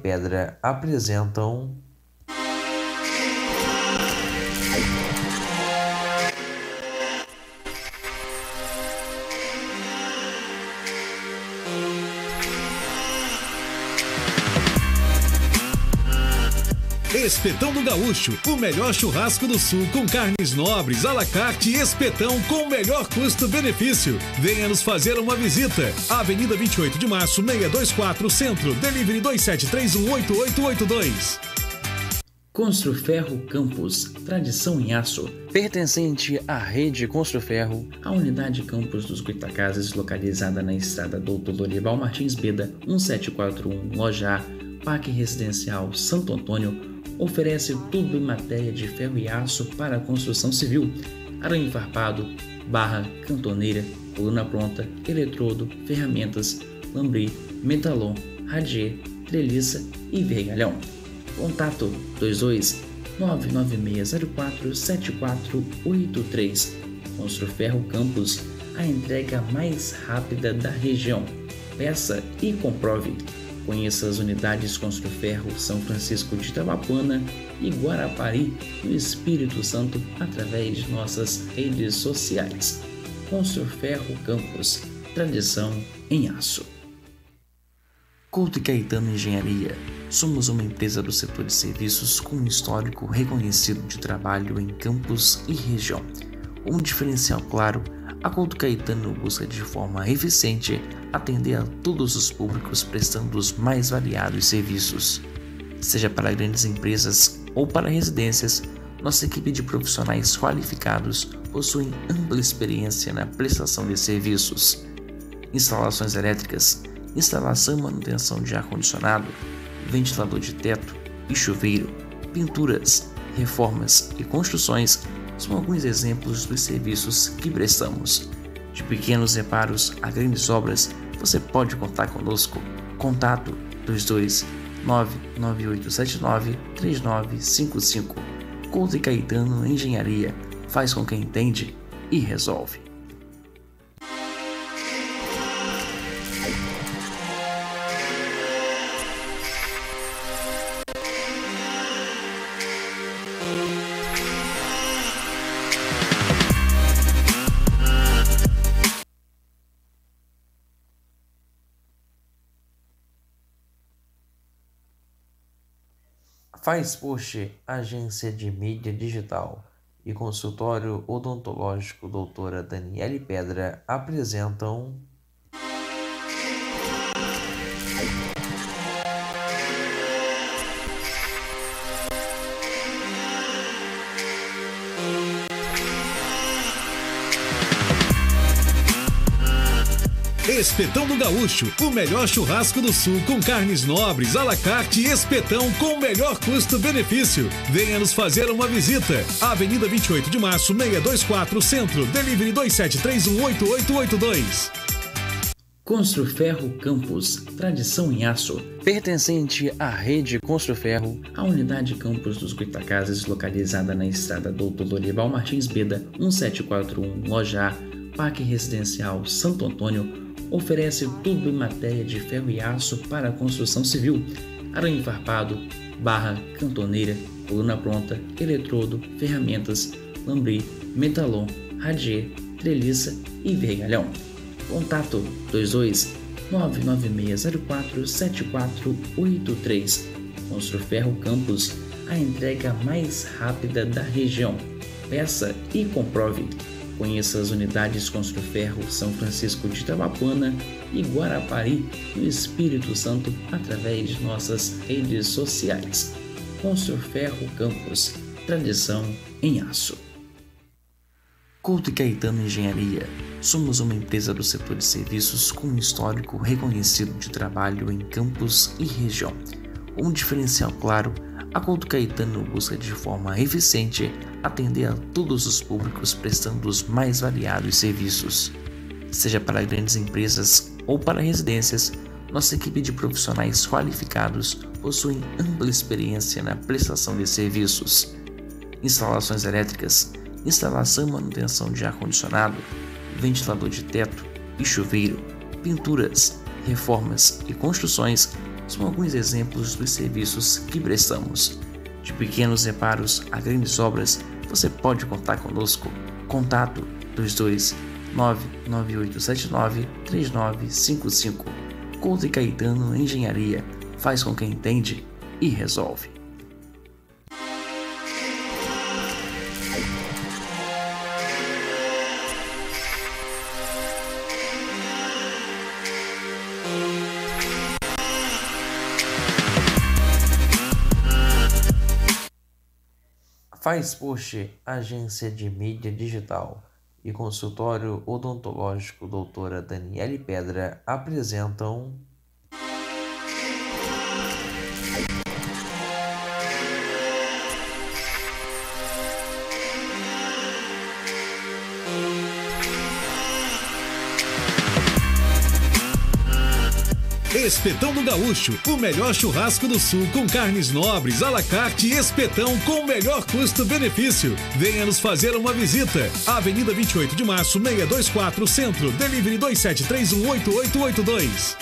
Pedra apresentam Espetão do Gaúcho, o melhor churrasco do sul com carnes nobres, alacarte e espetão com o melhor custo-benefício. Venha nos fazer uma visita. Avenida 28 de Março, 624 Centro, Delivery 27318882. Construferro Campos, tradição em aço. Pertencente à rede Construferro, a unidade Campos dos Goitacazes, localizada na estrada Doutor Dorival Martins Beda, 1741, Loja A, Parque Residencial Santo Antônio, oferece tudo em matéria de ferro e aço para a construção civil, arame farpado, barra, cantoneira, coluna pronta, eletrodo, ferramentas, lambri, metalon, radier, treliça e vergalhão. Contato 22 99604 7483 Construferro Campos, a entrega mais rápida da região. Peça e comprove. Conheça as unidades Construferro São Francisco de Itabapuana e Guarapari, no Espírito Santo, através de nossas redes sociais. Construferro Campos, tradição em aço. Couto Caetano Engenharia. Somos uma empresa do setor de serviços com um histórico reconhecido de trabalho em campos e região. Um diferencial claro a Couto Caetano busca de forma eficiente atender a todos os públicos prestando os mais variados serviços. Seja para grandes empresas ou para residências, nossa equipe de profissionais qualificados possui ampla experiência na prestação de serviços. Instalações elétricas, instalação e manutenção de ar-condicionado, ventilador de teto e chuveiro, pinturas, reformas e construções são alguns exemplos dos serviços que prestamos. De pequenos reparos a grandes obras, você pode contar conosco. Contato 22 99879 3955. Couto e Caetano Engenharia faz com quem entende e resolve. Faz Post, agência de mídia digital e consultório odontológico doutora Daniele Pedra apresentam Espetão do Gaúcho, o melhor churrasco do sul com carnes nobres, alacarte e espetão com o melhor custo-benefício. Venha nos fazer uma visita. Avenida 28 de Março, 624 Centro, Delivery 27318882. Construferro Campos, tradição em aço. Pertencente à rede Construferro, a unidade Campos dos Goitacazes, localizada na estrada Doutor Dorival Martins Beda, 1741, Loja A, Parque Residencial Santo Antônio, oferece tudo em matéria de ferro e aço para a construção civil, arame farpado, barra, cantoneira, coluna pronta, eletrodo, ferramentas, lambri, metalon, radier, treliça e vergalhão. Contato 22 99604 7483 Construferro Campos, a entrega mais rápida da região. Peça e comprove. Conheça as unidades Construferro São Francisco de Itabapuana e Guarapari, no Espírito Santo, através de nossas redes sociais. Construferro Campos, tradição em aço. Couto Caetano Engenharia. Somos uma empresa do setor de serviços com um histórico reconhecido de trabalho em campos e região. Um diferencial claro a Couto Caetano busca de forma eficiente atender a todos os públicos prestando os mais variados serviços. Seja para grandes empresas ou para residências, nossa equipe de profissionais qualificados possui ampla experiência na prestação de serviços. Instalações elétricas, instalação e manutenção de ar-condicionado, ventilador de teto e chuveiro, pinturas, reformas e construções são alguns exemplos dos serviços que prestamos. De pequenos reparos a grandes obras, você pode contar conosco. Contato 22 99879 3955. Couto Caetano Engenharia faz com quem entende e resolve. Faz Post, agência de mídia digital e consultório odontológico doutora Daniele Pedra apresentam Espetão do Gaúcho, o melhor churrasco do sul com carnes nobres, alacarte e espetão com o melhor custo-benefício. Venha nos fazer uma visita. Avenida 28 de Março, 624 Centro, Delivery 27318882.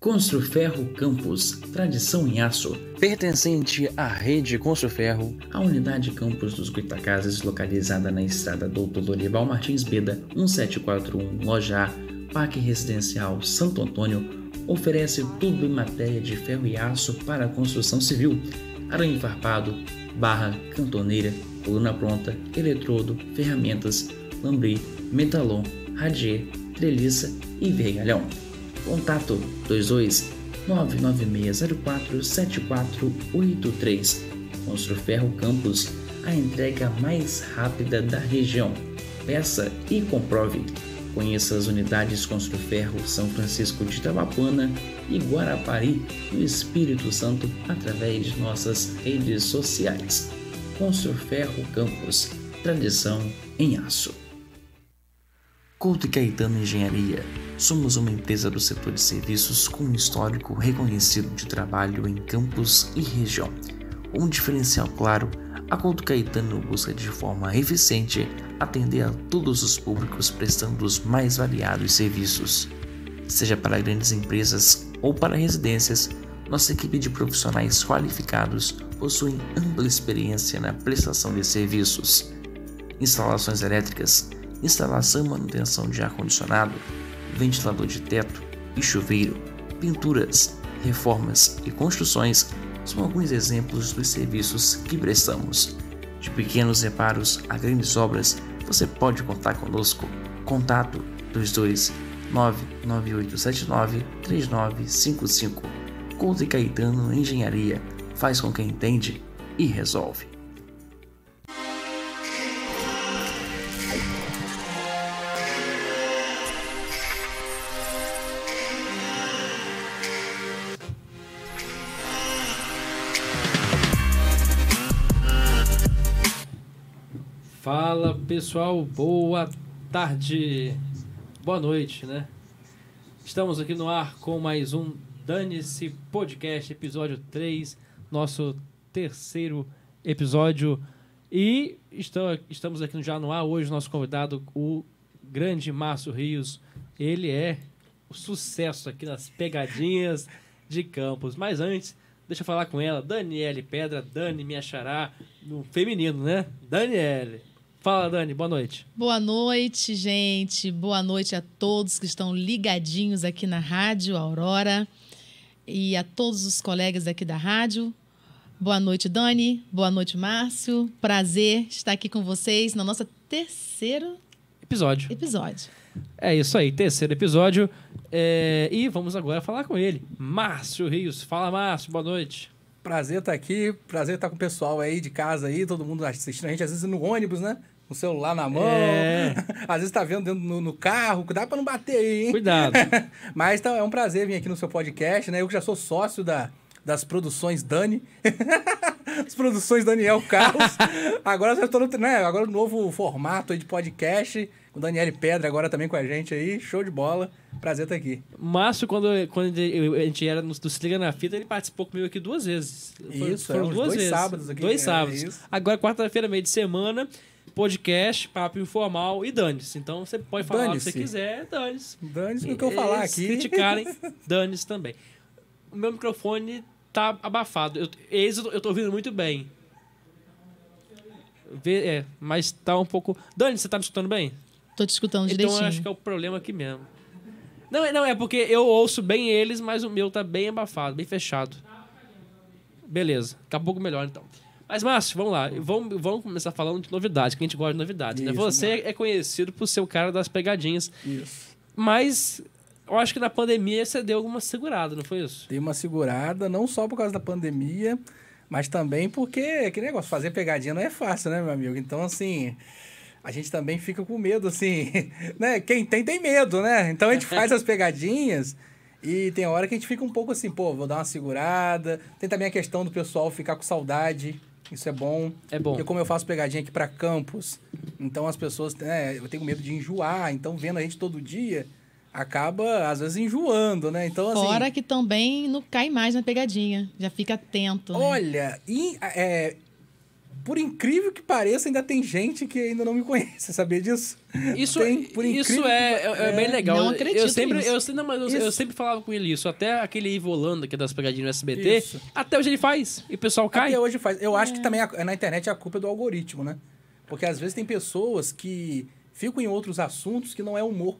Construferro Campos, tradição em aço. Pertencente à rede Construferro, a unidade campus dos Guitacazes, localizada na estrada Doutor Dorival Martins Beda, 1741, Loja A, Parque Residencial Santo Antônio, oferece tudo em matéria de ferro e aço para a construção civil: arame farpado, barra, cantoneira, coluna pronta, eletrodo, ferramentas, lambri, metalon, radier, treliça e vergalhão. Contato 22 99604 7483. Construferro Campus, a entrega mais rápida da região. Peça e comprove. Conheça as unidades Construferro São Francisco de Itabapuana e Guarapari, no Espírito Santo, através de nossas redes sociais. Construferro Campus, tradição em aço. Couto Caetano Engenharia. Somos uma empresa do setor de serviços com um histórico reconhecido de trabalho em campos e região. Um diferencial claro a Couto Caetano busca de forma eficiente atender a todos os públicos prestando os mais variados serviços. Seja para grandes empresas ou para residências, nossa equipe de profissionais qualificados possui ampla experiência na prestação de serviços. Instalações elétricas, instalação e manutenção de ar-condicionado, ventilador de teto e chuveiro, pinturas, reformas e construções são alguns exemplos dos serviços que prestamos. De pequenos reparos a grandes obras, você pode contar conosco. Contato 22 99879 3955. Couto e Caetano Engenharia faz com quem entende e resolve. Fala pessoal, boa tarde, boa noite, né? Estamos aqui no ar com mais um Dane-se Podcast, episódio 3, nosso terceiro episódio. E estamos aqui já no ar hoje, nosso convidado, o grande Márcio Rios. Ele é o sucesso aqui nas pegadinhas de campos. Mas antes, deixa eu falar com ela, Daniele Pedra, Dani me achará no feminino, né? Daniele. Fala, Dani, boa noite. Boa noite, gente. Boa noite a todos que estão ligadinhos aqui na Rádio Aurora e a todos os colegas aqui da rádio. Boa noite, Dani. Boa noite, Márcio. Prazer estar aqui com vocês no nosso terceiro episódio. Episódio. É isso aí, terceiro episódio. É... E vamos agora falar com ele, Márcio Rios. Fala, Márcio, boa noite. Prazer estar aqui, prazer estar com o pessoal aí de casa aí, todo mundo assistindo a gente, às vezes no ônibus, né? Com o celular na mão. É. Às vezes tá vendo dentro no, no carro, cuidado para não bater aí, hein? Cuidado. Mas tá, é um prazer vir aqui no seu podcast, né? Eu que já sou sócio da, das produções Dani. As produções Daniel Carlos. agora já tô no, né? Agora no novo formato de podcast. Com o Daniel Pedra agora também com a gente aí. Show de bola. Prazer estar aqui. Márcio, quando, quando a gente era no, do Se Liga na Fita, ele participou comigo aqui duas vezes. Isso, foram é, duas dois vezes. sábados aqui. Dois é, sábados. Agora, quarta-feira, meio de semana podcast, papo informal e dane-se. Então você pode falar o que você quiser, dane-se. Dane-se o que eu falar aqui. criticarem, dane-se também. o meu microfone tá abafado. Eu, esse eu tô- eu tô ouvindo muito bem. Vê- É, mas tá um pouco. Dani, você tá me escutando bem? Tô te escutando Então direitinho. eu acho que é o problema aqui mesmo. Não, é- não, é porque eu ouço bem eles, mas o meu tá bem abafado, bem fechado. Beleza, daqui a pouco melhor então. Mas, Márcio, vamos lá. Vamos, vamos começar falando de novidades, que a gente gosta de novidades. né? Isso, Você é conhecido por ser o cara das pegadinhas. Isso. Mas eu acho que na pandemia você deu alguma segurada, não foi isso? Dei uma segurada, não só por causa da pandemia, mas também porque, que negócio, fazer pegadinha não é fácil, né, meu amigo? Então, assim, a gente também fica com medo, assim, né? Quem tem, tem medo, né? Então a gente faz as pegadinhas e tem hora que a gente fica um pouco assim, pô, vou dar uma segurada. Tem também a questão do pessoal ficar com saudade. Isso é bom. É bom. Porque como eu faço pegadinha aqui pra campus, então as pessoas, né, eu tenho medo de enjoar, então vendo a gente todo dia, acaba às vezes enjoando, né? Então assim, Fora que também não cai mais na pegadinha. Já fica atento. né? Olha, e, é, por incrível que pareça, ainda tem gente que ainda não me conhece, sabia disso? Isso, Tem, por isso é, que- é, é bem legal. Não Eu- acredito eu sempre, nisso. eu, sempre- não, mas eu, eu sempre falava com ele isso. Até aquele Ivo Holanda, que é das pegadinhas no SBT, Isso. até hoje ele faz. E o pessoal cai. Até hoje faz. Eu acho que também a- na internet a culpa é do algoritmo, né? Porque às vezes tem pessoas que ficam em outros assuntos que não é humor.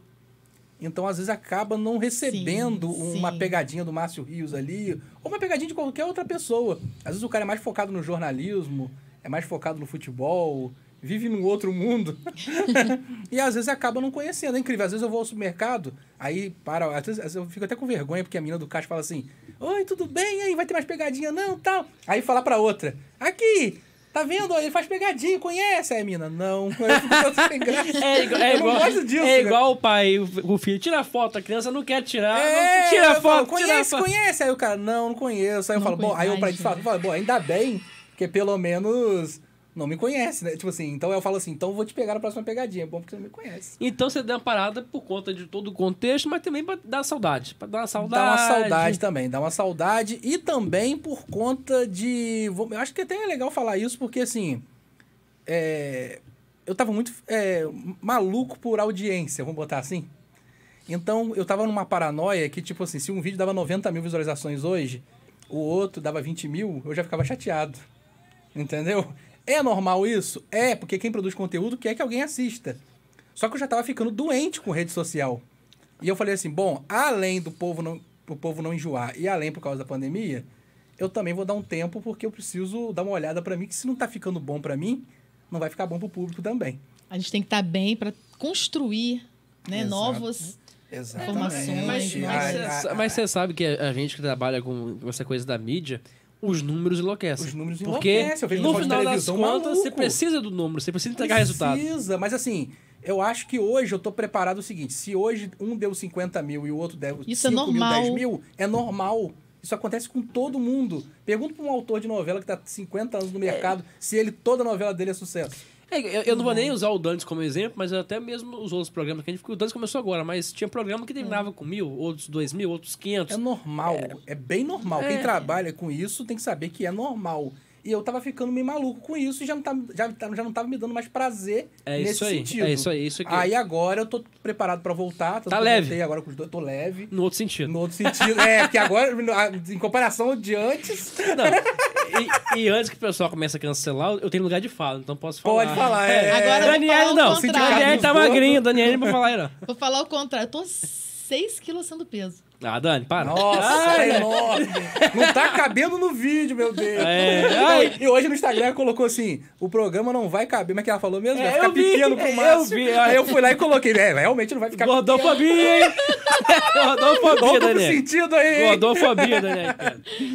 Então, às vezes, acaba não recebendo Sim, uma sim. pegadinha do Márcio Rios ali, ou uma pegadinha de qualquer outra pessoa. Às vezes o cara é mais focado no jornalismo, é mais focado no futebol, vive num outro mundo. e às vezes acaba não conhecendo. É incrível. Às vezes eu vou ao supermercado, aí para. Às vezes, às vezes eu fico até com vergonha, porque a menina do caixa fala assim: Oi, tudo bem? E aí, vai ter mais pegadinha? Não, tal. Aí fala pra outra: Aqui! Tá vendo? Ele faz pegadinha, conhece? Aí a mina, não. É igual, é não igual, gosto disso, é cara. igual o pai, o, o filho. Tira foto, a criança não quer tirar. É, não, tira eu foto, falo, tira conhece, foto. conhece. Aí o cara, não, não conheço. Aí eu Não falo, bom, aí eu pra conhece. de fato, eu falo, bom, ainda bem, porque pelo menos não me conhece, né? Tipo assim, então eu falo assim, então eu vou te pegar na próxima pegadinha. É bom porque você não me conhece. Então você deu uma parada por conta de todo o contexto, mas também pra dar saudade. Pra dar uma saudade. Dá uma saudade também, dá uma saudade. E também por conta de. Eu acho que até é legal falar isso, porque assim. é, eu tava muito é, maluco por audiência, vamos botar assim. Então eu tava numa paranoia que, tipo assim, se um vídeo dava 90 mil visualizações hoje, o outro dava 20 mil, eu já ficava chateado. Entendeu? É normal isso? É, porque quem produz conteúdo quer que alguém assista. Só que eu já tava ficando doente com rede social. E eu falei assim, bom, além do povo não, o povo não enjoar e além por causa da pandemia, eu também vou dar um tempo porque eu preciso dar uma olhada pra mim, que se não tá ficando bom pra mim, não vai ficar bom pro público também. A gente tem que estar bem para construir né, Exato. novos. Informações, Mas, mas você sabe que a gente que trabalha com essa coisa da mídia, os números enlouquecem. Os números Porque enlouquecem. Eu vejo no final das contas, maluco. você precisa do número, você precisa entregar resultado. Precisa, mas assim, eu acho que hoje eu tô preparado o seguinte: se hoje um deu 50 mil e o outro deu Isso é 5 mil, normal. 10 mil, é normal. Isso acontece com todo mundo. Pergunta pra um autor de novela que tá 50 anos no mercado se ele, toda novela dele é sucesso. É, eu, eu não vou nem usar o Dantes como exemplo, mas até mesmo os outros programas que a gente. Porque o Dantes começou agora, mas tinha programa que terminava com mil, outros dois mil, outros quinhentos. É normal, é, bem normal. É. Quem trabalha com isso tem que saber que é normal. E eu tava ficando meio maluco com isso e já não tava, já, já não tava me dando mais prazer É nesse isso aí, sentido. é isso aí, isso aqui. Aí agora eu tô preparado pra voltar. Tá que eu leve. voltei agora com os dois, tô leve. No outro sentido. No outro sentido. É, porque agora, em comparação de antes, Não. E, e antes que o pessoal comece a cancelar, eu tenho lugar de fala, então posso falar. pode falar. É, Agora eu vou Daniel falar o não. Daniel tá magrinho, Daniel não vai falar aí, não. Vou falar o contrário. Eu tô 6 quilos sendo peso. Ah, Dani, para. Nossa, é enorme. Não tá cabendo no vídeo, meu Deus. É, ai. E hoje no Instagram ela colocou assim: o programa não vai caber. Mas que ela falou mesmo? É, vai ficar eu vi, pequeno pro eu Márcio. vi, Aí eu fui lá e coloquei. É, realmente não vai ficar Gordofobia, hein? Gordofobia, Daniel. sentido aí. Gordofobia, Daniel.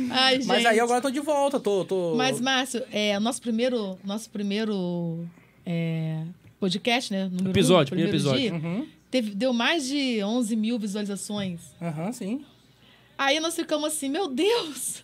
Ai, gente. Mas aí agora eu tô de volta, tô. tô... Mas, Márcio, é, nosso primeiro, nosso primeiro é, podcast, né? Número Episódio, um, primeiro episódio. dia, Uhum. Teve, deu mais de 11 mil visualizações. Aham, sim. Aí nós ficamos assim, meu Deus!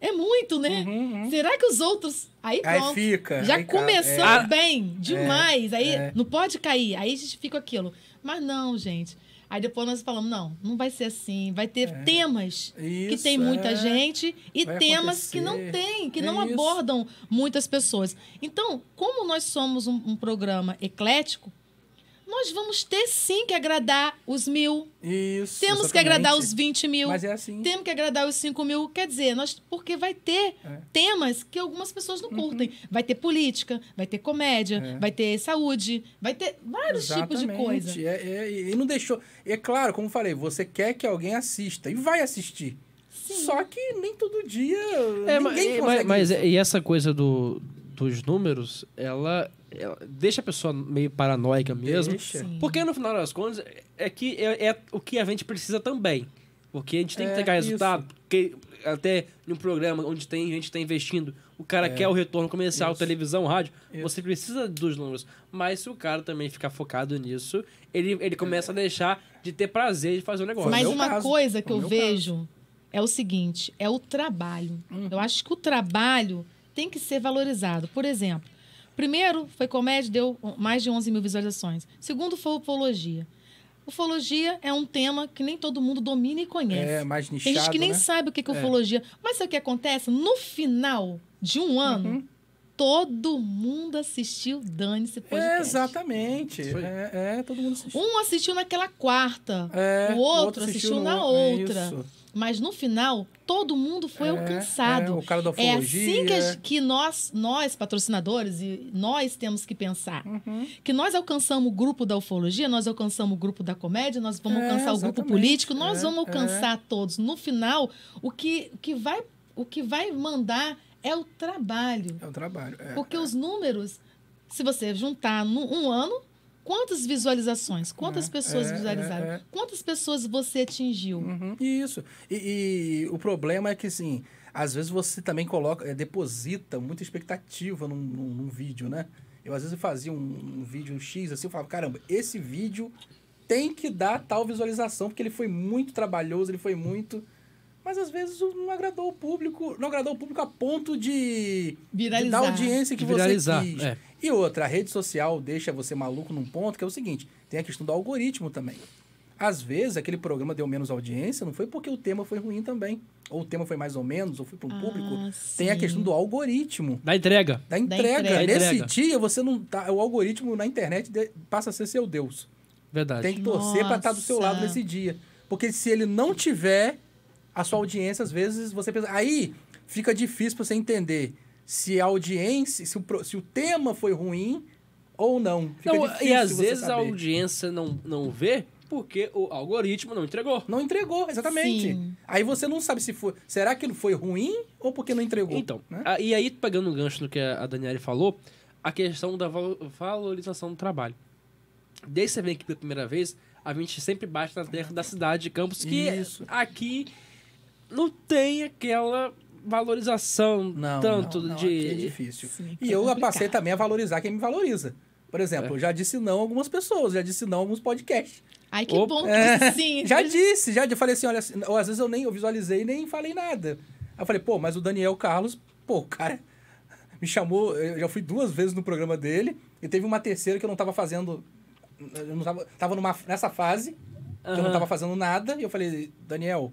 É muito, né? Será que os outros. Aí Uhum, Aí pronto. fica, Já aí começamos é. bem, demais. aí é. não pode cair. Aí a gente fica aquilo. Mas não, gente. Aí depois nós falamos, não, não vai ser assim. Vai ter temas que Isso, tem muita é. gente e Vai temas que não acontecer. tem, que É não isso. abordam muitas pessoas. Então, como nós somos um, um programa eclético, nós vamos ter sim que agradar os mil. Isso. Temos que agradar os 20 mil. Mas é assim. Temos que agradar os 5 mil. Quer dizer, nós, porque vai ter É. Uhum. temas que algumas pessoas não curtem. Vai ter política, vai ter comédia, É. vai ter saúde, vai ter vários tipos de coisa. É, é, e não deixou. É claro, como eu falei, você quer que alguém assista e vai assistir. Só que nem todo dia. É, mas, ninguém mas, consegue mas isso. e essa coisa do, dos números, ela deixa a pessoa meio paranoica mesmo. Deixa. Porque no final das contas, é que é, é o que a gente precisa também. Porque a gente tem que É, entregar resultado. Porque até em um programa onde tem gente que tá investindo, o cara quer o retorno comercial, É. Isso. televisão, rádio, Isso. você precisa dos números. Mas se o cara também ficar focado nisso, ele, ele começa a deixar de ter prazer de fazer o negócio. Mas uma caso. coisa que eu vejo é o seguinte: é o trabalho. Uhum. Eu acho que o trabalho tem que ser valorizado. Por exemplo, primeiro foi comédia, deu mais de 11 mil visualizações. Segundo foi ufologia. Ufologia é um tema que nem todo mundo domina e conhece. É mais Tem nichado. gente que nem né? sabe o que que é ufologia. Mas sabe o que acontece? No final de um ano, Uhum. todo mundo assistiu Dane-se Podcast. É, exatamente. Foi. É, é, todo mundo assistiu. Um assistiu naquela quarta, É, o outro assistiu na no- outra. Isso. Mas no final todo mundo foi É, alcançado. é, o cara da É ufologia. assim que, que nós, nós, patrocinadores, e nós temos que pensar. Uhum. Que nós alcançamos o grupo da ufologia, nós alcançamos o grupo da comédia, nós vamos É, alcançar o grupo exatamente. político, nós É, vamos é. alcançar todos. No final, o que, o, que vai, o que vai mandar é o trabalho. É o trabalho. é, Porque é. os números, se você juntar num um ano, quantas visualizações? Quantas É, pessoas é, visualizaram? é, é. Quantas pessoas você atingiu? Uhum, Isso. E, e o problema é que, assim, às vezes você também coloca, é, deposita muita expectativa num, num, num vídeo, né? Eu, às vezes, fazia um, um vídeo X, assim, eu falava, caramba, esse vídeo tem que dar tal visualização, porque ele foi muito trabalhoso, ele foi muito... Mas, às vezes, não agradou o público, não agradou o público a ponto de, de Viralizar. dar audiência que De você viralizar, quis. é. E outra, a rede social deixa você maluco num ponto que é o seguinte, tem a questão do algoritmo também. Às vezes, aquele programa deu menos audiência, não foi porque o tema foi ruim também. Ou o tema foi mais ou menos, ou foi para um Ah, público. Tem a sim. questão do algoritmo, Da entrega. da entrega. entrega. Nesse entrega. dia, você não tá. O algoritmo na internet de- passa a ser seu Deus. Verdade. Tem que torcer para estar do seu lado nesse dia. Porque se ele não tiver a sua audiência, às vezes você pensa. Aí fica difícil para você entender se a audiência, se o, se o tema foi ruim ou não. Fica Não, difícil e às você vezes a saber. audiência não, não vê porque o algoritmo não entregou. Não entregou, exatamente. Sim. Aí você não sabe se foi. Será que ele foi ruim ou porque não entregou? Então, né? a- e aí, pegando o gancho no que a a Daniele falou, a questão da val- valorização do trabalho. Desde que você vem aqui pela primeira vez, a gente sempre bate na terra da cidade de Campos, que Isso. aqui não tem aquela valorização Não, tanto não, não, de... é difícil. Sim, E é eu complicado. passei também a valorizar quem me valoriza. Por exemplo, É. eu já disse não a algumas pessoas, já disse não a alguns podcasts. Ai, que Opa. bom que É, sim. Já disse, já eu falei assim, olha, assim, ou às vezes eu nem eu visualizei e nem falei nada. Aí eu falei, pô, mas o Daniel Carlos, pô, o cara me chamou, eu já fui duas vezes no programa dele, e teve uma terceira que eu não tava fazendo, eu não tava, tava numa, nessa fase, que eu não tava fazendo nada, e eu falei, Daniel,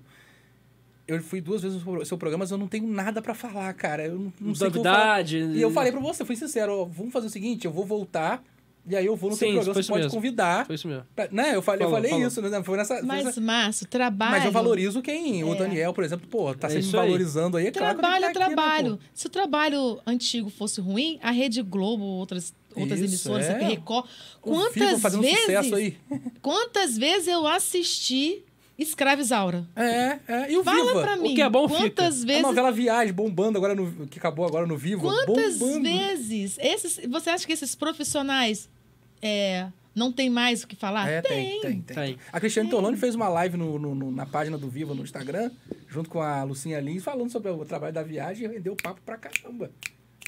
eu fui duas vezes no seu programa, mas eu não tenho nada pra falar, cara, eu não, não sei o. Novidade. E eu falei pra você, fui sincero, ó, vamos fazer o seguinte, eu vou voltar, e aí eu vou no seu Sim, programa, foi você pode mesmo. convidar. Foi isso mesmo. pra- né? Eu falei, Falou, eu falei falou. isso, né? Foi nessa, foi nessa- Mas, Márcio, trabalho. mas eu valorizo quem? O É. Daniel, por exemplo, pô, tá É sempre isso aí. valorizando aí. É claro Trabalho tá aqui, né, trabalho. Se o trabalho antigo fosse ruim, a Rede Globo, outras, outras Isso, emissoras, é. Record, O quantas vezes, sucesso aí. quantas vezes eu assisti Escrava Isaura? É, é. E o Fala Viva? pra mim. que é bom fica. quantas A vezes novela Viagem bombando agora no. Que acabou agora no Viva. Quantas bombando. vezes? Esses, você acha que esses profissionais é, não tem mais o que falar? É, tem, tem, tem. Tem. A Cristiane Torlone fez uma live no, no- no- na página do Viva no Instagram, junto com a Lucinha Lins, falando sobre o trabalho da viagem e rendeu papo pra caramba.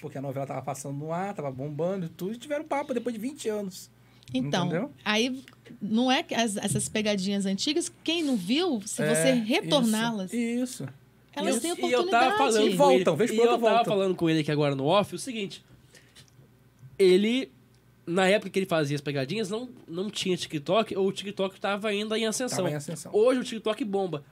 Porque a novela tava passando no ar, tava bombando e tudo, e tiveram papo depois de 20 anos. Então, Entendeu? aí não é que as- essas pegadinhas antigas, quem não viu, se É, você retorná-las, Isso. isso. elas E têm eu- E eu oportunidade. tava falando E voltam, vez por e outra eu tava voltam. falando com ele aqui agora no off o seguinte. Ele, na época que ele fazia as pegadinhas, não, não tinha TikTok, ou o TikTok tava ainda em ascensão. Tava em ascensão. Hoje o TikTok bomba.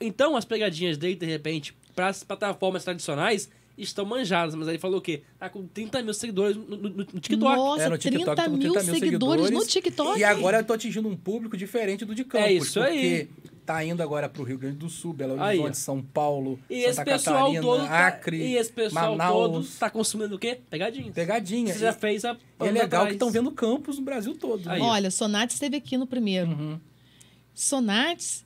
Então as pegadinhas dele, de repente, para as plataformas tradicionais, estão manjadas. Mas aí falou o quê? Tá com 30 mil seguidores no, no- no TikTok. Nossa, É, no TikTok 30 tô com mil 30 mil seguidores no seguidores. TikTok. E agora eu tô atingindo um público diferente do de Campos. É isso aí. porque tá indo agora pro Rio Grande do Sul, Belo Aí, Horizonte, ó. São Paulo, E Santa esse pessoal Catarina, todo. Tá, Acre, e esse pessoal Manaus. todo tá consumindo o quê? Pegadinhas. Pegadinha. Você já fez a. E é legal atrás. que estão vendo campos no Brasil todo. Aí. né? Olha, Sonates esteve aqui no primeiro. Uhum. Sonates,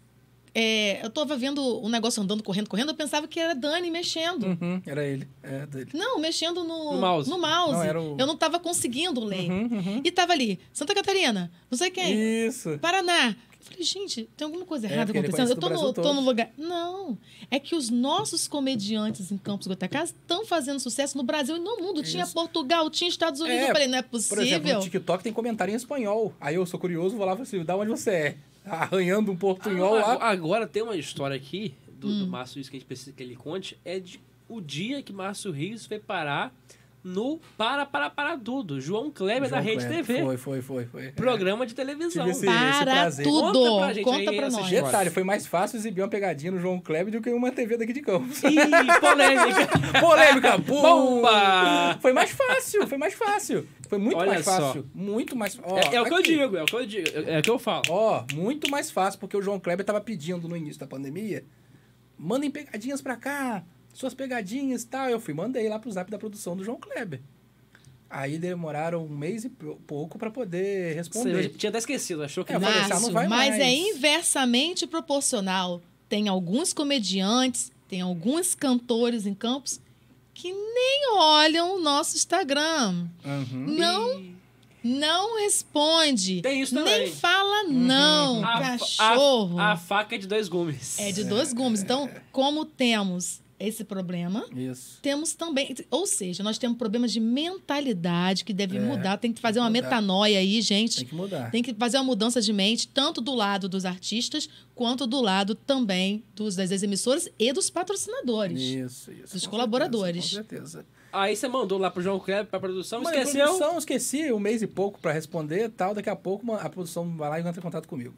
é, eu tava vendo um negócio andando, correndo, correndo, eu pensava que era Dani mexendo. Uhum, Era ele. É dele. Não, mexendo no, No mouse. Não, era o- Eu não tava conseguindo ler. Uhum, uhum. E tava ali, Santa Catarina, não sei quem, Isso. Paraná. Eu falei, gente, tem alguma coisa É, errada ele acontecendo? Eu tô no, tô no lugar. Não. É que os nossos comediantes em Campos Goitacazes estão fazendo sucesso no Brasil e no mundo. Tinha Isso. Portugal, tinha Estados Unidos. É, eu falei, não é Por exemplo, possível. no TikTok tem comentário em espanhol. Aí eu sou curioso, vou lá e falo assim, da onde você é? Arranhando um portunhol Ah, lá. Agora tem uma história aqui do, do Hum. Márcio Rios que a gente precisa que ele conte. É de o dia que Márcio Rios foi parar no Para Para Para Tudo. João Kleber da João Rede Kleber. TV. Foi, foi, foi. foi. Programa de televisão. Esse- Para prazer. tudo. Conta pra gente Conta aí pra nós. Detalhe, foi mais fácil exibir uma pegadinha no João Kleber do que uma TV daqui de Campos. Ih, polêmica. Polêmica! Bomba! Foi mais fácil, foi mais fácil. Foi muito Olha mais só. fácil. Muito mais ó, é, é o que eu aqui. digo, é o que eu digo. É, é o que eu falo. Ó, muito mais fácil, porque o João Kleber tava pedindo no início da pandemia, mandem pegadinhas pra cá, suas pegadinhas e tal. Eu fui, mandei lá pro zap da produção do João Kleber. Aí demoraram um mês e pou- pouco pra poder Você responder. tinha até esquecido, achou que É, eu falei ah, não vai mas mais. é inversamente proporcional. Tem alguns comediantes, tem alguns cantores em Campos que nem olham o nosso Instagram. Uhum. Não, não responde. Tem isso Nem também. fala não, A, cachorro. a, a faca é de dois gumes. É de dois gumes. Então, como temos esse problema, Isso. temos também, ou seja, nós temos problemas de mentalidade que deve É, mudar, tem que fazer uma mudar. metanoia aí, gente. Tem que mudar. Tem que fazer uma mudança de mente, tanto do lado dos artistas, quanto do lado também dos, das emissoras e dos patrocinadores. Isso, isso. Dos com colaboradores. certeza, Com certeza. Aí você mandou lá pro João Kleber, pra produção, Mandei esqueceu. Produção, esqueci um mês e pouco pra responder e tal. Daqui a pouco a produção vai lá e entra em contato comigo.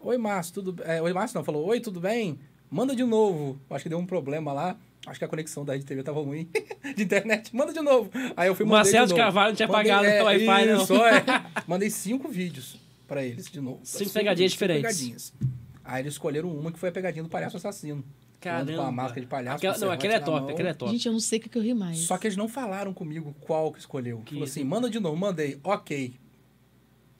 Oi, Márcio, tudo bem? É, Oi, Márcio não, falou, oi, tudo bem? Manda de novo. Acho que deu um problema lá. Acho que a conexão da Rede TV tava ruim de internet. Manda de novo. Aí eu fui mandei Marcelo de de. Carvalho não tinha Mandei- pagado é, o Wi-Fi, não. isso, é. Mandei cinco vídeos pra eles de novo. Cinco pegadinhas cinco diferentes. pegadinhas. Aí eles escolheram uma que foi a pegadinha do palhaço assassino. Caramba. Com a máscara de palhaço. Aquela, não, aquele é top, aquele é top. Gente, eu não sei o que, eu ri mais. Só que eles não falaram comigo qual que escolheu. Que Falou isso, assim, manda de novo. Mandei, ok.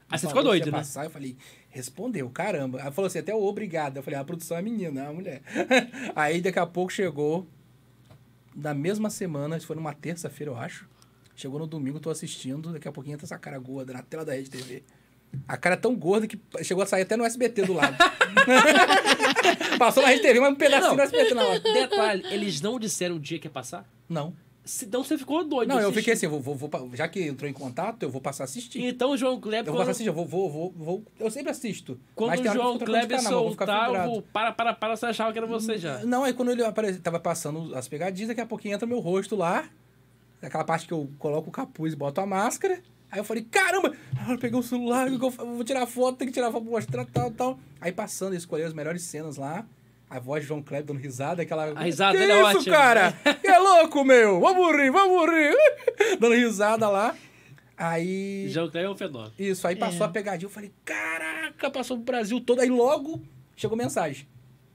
Aí você Falou ficou doido, né? Passar, eu falei, respondeu, caramba. Aí falou assim, até o obrigado. Eu falei, a produção é menina, é a mulher. Aí daqui a pouco chegou, na mesma semana, isso foi numa terça-feira, eu acho. Chegou no domingo, tô assistindo, daqui a pouquinho entra essa cara gorda na tela da Rede TV. A cara é tão gorda que chegou a sair até no SBT do lado. Passou na Rede TV, mas um pedacinho Não. no SBT na hora. Detalhe, eles não disseram o dia que ia passar? Não. Se, então você ficou doido. Não, eu fiquei assim, vou, vou, vou já que entrou em contato, eu vou passar a assistir. Então o João Kleber. Eu vou passar a assistir, eu vou, vou, vou, vou- Eu sempre assisto. Quando mas o João Kleber canal, eu vou soltar para, para, para, você achava que era você já. Não, aí quando ele apare... tava passando as pegadinhas, daqui a pouquinho entra meu rosto lá. Aquela parte que eu coloco o capuz e boto a máscara. Aí eu falei, caramba! Eu peguei o celular, eu vou tirar foto, tem que tirar foto pra mostrar, tal, tal. Aí passando, eu escolhi as melhores cenas lá. A voz de João Kleber dando risada, aquela. A risada que dele é isso, ótima. cara? Que é louco, meu! Vamos rir, vamos rir! dando risada lá. Aí. João Kleber é um fenômeno. Isso, aí passou É. a pegadinha. Eu falei, caraca, passou pro Brasil todo. Aí logo chegou mensagem.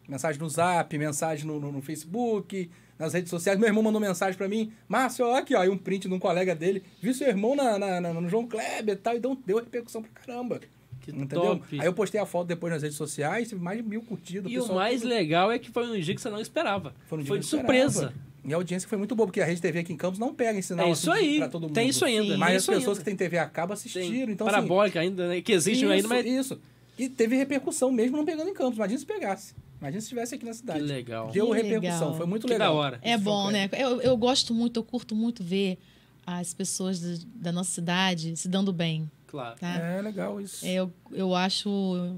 Mensagem no Zap, mensagem no, no, no Facebook, nas redes sociais. Meu irmão mandou mensagem pra mim. Márcio, ó, aqui, ó. Aí um print de um colega dele. Vi seu irmão na, na- na- no João Kleber e tal. E deu, deu repercussão pra caramba. Que Entendeu? top. Aí eu postei a foto depois nas redes sociais. Teve mais de mil curtidas. E o mais tudo- legal é que foi um dia que você não esperava. foi, dia foi que de esperava. surpresa. E a audiência foi muito boa, porque a Rede TV aqui em Campos não pega em sinal É isso assim, aí. pra todo mundo. Tem isso ainda. Tem Mas as pessoas ainda. que têm TV a cabo Tem assistiram. Então, assim, parabólica ainda, né? Que existe isso, ainda, mas. Isso. E teve repercussão mesmo não pegando em Campos. Imagina se pegasse. Imagina se estivesse aqui na Que cidade. legal. Deu Que repercussão. legal. Foi muito Que legal. da hora. É Isso bom, né? Eu, eu gosto muito, eu curto muito ver as pessoas da- da nossa cidade se dando bem, Claro. tá? É legal isso. Eu, eu acho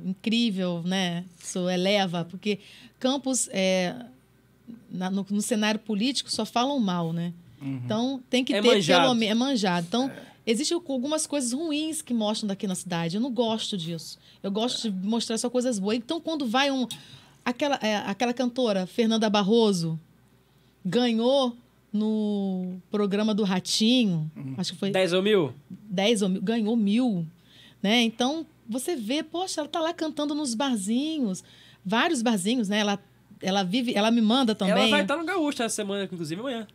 incrível, né? Isso eleva, porque Campos, é, na- no, no cenário político, só falam mal, né? Uhum. Então, tem que É ter manjado. pelo menos... É manjado. Então, existem algumas coisas ruins que mostram daqui na cidade. Eu não gosto disso. Eu gosto de mostrar só coisas boas. Então, quando vai um... Aquela, é, aquela cantora, Fernanda Barroso, ganhou no programa do Ratinho, acho que foi 10 ou mil? 10 ou mil, ganhou mil, né? Então, você vê, poxa, ela tá lá cantando nos barzinhos, vários barzinhos, né? Ela, ela vive, ela me manda também. Ela vai estar no Gaúcho essa semana, inclusive amanhã.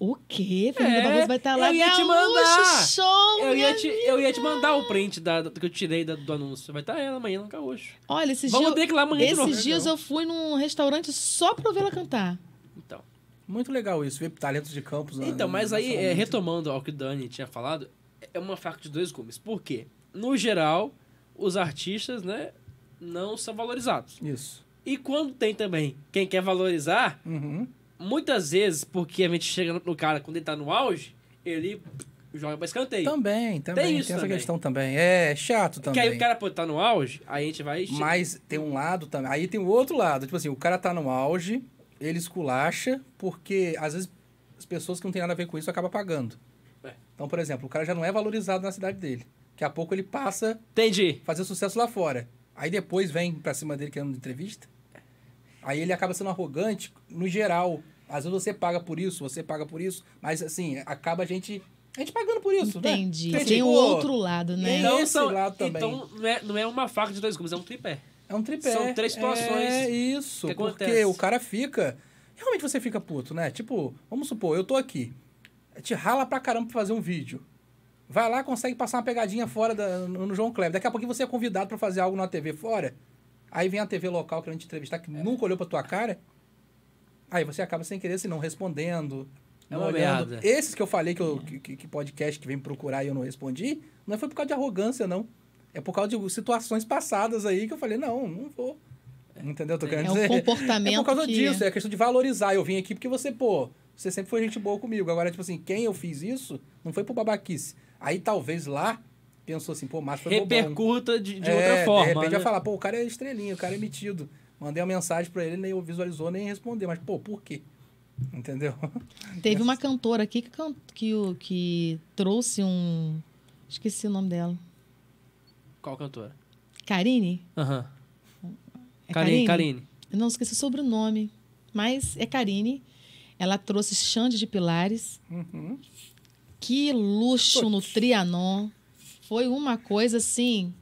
O quê? Fernanda É, Barroso vai estar lá. eu ia te Gaúcho, mandar. Show, Eu ia, te, eu ia te mandar o print da, do que eu tirei da- do anúncio. Vai estar ela amanhã no Gaúcho. Olha, esses Vamos dias, ter que ir lá amanhã esses dias eu fui num restaurante só pra ouvir ela cantar. Então, Muito legal isso, ver talentos de campos. né, então mas aí, é, retomando ao que o Dani tinha falado, é uma faca de dois gumes. Por quê? No geral, os artistas, né, não são valorizados. Isso. E quando tem também quem quer valorizar, Uhum. muitas vezes, porque a gente chega no- cara quando ele tá no auge, ele joga pra escanteio. Também, também. Tem, isso essa também. questão também. É, chato Porque também. aí o cara pode estar no auge, aí a gente vai... Mas tem um lado também. Aí tem o outro lado. Tipo assim, o cara tá no auge, ele esculacha, porque às vezes as pessoas que não tem nada a ver com isso acabam pagando. É. Então, por exemplo, o cara já não é valorizado na cidade dele. Daqui a pouco ele passa Entendi. a fazer sucesso lá fora. Aí depois vem pra cima dele querendo entrevista. Aí ele acaba sendo arrogante no geral. Às vezes você paga por isso, você paga por isso, mas assim, acaba a gente. A gente pagando por isso, né? Entendi. Tem o tipo, outro lado, né? Então- esse lado também. então não, é, não é uma faca de dois gumes, é um tripé. É um tripé. São três situações É isso. que porque acontece. o cara fica. Realmente você fica puto, né? Tipo, vamos supor, eu tô aqui. Te rala pra caramba pra fazer um vídeo. Vai lá, consegue passar uma pegadinha fora da- no, no João Kleber. Daqui a pouquinho você é convidado pra fazer algo na TV fora. Aí vem a TV local querendo te entrevistar, que nunca olhou pra tua cara. Aí você acaba sem querer, assim, não respondendo. É não uma olhando. merda. Esses que eu falei que, eu, que, que podcast que vem procurar e eu não respondi, não foi por causa de arrogância, não. É por causa de situações passadas aí que eu falei, não, não vou. Entendeu? Eu Tô querendo É o dizer. comportamento É por causa que- disso, é questão de valorizar. Eu vim aqui porque você, pô, você sempre foi gente boa comigo. Agora, tipo assim, quem eu fiz isso não foi por babaquice. Aí talvez lá pensou assim, pô, Márcio foi bobão. Repercuta de, de É, outra forma. De repente né? vai falar, pô, o cara é estrelinha, o cara é metido. Mandei uma mensagem pra ele, nem visualizou, nem respondeu. Mas, pô, por quê? Entendeu? Teve uma cantora aqui que, que, o- que trouxe um. Esqueci o nome dela. Qual cantora? Karine? Aham. É Karine, Karine. Eu não esqueci o sobrenome, mas é Karine. Ela trouxe Xande de Pilares. Uhum. Que luxo no Trianon. Foi uma coisa assim.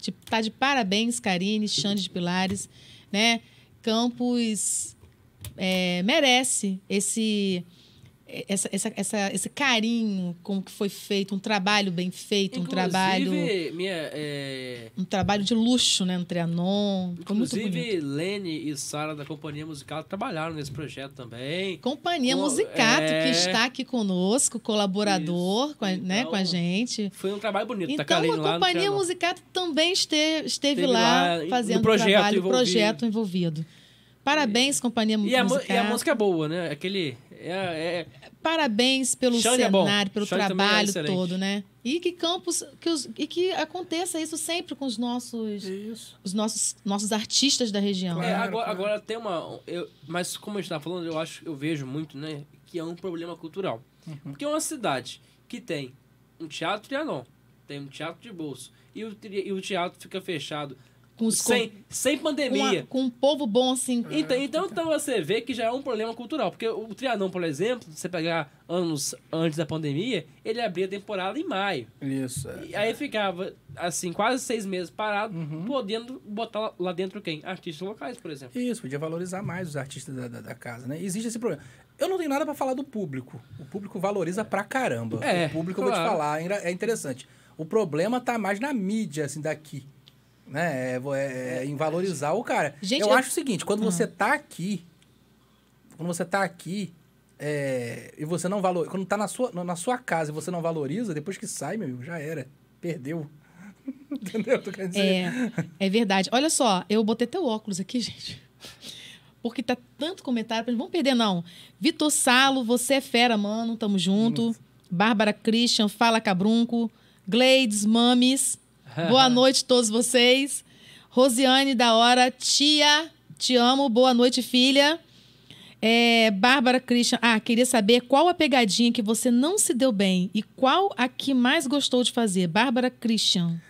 De, tá de parabéns, Karine, Xande de Pilares. Né? Campos é, merece esse. Essa, essa, essa- esse carinho com que foi feito, um trabalho bem feito, um trabalho Inclusive, minha, é, um trabalho de luxo, né, no Trianon. Foi muito bonito. inclusive Lene e Sara da Companhia Musical trabalharam nesse projeto também. Companhia Com- Musicato, é. que está aqui conosco, colaborador Isso. com a, né, Então, com a gente. Foi um trabalho bonito Então, Karine a lá no Companhia. Musicato também esteve, esteve Esteve lá, lá fazendo projeto trabalho, envolvido. projeto envolvido. Parabéns, Companhia E a, mu- Musicato. e a música é boa, né? Aquele. É, é- Parabéns pelo Xande é cenário, pelo Xande é trabalho todo, né? E que campos, que os- e que aconteça isso sempre com os nossos, Isso. os nossos, nossos artistas da região. É, Claro, agora, claro. agora tem uma. Eu, mas como a gente tá falando, eu acho, eu vejo muito, né? Que é um problema cultural. Porque é uma cidade que tem um teatro Trianon, tem um teatro de bolso, e o, e o teatro fica fechado Com os sem, sem com, uma- pandemia. com um povo bom assim. Então, então, então você vê que já é um problema cultural. Porque o Trianon, por exemplo, se você pegar anos antes da pandemia, ele abria a temporada em maio. Isso. é. E aí ficava, assim, quase seis meses parado, Uhum. podendo botar lá dentro quem? Artistas locais, por exemplo. Isso, podia valorizar mais os artistas da, da, da casa, né? Existe esse problema. Eu não tenho nada pra falar do público. O público valoriza pra caramba. É, o público, eu vou te claro. falar, ainda é interessante. O problema tá mais na mídia, assim, daqui. Né? É, é- é em valorizar o cara. Gente, eu, eu- acho o seguinte, quando você tá aqui, quando você tá aqui, é, e você não valoriza, quando tá na sua, na sua casa e você não valoriza, depois que sai, meu amigo, já era. Perdeu. Entendeu? É, é verdade. Olha só, eu botei teu óculos aqui, gente. Porque tá tanto comentário, pra gente, vamos perder não. Vitor Salo, você é fera, mano, tamo junto. Bárbara Christian, Fala Cabrunco. Gleides, Mames. Boa noite a todos vocês. Rosiane da hora, tia, te amo. Boa noite, filha. É, Bárbara Christian, ah, queria saber qual a pegadinha que você não se deu bem e qual a que mais gostou de fazer. Bárbara Christian.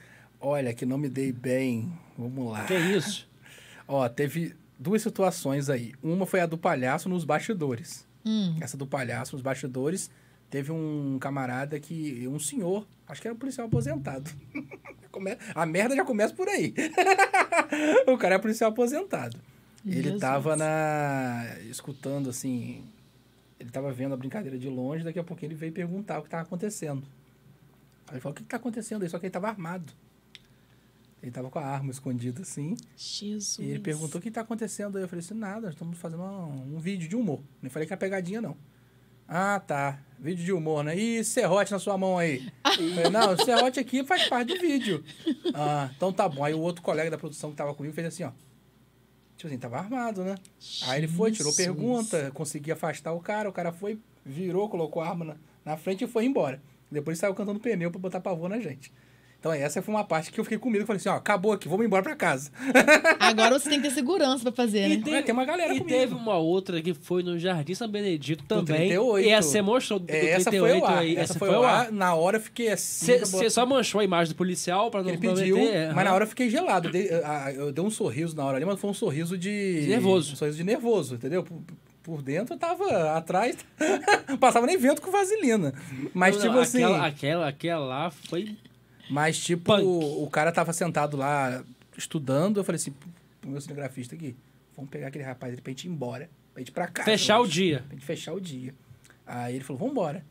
Olha, que não me dei bem. Vamos lá. Que isso? Ó, teve duas situações aí. Uma foi a do palhaço nos bastidores. Hum. Essa do palhaço, nos bastidores, teve um camarada que. Um senhor, acho que era um policial aposentado. A merda já começa por aí. o cara é policial aposentado. Ele Jesus. tava na. escutando assim. Ele tava vendo a brincadeira de longe, daqui a pouco ele veio perguntar o que tava acontecendo. Aí ele falou, o que, que tá acontecendo aí? Só que ele tava armado. Ele tava com a arma escondida assim. Jesus. E ele perguntou o que tá acontecendo aí. Eu falei assim, nada, nós estamos fazendo um, um vídeo de humor. Nem falei que era pegadinha, não. Ah, tá. Vídeo de humor, né? E serrote na sua mão aí? Falei, não, o serrote aqui faz parte do vídeo. Ah, então tá bom. Aí o outro colega da produção que tava comigo fez assim, ó. Tipo assim, tava armado, né? Aí ele foi, tirou pergunta, conseguia afastar o cara. O cara foi, virou, colocou a arma na, na frente e foi embora. Depois saiu cantando pneu pra botar pavor na gente. Então essa foi uma parte que eu fiquei com medo. Eu falei assim, ó, acabou aqui, vamos embora pra casa. Agora você tem que ter segurança pra fazer, E né? Tem- uma galera E comigo. teve uma outra que foi no Jardim São Benedito Do também. 38. E essa você mostrou do, É, essa 38 foi o ar. aí. Essa, foi o ar. Na hora eu fiquei assim. Você só manchou a imagem do policial pra não Ele pediu, meter, mas na hora eu fiquei gelado. Eu dei, eu dei um sorriso na hora ali, mas foi um sorriso de... De nervoso. Um sorriso de nervoso, entendeu? Por, por dentro eu tava atrás, passava nem vento com vaselina. Mas Não, tipo não, assim... Aquela, aquela, aquela lá foi. Mas tipo, Punk. o, o cara tava sentado lá estudando, eu falei assim, pro meu cinegrafista aqui, vamos pegar aquele rapaz ali pra gente ir embora, pra gente ir pra casa. Fechar o hoje, dia. Pra gente fechar o dia. Aí ele falou, vambora.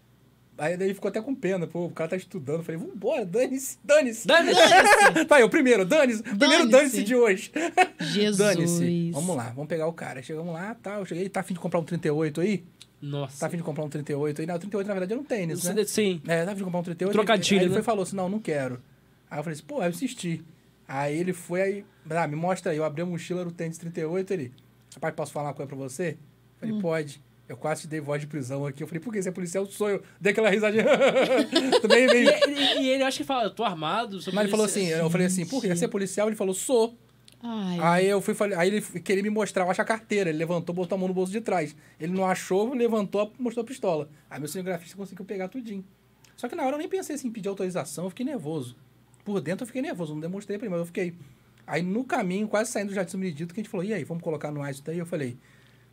Aí daí ele ficou até com pena, pô, o cara tá estudando. Eu falei, vambora, dane-se, dane-se. Dane-se! tá, eu primeiro, dane-se. Primeiro Dane-se. dane-se de hoje. Jesus. Dane-se. Vamos lá, vamos pegar o cara. Chegamos lá, tá, eu cheguei, tá afim de comprar um 38 aí? Nossa. Tá afim de comprar um 38 aí? Não, o 38 na verdade era um tênis, né? Sim. É, tava de comprar um 38. Trocadilho, aí ele né? foi e falou assim, não, não quero. Aí eu falei assim, pô, eu insisti. Aí ele foi aí, ah, me mostra aí. Eu abri a mochila, era o tênis 38, ele, rapaz, posso falar uma coisa pra você? Eu falei, Hum. pode. Eu quase te dei voz de prisão aqui. Eu falei, por que você é policial? Sou eu. Dei aquela risadinha. Também E, meio... e- e ele acha que fala, eu tô armado. sou Mas ele falou policial. assim, eu falei assim, por que você é policial? Ele falou, sou. Ai, Aí eu fui falei, aí ele queria me mostrar, eu acho a carteira. Ele levantou, botou a mão no bolso de trás. Ele não achou, levantou, mostrou a pistola. Aí meu cinegrafista conseguiu pegar tudinho. Só que na hora eu nem pensei assim, em pedir autorização, eu fiquei nervoso. Por dentro eu fiquei nervoso, não demonstrei pra ele, mas eu fiquei. Aí no caminho, quase saindo do Jardim Benedito, que a gente falou, e aí, vamos colocar no ar isso daí? Eu falei,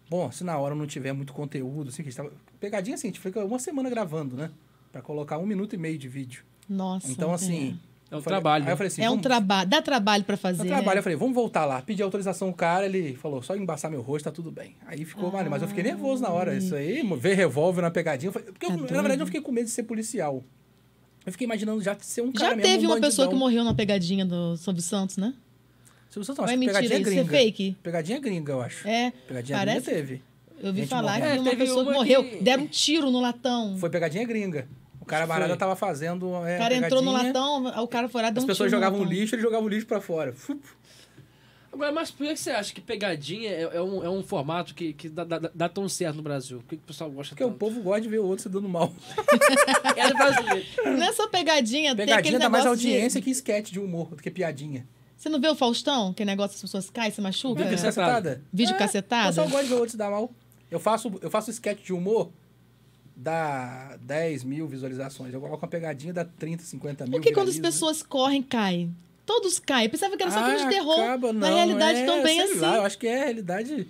bom, se na hora não tiver muito conteúdo, assim, que a gente tava... Pegadinha assim, a gente fica uma semana gravando, né? Pra colocar um minuto e meio de vídeo. nossa. Então, assim... É um eu falei- trabalho. Aí eu falei assim, É, é um trabalho. Dá trabalho pra fazer. no trabalho, né? eu falei, vamos voltar lá. Pedi autorização ao cara, ele falou, só embaçar meu rosto, tá tudo bem. Aí ficou maneiro, mas eu fiquei nervoso na hora. Isso aí, ver revólver na pegadinha. eu Porque, eu, Tá na verdade, eu fiquei com medo de ser policial. Eu fiquei imaginando já ser um cara Já mesmo, teve um uma pessoa bandidão. que morreu na pegadinha do Silvio Santos, né? Silvio Santos, Ou acho é que mentira pegadinha isso? gringa. É fake? Pegadinha gringa, eu acho. É. Pegadinha Parece- gringa teve. Eu vi falar morrendo. que É, uma pessoa que uma morreu. que- Deram um tiro no latão. Foi pegadinha gringa. O cara barada tava fazendo. É, o cara entrou no latão, o cara foi lá deu As um pessoas tiro no jogavam latão. lixo, ele jogava o lixo pra fora. Fup. Agora, mas por que você acha que pegadinha é, é um, é um formato que, que dá, dá- dá tão certo no Brasil? Por que, que o pessoal gosta Porque o tanto? povo gosta de ver o outro se dando mal. É do brasileiro. Não é só pegadinha, tem Pegadinha aquele dá mais negócio de- audiência que esquete de humor do que piadinha. Você não vê o Faustão? Que negócio que as pessoas caem, se machucam? Vídeo É. cacetada? Vídeo É, cacetada? O pessoal gosta de ver o outro se dar mal. Eu faço, eu faço sketch de humor, dá 10 mil visualizações. Eu coloco uma pegadinha, dá 30, 50 mil. Por que quando as pessoas correm, caem? Todos caem. Eu pensava que era só Ah, filme de terror. acaba, Na não, realidade, é, também sei assim. Lá, eu acho que é a realidade.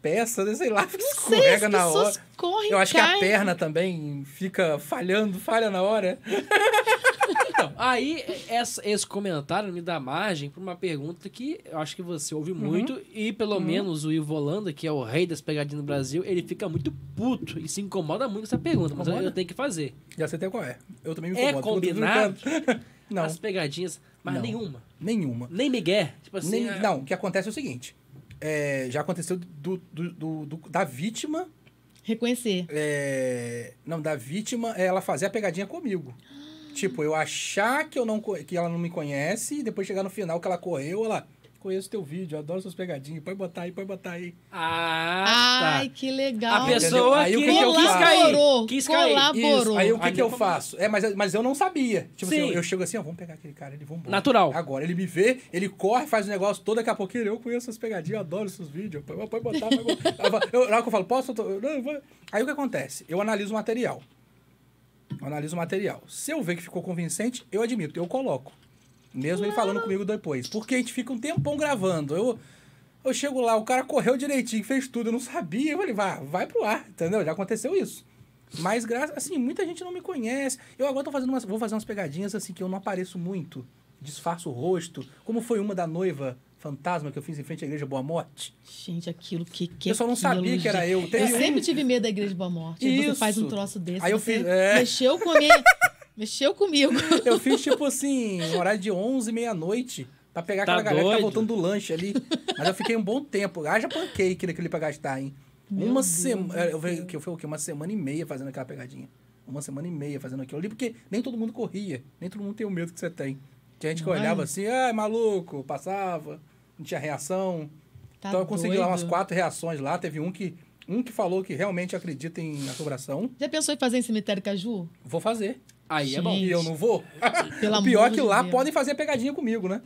Peça, né? sei lá, fica Sei, as escorrega na hora. correm, Eu acho que a caem. perna também fica falhando, falha na hora. Então, aí essa- esse comentário me dá margem para uma pergunta que eu acho que você ouve muito e pelo menos o Ivo Holanda, que é o rei das pegadinhas no Brasil, ele fica muito puto e se incomoda muito com essa pergunta, mas eu, eu tenho que fazer. Já sei até qual é. Eu também me É incomodo. tô combinado? Não, As pegadinhas, mas Não. nenhuma. nenhuma. Nem Miguel. Tipo assim, Nem- ah, não, o que acontece é o seguinte. é, já aconteceu do, do- do- do- da vítima Reconhecer. É, não, da vítima é ela fazer a pegadinha comigo. Tipo, eu achar que, eu não, que ela não me conhece e depois chegar no final que ela correu, ela. Conheço teu vídeo, adoro suas pegadinhas. Pode botar aí, pode botar aí. Ah, Ai, tá. que legal. A pessoa Aí o que, que que eu quis cair. Colaborou, Quis cair. colaborou. Isso. Aí o que, Aí que eu faço? É, mas, mas eu não sabia. Tipo assim, Sim. eu, eu chego assim, ó, vamos pegar aquele cara, ele vamos Natural. Agora, ele me vê, ele corre, faz o negócio todo, daqui a pouquinho eu conheço essas pegadinhas, eu adoro esses vídeos. Pode, pode botar, pode botar. Aí eu na hora que eu falo, posso? Eu tô- não, eu vou. Aí o que acontece? Eu analiso o material. Eu analiso o material. Se eu ver que ficou convincente, eu admito, eu coloco. Mesmo ele falando comigo depois. Porque a gente fica um tempão gravando. Eu, Eu chego lá, o cara correu direitinho, fez tudo, eu não sabia. Eu falei, vai, vai pro ar, entendeu? Já aconteceu isso. Mas, graças, assim, muita gente não me conhece. Eu agora tô fazendo umas, vou fazer umas pegadinhas, assim, que eu não apareço muito. Disfarço o rosto. Como foi uma da noiva fantasma que eu fiz em frente à igreja Boa Morte. Gente, aquilo que que Eu só não aquilo, sabia que era eu. Teve eu um- sempre tive medo da igreja Boa Morte. Aí Você Isso. faz um troço desse. Aí eu fiz- é. Mexeu comigo. mexeu comigo. Eu fiz, tipo assim, um horário de 11, meia-noite. Pra pegar Tá aquela galera que tá doido? voltando do lanche ali. Mas eu fiquei um bom tempo. Haja pancake naquele pra gastar, hein? Meu uma semana. do Eu falei que foi o quê? Uma semana e meia fazendo aquela pegadinha. Uma semana e meia fazendo aquilo ali, porque nem todo mundo corria. Nem todo mundo tem o medo que você tem. Tinha gente que é? olhava assim, ai, maluco, passava, não tinha reação. Tá então eu consegui lá umas doido? quatro reações lá. Teve um que. Um que falou que realmente acredita em assombração. Já pensou em fazer em cemitério Caju? Vou fazer. Aí é bom. Gente. E eu não vou? Pelo o pior amor é que de lá Deus. podem fazer pegadinha comigo, né?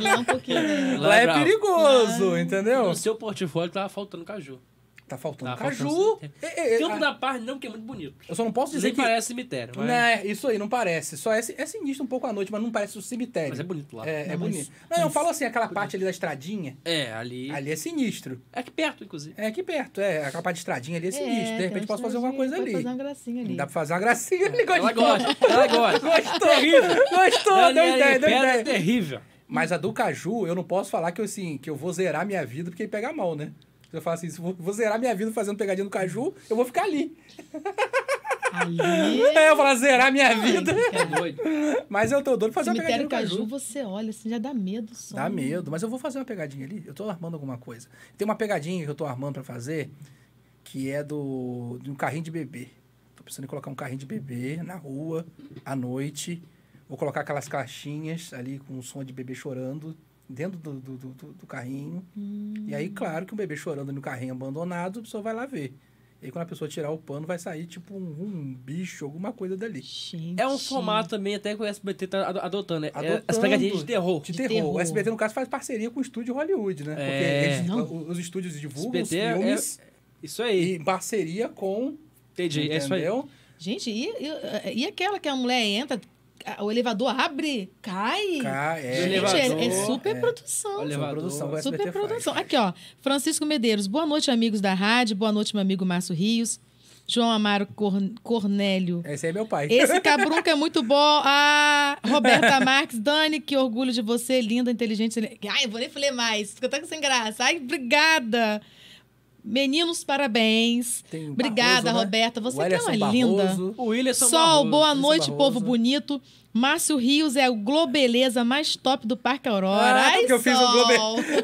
Lá é um pouquinho. né? Lá Lá é é perigoso, entendeu? No seu portfólio tava faltando caju. Tá faltando Tá caju. faltando- É, é, Campo a- da Paz não, que é muito bonito. Eu só não posso dizer Nem que... parece cemitério, mas, Né, isso aí, não parece. Só é, é sinistro um pouco à noite, mas não parece o cemitério. mas é bonito lá. É, é Não, mas- bonito. Não, eu falo assim, aquela parte ali da estradinha, É, ali... ali é sinistro. É aqui perto, inclusive. É aqui perto, é. Aquela parte de estradinha ali é sinistro. de repente posso fazer uma alguma coisa ali. fazer uma gracinha ali. Dá pra fazer uma gracinha ali. Ela Gostou? gosta, ela gosta. Gostou? Terrível. Gostou, deu ideia, deu é ideia. terrível. Mas a do Caju, eu não posso falar que eu, assim, que eu vou zerar minha vida porque ele pega mal, né? Eu falar assim, se eu vou, vou zerar minha vida fazendo pegadinha no Caju, eu vou ficar ali. Ali. É, eu falar zerar minha vida. É doido. Mas eu tô doido pra fazer uma pegadinha Cemitério no Caju. Caju, você olha assim, já dá medo só. Dá medo, mas eu vou fazer uma pegadinha ali. Eu tô armando alguma coisa. Tem uma pegadinha que eu tô armando pra fazer, que é do de um carrinho de bebê. Tô pensando em colocar um carrinho de bebê na rua, à noite. Vou colocar aquelas caixinhas ali com o som de bebê chorando dentro do, do, do- do- carrinho. E aí, claro que um bebê chorando no carrinho abandonado, a pessoa vai lá ver. E aí, quando a pessoa tirar o pano, vai sair tipo um, um bicho, alguma coisa dali. Gente. É um formato também até que o SBT tá ado- adotando, né? É Adotando. as pegadinhas de terror. De De terror. terror. O SBT, no caso, faz parceria com o estúdio Hollywood, né? Porque É. eles- Não. o- os estúdios divulgam os SBT é- filmes Isso aí. e parceria com. Entendi, é isso aí. entendeu? Gente, e, e, e aquela que a mulher entra, o elevador abre, cai? Cá, é. Gente, é, é Elevador, super é. produção. Olha, Essa produção o Super produção. faz. Aqui, ó. Francisco Medeiros. Boa noite, amigos da rádio. Boa noite, meu amigo Márcio Rios. João Amaro Cor- Cornélio. Esse aí é meu pai. Esse cabrunca é muito bom. Ah, Roberta Marques, Dani, que orgulho de você, linda, inteligente. Ai, eu vou nem falar mais, fica até sem graça. Ai, obrigada. Meninos, parabéns. Tem Obrigada, Barroso, né? Roberta. Você que é uma linda. Barroso. O William Sol, boa Wilson noite, Barroso. povo bonito. Márcio Rios é o Globeleza mais top do Parque Aurora. Ah, Ai, porque eu fiz. Globe...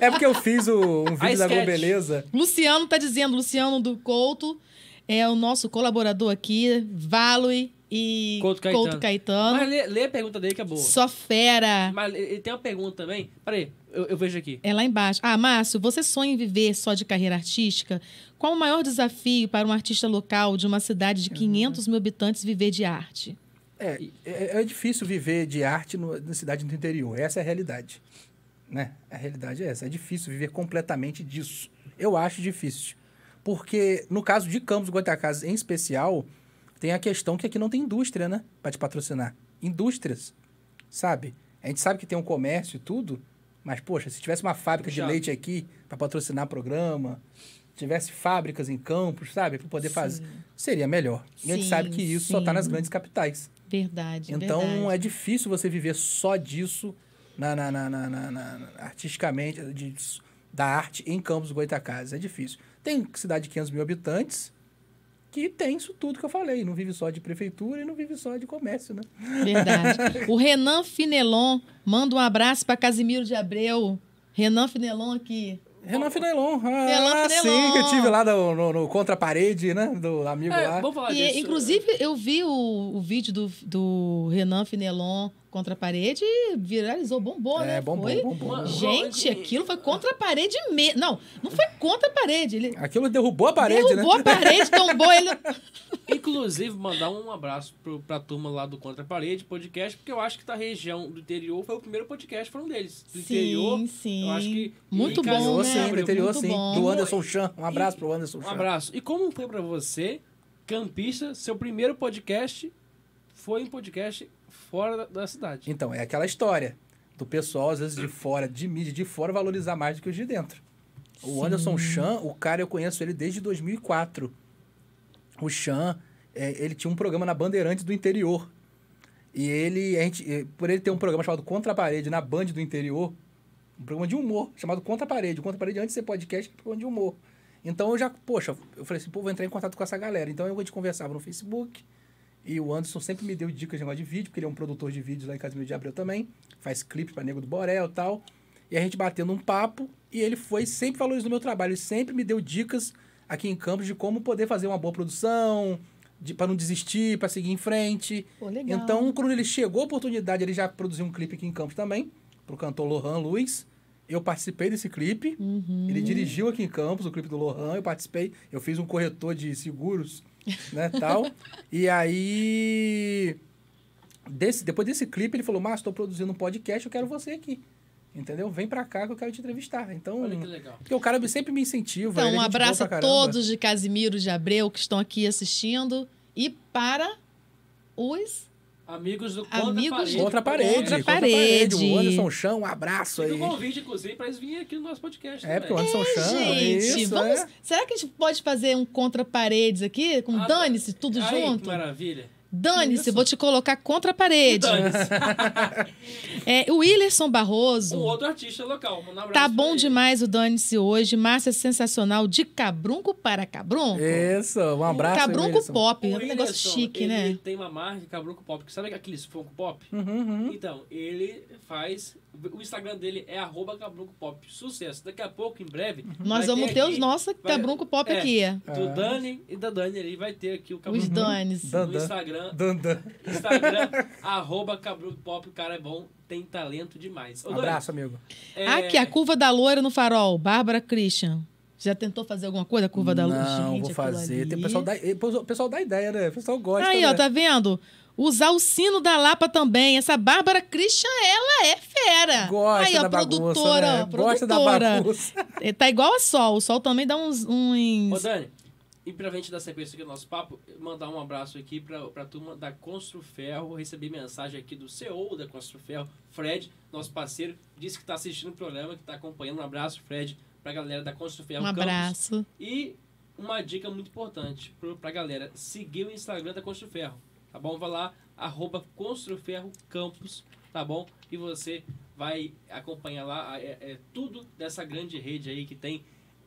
É porque eu fiz o, um vídeo da. Globeleza. Luciano tá dizendo, Luciano do Couto é o nosso colaborador aqui, Valui e Couto Caetano. Couto Caetano. Mas lê, lê a pergunta dele que é boa. Só fera. Mas ele tem uma pergunta também. Peraí, eu, eu vejo aqui. É lá embaixo. Ah, Márcio, você sonha em viver só de carreira artística? Qual o maior desafio para um artista local de uma cidade de 500 mil habitantes viver de arte? É, é, é difícil viver de arte no- na cidade do interior. Essa é a realidade. Né? A realidade é essa. É difícil viver completamente disso. Eu acho difícil. Porque, no caso de Campos Goitacazes em especial, tem a questão que aqui não tem indústria, né? Pra te patrocinar. Indústrias. Sabe? A gente sabe que tem um comércio e tudo, mas, poxa, se tivesse uma fábrica de leite aqui para patrocinar programa, tivesse fábricas em Campos, sabe? Para poder fazer, seria melhor. E a gente Sim, sabe que isso só tá nas sim. grandes capitais. Verdade. Então verdade. é difícil você viver só disso na, na, na, na- artisticamente, de- da arte em Campos Goitacazes. É difícil. Tem cidade de 500 mil habitantes que tem isso tudo que eu falei. Não vive só de prefeitura e não vive só de comércio, né? Verdade. O Renan Finelon manda um abraço para Casimiro de Abreu. Renan Finelon aqui. Renan Finelon. Ah, Renan sim, Finelon. que eu tive lá no, no, no Contra a Parede, né? Do amigo É, lá. vamos falar E, disso. inclusive, eu vi o, o vídeo do, do Renan Finelon contra a parede e viralizou, bombou, né? É, bom, Foi-. Gente, aquilo foi contra a parede mesmo. Não, não foi contra a parede. Ele Aquilo derrubou a parede, derrubou né? a parede, tombou ele. Inclusive, mandar um abraço pro, pra turma lá do Contra a Parede podcast, porque eu acho que da região do interior foi o primeiro podcast, foi um deles. Do interior, Sim, sim. eu acho que... Muito e bom, Interior, né? sim, do interior, Muito sim. bom. Do Anderson Chan. Um abraço pro Anderson Um Chan. abraço. E como foi pra você, campista, seu primeiro podcast foi um podcast fora da, da cidade? Então, é aquela história. do pessoal, às vezes de fora, de mídia de fora, valorizar mais do que os de dentro. O Anderson Chan, o cara, eu conheço ele desde 2004. O Chan, é, ele tinha um programa na Bandeirantes do interior. E ele, a gente, por ele ter um programa chamado Contra a Parede na Band do interior, um programa de humor chamado Contra a Parede. O Contra a Parede, antes de ser podcast, é um programa de humor. Então eu já, poxa, eu falei assim, pô, vou entrar em contato com essa galera. Então a gente conversava no Facebook. E o Anderson sempre me deu dicas de negócio de vídeo, porque ele é um produtor de vídeos lá em Casimiro de Abreu também. Faz clipe para Nego do Borel e tal. E a gente batendo um papo. E ele foi sempre valorizando o meu trabalho. Ele sempre me deu dicas aqui em Campos de como poder fazer uma boa produção, de, para não desistir, para seguir em frente. Pô, legal. Então, quando ele chegou a oportunidade, ele já produziu um clipe aqui em Campos também, pro cantor Lohan Luiz. Eu participei desse clipe. Uhum. Ele dirigiu aqui em Campos o clipe do Lohan, eu participei. Eu fiz um corretor de seguros, né, tal. e aí desse, depois desse clipe ele falou: "Márcio, estou produzindo um podcast, eu quero você aqui". Entendeu? Vem pra cá que eu quero te entrevistar. Então, Olha que legal. porque o cara sempre me incentiva. Então, ele é um abraço a todos de Casimiro de Abreu que estão aqui assistindo e para os Amigos do Amigos Contra do- Outra a parede. Outra contra a parede. O Anderson Chão, um abraço E aí. o convite, inclusive, para eles virem aqui no nosso podcast. É, porque o. Anderson Chão. Gente, isso, vamos. é. Será que a gente pode fazer um contra paredes aqui? Com Ah, dane-se, tudo Aí, junto? Que maravilha. Dane-se, vou te colocar contra a parede. Dane-se. É, o Willerson Barroso. Um outro artista local. Um abraço Tá bom ele. demais o Dane-se hoje. Márcia sensacional de cabrunco para cabrunco. Isso, um abraço. cabrunco Wilson. pop. O É um negócio Whindersson, chique, ele né? tem uma marca, Cabruco Pop. que Sabe aqueles Funko Pop? Uhum, uhum. Então, ele faz... O Instagram dele é arroba Cabruco Pop. Sucesso. Daqui a pouco, em breve... Nós vai vamos ter os aqui- nossos cabrunco pop é, aqui. Do Dani e da Dani ali vai ter aqui o Cabruco Os Danes. Dan- No. Instagram, Dandan. Instagram, arroba Cabruco Pop, o cara é bom, tem talento demais. Ô, Um Dani, abraço, amigo. é, Aqui, a curva da loira no farol. Bárbara Christian. Já tentou fazer alguma coisa? A curva da loira? Não, Gente, vou fazer. ali. Tem o pessoal, dá, o pessoal dá ideia, né? O pessoal gosta. Aí, né? ó, tá vendo? Usar o sino da Lapa também. Essa Bárbara Christian, ela é fera. Gosta Aí, ó, da produtora, bagunça, né? ó, Gosta da produtora. bagunça. É, Tá igual a Sol. O Sol também dá uns... Ô, uns... Dani, e pra gente dar sequência aqui no nosso papo, mandar um abraço aqui pra, pra turma da Construferro. Recebi mensagem aqui do CEO da Construferro, Fred, nosso parceiro, disse que tá assistindo o programa, que tá acompanhando. Um abraço, Fred, pra galera da Construferro Um Campos. abraço. E uma dica muito importante pro, pra galera, seguir o Instagram da Construferro, tá bom? Vai lá, arroba Construferro Campos, tá bom? E você vai acompanhar lá é, é tudo dessa grande rede aí que tem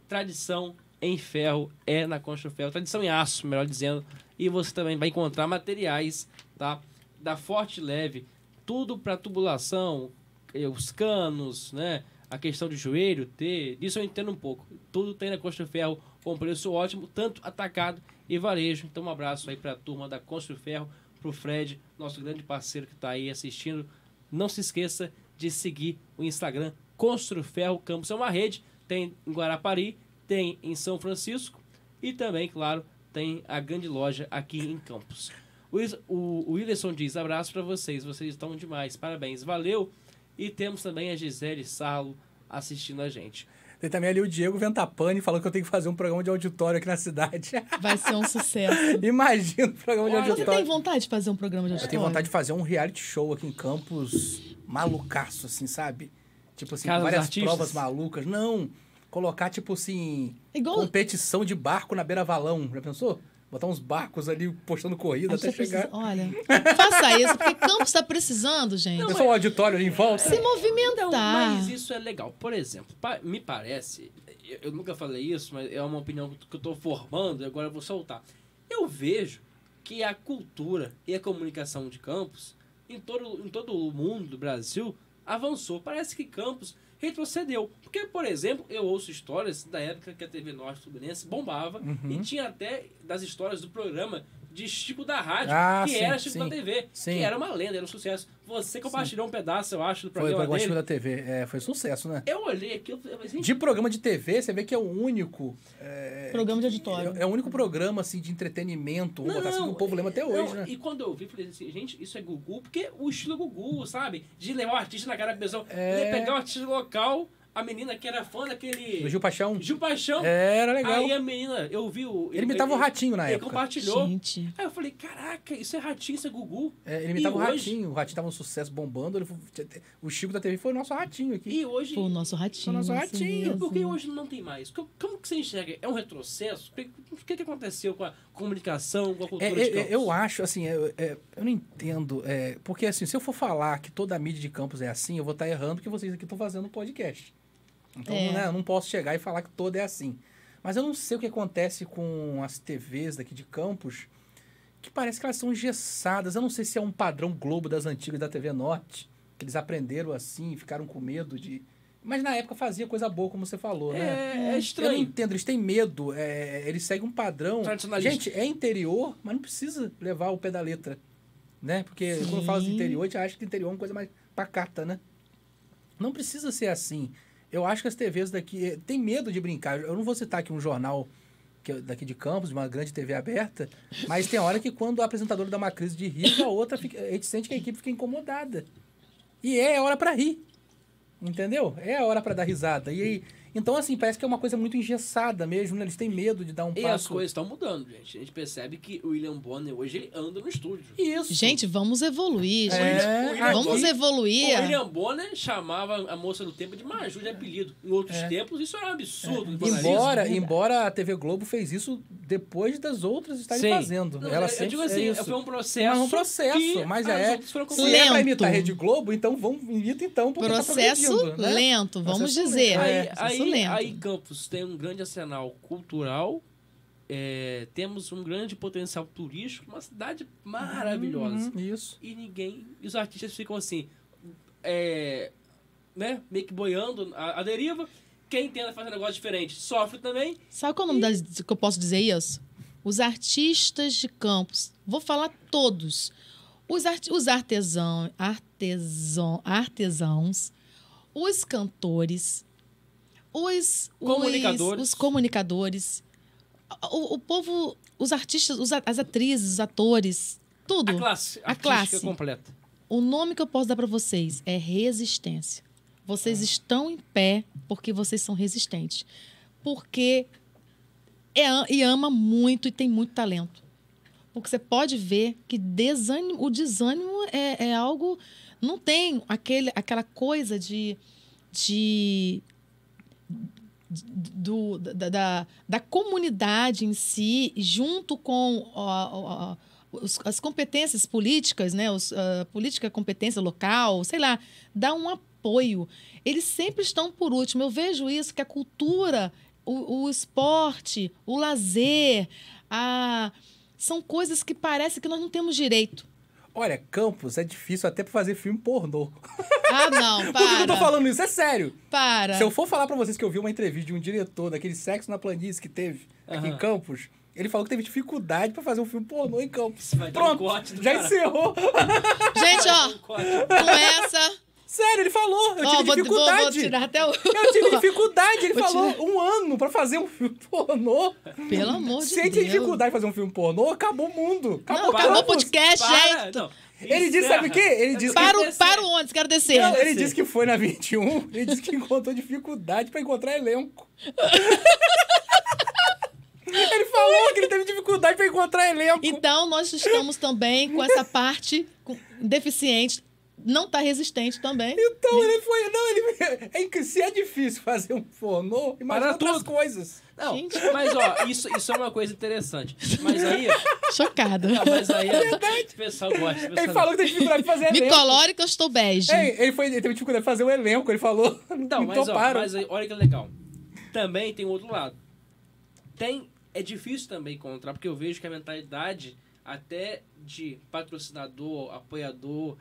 tradição em ferro, é na Construferro, tradição em aço, melhor dizendo. E você também vai encontrar materiais, tá? Da Forte Leve, tudo para tubulação, eh, os canos, né? A questão de joelho, ter, disso eu entendo um pouco. Tudo tem na Construferro com preço ótimo, tanto atacado e varejo. Então um abraço aí para a turma da Construferro, pro Fred, nosso grande parceiro que está aí assistindo. Não se esqueça de seguir o Instagram Construferro Campos. É uma rede, tem em Guarapari, tem em São Francisco e também, claro, tem a grande loja aqui em Campos. O, o, o Wilson diz: abraço para vocês, vocês estão demais, parabéns, valeu. E temos também a Gisele Sarlo assistindo a gente. Tem também ali o Diego Ventapani falando que eu tenho que fazer um programa de auditório aqui na cidade. Vai ser um sucesso. Imagina um programa de Olha, Você auditório. tem vontade de fazer um programa de Eu auditório? tenho vontade de fazer um reality show aqui em Campos malucaço, assim, sabe? Tipo assim, dos várias provas malucas. Não, colocar, tipo assim, Igual... competição de barco na beira-valão. Já pensou? Botar uns barcos ali postando corrida até tá chegar. precisando- Olha, faça isso, porque Campos está precisando, gente. Não, só o auditório ali em volta. Se movimentar. Então, mas isso é legal. Por exemplo, pa- me parece, eu, eu nunca falei isso, mas é uma opinião que eu estou formando e agora eu vou soltar. Eu vejo que a cultura e a comunicação de Campos, em todo, em todo o mundo do Brasil, avançou. Parece que Campos retrocedeu. Porque, por exemplo, eu ouço histórias da época que a TV Norte Fluminense bombava Uhum. e tinha até das histórias do programa de Chico da Rádio, Ah, que sim, era Chico sim, da TV, sim. que era uma lenda, era um sucesso. Você compartilhou um pedaço, eu acho, do Foi o programa programa dele. Chico da TV. É, foi sucesso, né? Eu olhei aquilo falei, gente, De programa de TV, você vê que é o único. É, Programa de auditório. é, é o único programa assim, de entretenimento, vamos botar assim, que o povo lembra até hoje, não, né? E quando eu vi, falei assim, gente, isso é Gugu, porque o estilo Gugu, sabe? De levar o artista na cara da pessoa, É. de pegar o artista local, a menina que era fã daquele. Do Gil Paixão. Gil Paixão. Era legal. Aí a menina, eu vi o. Ele imitava o ratinho na ele época. compartilhou. Gente. Aí eu falei, caraca, isso é Ratinho, isso é Gugu. É, ele imitava E o hoje- Ratinho. O Ratinho tava um sucesso bombando. Ele, foi- o Chico da TV foi o nosso Ratinho aqui. E hoje... Foi o nosso ratinho. nosso assim ratinho, mesmo. Por que hoje não tem mais? Co- Como que você enxerga? É um retrocesso? O que, o que que aconteceu com a comunicação, com a cultura É, de é, campos? eu acho, assim, é, é, eu não entendo. é, porque, assim, se eu for falar que toda a mídia de campos é assim, eu vou estar errando porque vocês aqui estão fazendo um podcast. Então, É. né, eu não posso chegar e falar que toda é assim. Mas eu não sei o que acontece com as TVs daqui de campos, que parece que elas são engessadas. Eu não sei se é um padrão Globo das antigas da TV Norte, que eles aprenderam assim e ficaram com medo de. Mas na época fazia coisa boa, como você falou, né? É, é Eu não estranho. entendo, eles têm medo, é, eles seguem um padrão. Gente, é interior, mas não precisa levar o pé da letra, né? Porque quando fala de Sim. interior, a gente acha que interior é uma coisa mais pacata, né? Não precisa ser assim. Eu acho que as TVs daqui eh, têm medo de brincar. Eu não vou citar aqui um jornal que é daqui de Campos, de uma grande TV aberta, mas tem hora que quando a apresentadora dá uma crise de rir, a outra fica, a gente sente que a equipe fica incomodada. E é hora pra rir. Entendeu? É hora pra dar risada. E aí, então assim, parece que é uma coisa muito engessada mesmo, né? Eles têm medo de dar um E passo. as coisas estão mudando, gente. A gente percebe que o William Bonner hoje ele anda no estúdio. Isso. Gente, vamos evoluir, É, gente. aqui- Vamos O evoluir. William Bonner chamava a moça do tempo de Maju de apelido. Em outros É. tempos, isso era um absurdo. jornalismo. Embora, embora a TV Globo fez isso depois das outras estarem Sim. fazendo. Não, Ela eu sempre digo é assim, isso. foi um processo. Mas um processo, que mas as é. Se é pra Lento. imitar a Rede Globo, então vamos, imita então, tá Processo né? lento, vamos Processo dizer. lento. Aí, É, aí, lento. aí Campos tem um grande arsenal cultural, é, temos um grande potencial turístico, uma cidade maravilhosa. Uhum, isso. E ninguém. E os artistas ficam assim, é, né? Meio que boiando a, a deriva. Quem tenta fazer um negócio diferente sofre também. Sabe qual é o nome das, que eu posso dizer isso? Os artistas de campos. Vou falar todos. Os, art, os artesão, artesão, artesãos, os cantores, os Comunicadores. os, os comunicadores, o, o povo, os artistas, os as atrizes, os atores, tudo. A classe. A classe. completa. O nome que eu posso dar para vocês é resistência. Vocês Ah. estão em pé porque vocês são resistentes. Porque é, e ama muito e tem muito talento. Porque você pode ver que desânimo, o desânimo é, é algo. Não tem aquele, aquela coisa de. de do, da, da, da comunidade em si, junto com ó, ó, os- as competências políticas, né? Os, a política, competência local, sei lá, dá um apoio. Eles sempre estão por último. Eu vejo isso, que a cultura, o, o esporte, o lazer, a, são coisas que parece que nós não temos direito. Olha, Campos é difícil até pra fazer filme pornô. Ah, não, Por que eu tô para. falando isso? É sério. Para. Se eu for falar pra vocês que eu vi uma entrevista de um diretor daquele Sexo na Planície que teve aqui em. Campos, ele falou que teve dificuldade pra fazer um filme pornô em Campos. Vai dar um Pronto, corte do já cara. encerrou. Gente, ó, Um com essa. Sério, ele falou. Eu ó, tive vou, vou, dificuldade. vou tirar até o. Eu tive dificuldade. Ele Vou falou tirar. um ano pra fazer um filme pornô. Pelo amor de Se ele Deus. tem dificuldade de fazer um filme pornô, acabou o mundo. Acabou, Não, acabou o podcast, Para, gente. não. Ele disse, sabe o quê? Ele disse que... Para descer. para o ônibus, quero descer. Não, ele descer. disse que foi na 21, ele disse que encontrou dificuldade pra encontrar elenco. ele falou que ele teve dificuldade pra encontrar elenco. Então, nós estamos também com essa parte com- deficiente. Não está resistente também. Então ele foi. Não, ele. É, que se é difícil fazer um pornô, imagina Para outras tudo. coisas. Não, Gente. mas ó, isso, isso é uma coisa interessante. Mas aí, Chocada. não, mas aí o pessoal gosta. o pessoal Ele falou que teve dificuldade de fazer Me elenco. colore que eu estou bege. Ei, ele, foi, ele teve dificuldade de fazer o elenco, ele falou. Então, não mas, ó, mas aí, olha que legal. Também tem o outro lado. Tem, é difícil também encontrar, porque eu vejo que a mentalidade até de patrocinador, apoiador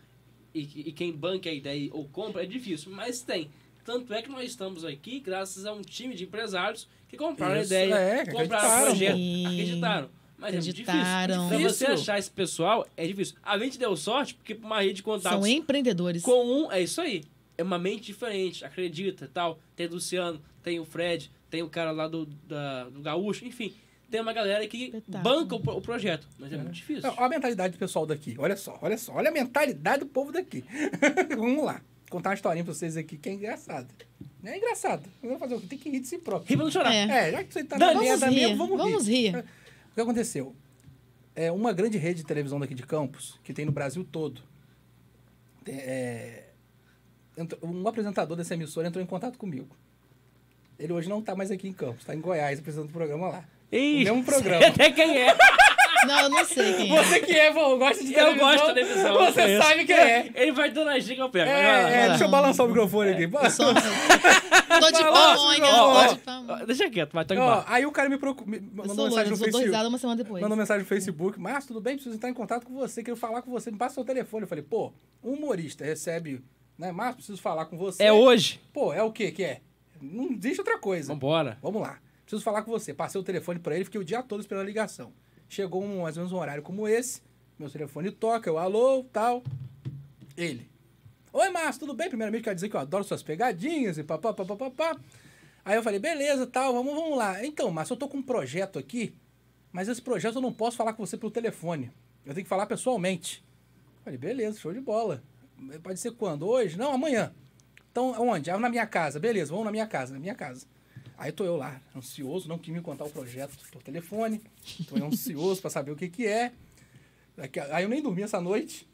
e, e quem banca a ideia ou compra é difícil, mas tem. Tanto é que nós estamos aqui graças a um time de empresários que compraram Isso, a ideia, é, que compraram o acreditaram. projeto, Sim. acreditaram. Mas Acreditaram. é difícil. Pra você achar esse pessoal, é difícil. A gente deu sorte, porque uma rede de contatos São empreendedores. com um, é isso aí. É uma mente diferente, acredita tal. Tem o Luciano, tem o Fred, tem o cara lá do, da, do Gaúcho, enfim. Tem uma galera que Espetáculo. banca o, pro- o projeto. Mas é, muito difícil. Não, olha a mentalidade do pessoal daqui. Olha só, olha só. Olha a mentalidade do povo daqui. Vamos lá. Contar uma historinha pra vocês aqui que é engraçada. Não é engraçado. Vamos fazer o quê? Tem que rir de si próprio. Ri pra não chorar. É. É, já que você tá Dani, na merda vamos rir, mesmo, vamos, vamos rir. O que aconteceu? é uma grande rede de televisão daqui de Campos, que tem no Brasil todo. É, um apresentador dessa emissora entrou em contato comigo. Ele hoje não está mais aqui em Campos, está em Goiás apresentando o programa lá. Ih, o mesmo programa. até quem é. Não, eu não sei quem é. Você que é, vô, gosta de Eu televisão. gosto de televisão. eu Você conheço. sabe quem é. Ele vai dando as dicas, eu pego. É, Vai lá, é, vai lá. deixa eu balançar o microfone aqui. Eu sou... Tô de pamonha, ó, tô de pamonha. Deixa quieto, vai, toca Ó, aí o cara me, procu... me Eu mandou sou mensagem no eu sou Facebook. risada uma semana depois. Mandou mensagem no Facebook. Márcio, tudo bem? Preciso entrar em contato com você. Quero falar com você. Me passa seu telefone. Eu falei, pô, um humorista recebe... Né? Márcio, preciso falar com você. É hoje. Pô, é o que que é? Não existe outra coisa. Vambora. Vamos lá. Preciso falar com você. Passei o telefone pra ele, fiquei o dia todo esperando a ligação. Chegou um, mais ou menos um horário como esse. Meu telefone toca, eu alô, tal. Ele. Oi, Márcio, tudo bem? Primeiramente, quero dizer que eu adoro suas pegadinhas e papá, papá, papá. Aí eu falei, beleza, tal, vamos, vamos lá. Então, Márcio, eu tô com um projeto aqui, mas esse projeto eu não posso falar com você pelo telefone. Eu tenho que falar pessoalmente. Eu falei, beleza, show de bola. Pode ser quando? Hoje? Não, amanhã. Então, onde? Ah, na minha casa. Beleza, vamos na minha casa, na minha casa. Aí tô eu lá, ansioso, não quis me contar o projeto por telefone. Tô ansioso pra saber o que que é. Aí eu nem dormi essa noite.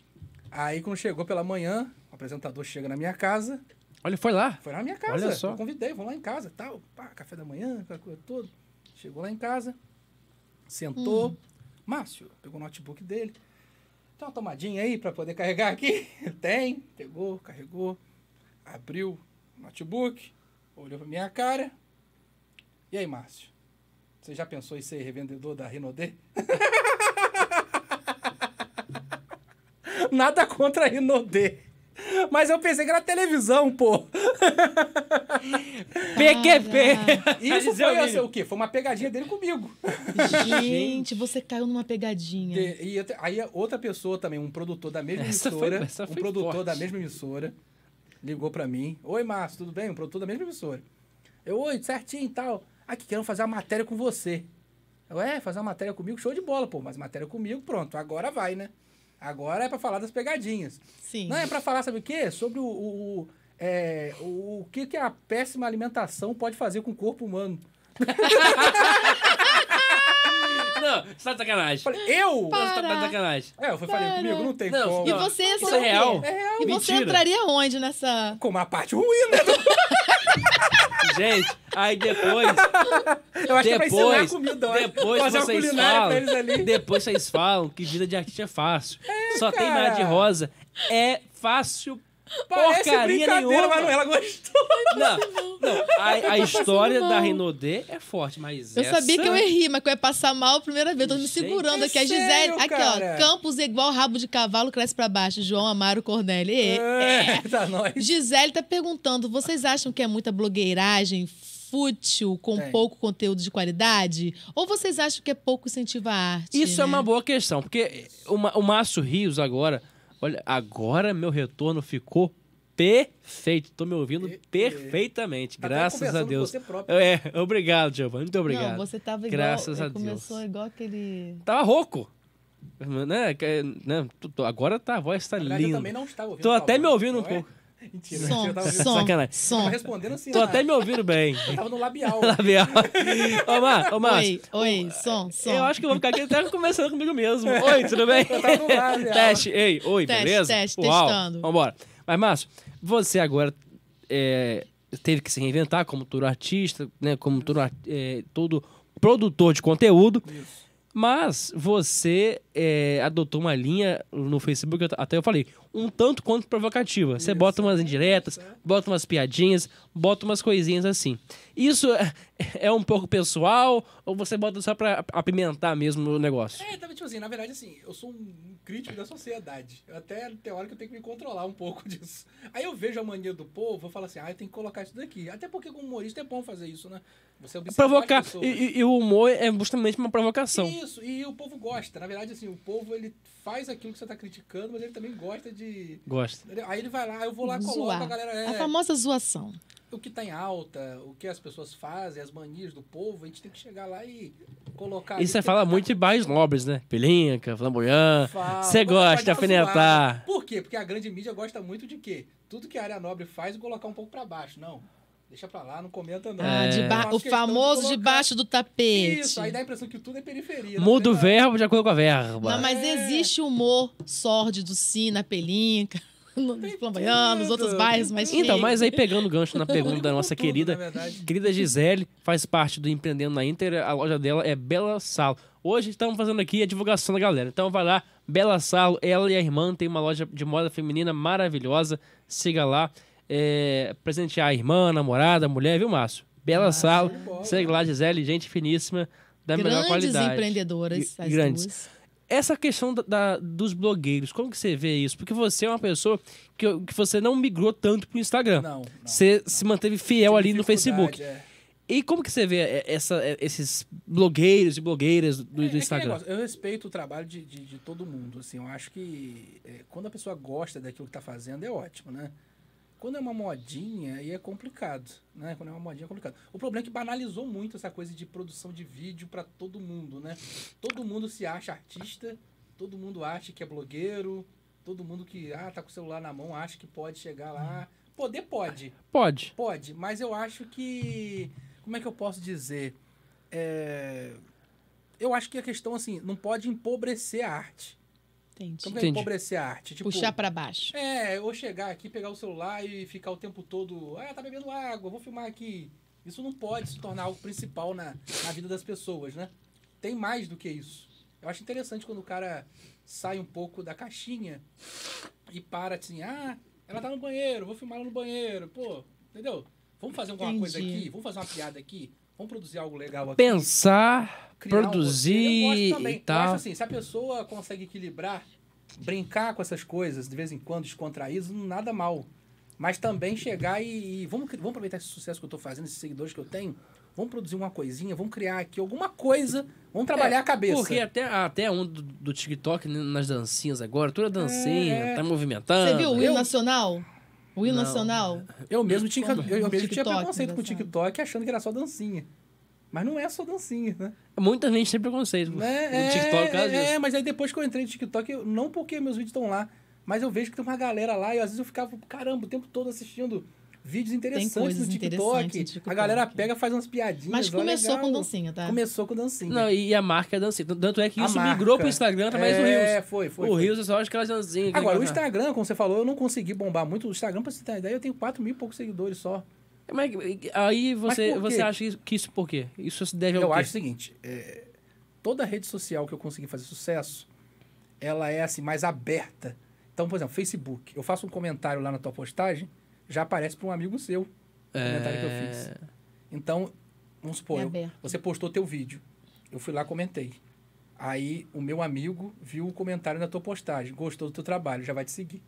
Aí quando chegou pela manhã, o apresentador chega na minha casa. Olha, foi lá. Foi na minha casa. Olha só. Eu convidei, vamos lá em casa, tal. Pá, café da manhã, aquela coisa toda. Chegou lá em casa, sentou. Márcio, pegou o notebook dele. Tem uma tomadinha aí pra poder carregar aqui? Tem. Pegou, carregou, abriu o notebook, olhou pra minha cara. E aí, Márcio? Você já pensou em ser revendedor da Rinodê? Nada contra a Rinodê. Mas eu pensei que era televisão, pô. PQP. Isso Dizer foi o assim, o quê? Foi uma pegadinha dele comigo. Gente, você caiu numa pegadinha. E, e até- aí outra pessoa também, um produtor da mesma Essa foi- emissora, um foi produtor forte. da mesma emissora, ligou pra mim. Oi, Márcio, tudo bem? Um produtor da mesma emissora. Eu, oi, certinho e tal. Aqui, quero fazer uma matéria com você. Eu, é, fazer uma matéria comigo, show de bola, pô. Mas matéria comigo, pronto, agora vai, né? Agora é pra falar das pegadinhas. Sim. Não, é pra falar, sabe o quê? Sobre o, o, o, é, o, o que, que a péssima alimentação pode fazer com o corpo humano. Não, você tá de sacanagem. Eu falei, eu? Você tá de sacanagem. É, eu fui falei comigo, não tem Não, como. E você Isso entrou é real. É real. E você Mentira. entraria onde nessa. Com uma parte ruim, né? Gente, aí depois, Eu acho que é pra depois, comida. depois Fazer vocês falam, ali. depois vocês falam que vida de artista é fácil. Só tem cara. nada de rosa. É fácil Parece porcaria brincadeira, nenhuma. mas não, ela gostou. Não, não. A, a história da Renaudet é forte, mas Eu essa... sabia que eu ia rir, mas que eu ia passar mal a primeira vez. Tô me segurando é aqui. A Gisele. sério, aqui, cara? ó. Campos é igual rabo de cavalo, cresce pra baixo. João Amaro Cornélio. É, é. É, tá nós. Gisele tá perguntando: vocês acham que é muita blogueiragem fútil, com Tem. pouco conteúdo de qualidade? Ou vocês acham que é pouco incentivo à arte? Isso é né? uma boa questão, porque o, Ma- o Márcio Rios agora, olha, agora meu retorno ficou perfeito. Tô me ouvindo perfeitamente, Tá até graças a Deus. você próprio. É, obrigado, Giovanni, muito obrigado. Não, você tava igual. Graças eh, a Deus. Começou igual aquele. Tava rouco. Né? que- né? Agora tá, a voz tá verdade, eu linda. também não estava ouvindo. Tô até me ouvindo um não é? pouco. Mentira, Som, eu tava, ouvindo- som, Sacanagem. som. tava respondendo assim. Tô na- até me ouvindo bem. Eu tava no labial. Labial. Ô, Mar, ô, Márcio, Oi, oi, som, som. Eu acho que eu vou ficar aqui até conversando comigo mesmo. Oi, tudo bem? Eu tava no labial. Teste, ei, oi, Teste, beleza? teste, Uau. testando. Vambora. Mas, Márcio, você agora é, teve que se reinventar como todo artista, né? Como todo, é, todo produtor de conteúdo. Isso. Mas você é, adotou uma linha no Facebook, até eu falei, um tanto quanto provocativa. Você bota umas indiretas, é. bota umas piadinhas, bota umas coisinhas assim. Isso é, é um pouco pessoal ou você bota só pra apimentar mesmo o negócio? É, tava tipo assim, na verdade, assim, eu sou um crítico da sociedade. Eu até tem hora que eu tenho que me controlar um pouco disso. Aí eu vejo a mania do povo, eu falo assim, ah, eu tenho que colocar isso daqui. Até porque como humorista é bom fazer isso, né? Você observar Provocar. as pessoas. E, e- e o humor é justamente uma provocação. Isso, e o povo gosta. Na verdade, assim, o povo, ele faz aquilo que você tá criticando, mas ele também gosta de... Gosta. Aí ele vai lá, eu vou lá, coloco Zoar. a galera... É, A famosa zoação. o que tá em alta, o que as pessoas fazem, as manias do povo, a gente tem que chegar lá e colocar... E ali, você fala muito de bairros nobres, né? Pelinca, Flamboyant. Você gosta alfinetar. Por quê? Porque a grande mídia gosta muito de quê? Tudo que a área nobre faz, colocar um pouco pra baixo. Não. Deixa pra lá, não comenta não. Ah, É. faço o de famoso colocar- debaixo do tapete. Isso, aí dá a impressão que tudo é periferia. Muda o verbo de acordo com a verba. Não, mas existe humor sórdido, sim, na Pelinca, nos Flamboyant, nos outros bairros, mas Então, tem. mas aí pegando o gancho na pergunta da nossa querida, querida Gisele, faz parte do Empreendendo na Inter, a loja dela é Bela Salo. Hoje estamos fazendo aqui a divulgação da galera. Então vai lá, Bela Salo, ela e a irmã tem uma loja de moda feminina maravilhosa. Siga lá. É, presentear a irmã, a namorada, a mulher, viu, Márcio? Bela Salo, show de bola. segue lá, Gisele, gente finíssima, da melhor Grandes qualidade. empreendedoras, E- as grandes. duas. Essa questão da, da- dos blogueiros, como que você vê isso? Porque você é uma pessoa que, que você não migrou tanto pro Instagram. Não, não. Você se manteve fiel ali no Facebook. é. E como que você vê é, essa, é, esses blogueiros e blogueiras do, do É, é aquele Instagram? negócio, eu respeito o trabalho de, de, de todo mundo. Assim, eu acho que é, quando a pessoa gosta daquilo que tá fazendo, é ótimo, né? Quando é uma modinha, aí é complicado, né? Quando é uma modinha é complicado. O problema é que banalizou muito essa coisa de produção de vídeo para todo mundo, né? Todo mundo se acha artista, todo mundo acha que é blogueiro, todo mundo que ah, tá com o celular na mão acha que pode chegar lá. Poder pode, Pode. Pode, mas eu acho que. Como é que eu posso dizer? É, eu acho que a questão, assim, não pode empobrecer a arte. Entendi. Como que é Entendi. empobrecer a arte? Tipo, Puxar pra baixo. É, eu chegar aqui, pegar o celular e ficar o tempo todo. Ah, tá bebendo água, vou filmar aqui. Isso não pode se tornar algo principal na, na vida das pessoas, né? Tem mais do que isso. Eu acho interessante quando o cara sai um pouco da caixinha e para assim, ah, ela tá no banheiro, vou filmar ela no banheiro, pô, entendeu? Vamos fazer alguma coisa Entendi. aqui, vamos fazer uma piada aqui, vamos produzir algo legal aqui. Pensar, criar um produzir roteiro. Eu gosto e também. Eu tal. acho assim, se a pessoa consegue equilibrar, brincar com essas coisas de vez em quando, descontraído, nada mal. Mas também chegar e, e vamos, vamos aproveitar esse sucesso que eu tô fazendo, esses seguidores que eu tenho, vamos produzir uma coisinha, vamos criar aqui alguma coisa, vamos trabalhar a cabeça. Porque até, até um do, do TikTok, né, nas dancinhas agora, toda dancinha, É. tá movimentando. Você viu o eu- hino nacional? Não. nacional? Eu mesmo tinha, Como? eu, eu mesmo tinha preconceito com o. TikTok achando que era só dancinha. Mas não é só dancinha, né? Muita gente tem preconceito Né? no TikTok é, é, mas aí depois que eu entrei no TikTok, eu- não porque meus vídeos estão lá, mas eu vejo que tem uma galera lá e às vezes eu ficava, caramba, o tempo todo assistindo vídeos interessantes no TikTok. TikTok. A galera pega, faz umas piadinhas. Mas começou legal. com dancinha, tá? Começou com dancinha. Não, e a marca é dancinha. Tanto é que A isso marca. migrou pro Instagram, tá no É, Reels. foi, foi. o. Reels é só aquelas dancinhas. Agora, o Instagram, como você falou, eu não consegui bombar muito. O Instagram, pra você ter uma ideia, eu tenho 4 mil e poucos seguidores só. Mas aí você, quê? você acha que isso por quê? Isso se deve ao Eu quê? acho o seguinte, é, toda rede social que eu consegui fazer sucesso, ela é assim, mais aberta. Então, por exemplo, Facebook. Eu faço um comentário lá na tua postagem, já aparece para um amigo seu. O comentário que eu fiz. É. Então, vamos supor, É eu- você postou teu vídeo. Eu fui lá comentei. Aí o meu amigo viu o comentário na tua postagem, gostou do teu trabalho, já vai te seguir.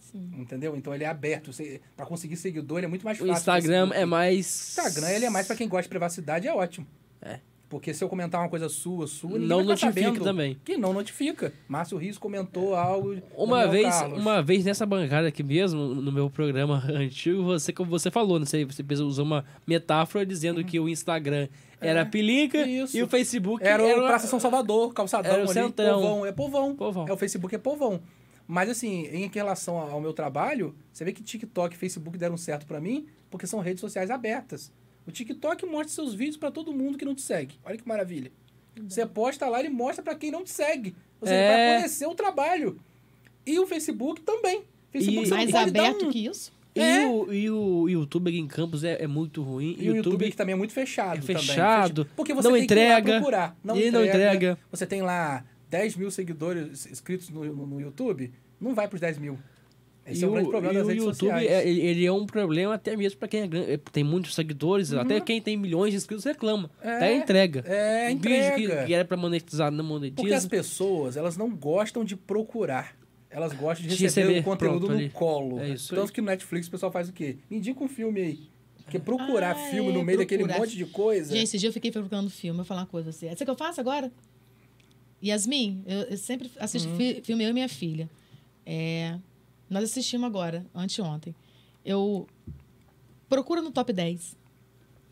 Sim. Entendeu? Então ele é aberto. Para conseguir seguidor, ele é muito mais O fácil. que Instagram é mais. O Instagram ele é mais para quem gosta de privacidade, é ótimo. É. Porque se eu comentar uma coisa sua, sua, Não notifica também. Que não notifica. Márcio Rios comentou algo. Uma vez, Carlos. uma vez nessa bancada aqui mesmo, no meu programa antigo, você, como você falou, não sei, você usou uma metáfora dizendo que o Instagram era Uhum. É, isso. e o Facebook Era o era Praça São Salvador, calçadão Era o ali, centrão. povão. É povão. Povão. É o Facebook é povão. Mas assim, em relação ao meu trabalho, você vê que TikTok e Facebook deram certo pra mim, porque são redes sociais abertas. O TikTok mostra seus vídeos pra todo mundo que não te segue. Olha que maravilha. Você posta lá, ele mostra pra quem não te segue. Você É. vai conhecer o trabalho. E o Facebook também. Facebook E- Mais aberto um- que isso? E, É. o, e o YouTube aqui em Campos é, é muito ruim. E o YouTube aqui também é muito fechado. é também. fechado, Fecha- Porque você não tem que ir lá entrega, procurar. Não e entrega, não entrega. Você tem lá 10 mil seguidores inscritos no, no, no YouTube, não vai pros 10 mil. Esse e é o o, grande problema das o redes YouTube, sociais. é, ele é um problema até mesmo pra quem é grande, é, tem muitos seguidores, Uhum. até quem tem milhões de inscritos reclama. É, até entrega. é, Um entrega. Vídeo que, que era pra monetizar, não Porque as monetiza. pessoas, elas não gostam de procurar. Elas gostam de De receber, receber, o conteúdo pronto, no ali. colo. É isso Tanto aí. que no Netflix o pessoal faz o quê? Me indica um filme aí. Porque procurar Ah, filme é, no meio daquele procurar. monte de coisa. Gente, esse dia eu fiquei procurando filme, eu vou falar uma coisa assim. Sabe o que eu faço agora? Yasmin, eu, eu sempre assisto Uhum. fi- filme, eu e minha filha. É, nós assistimos agora, anteontem. Eu procuro no top 10.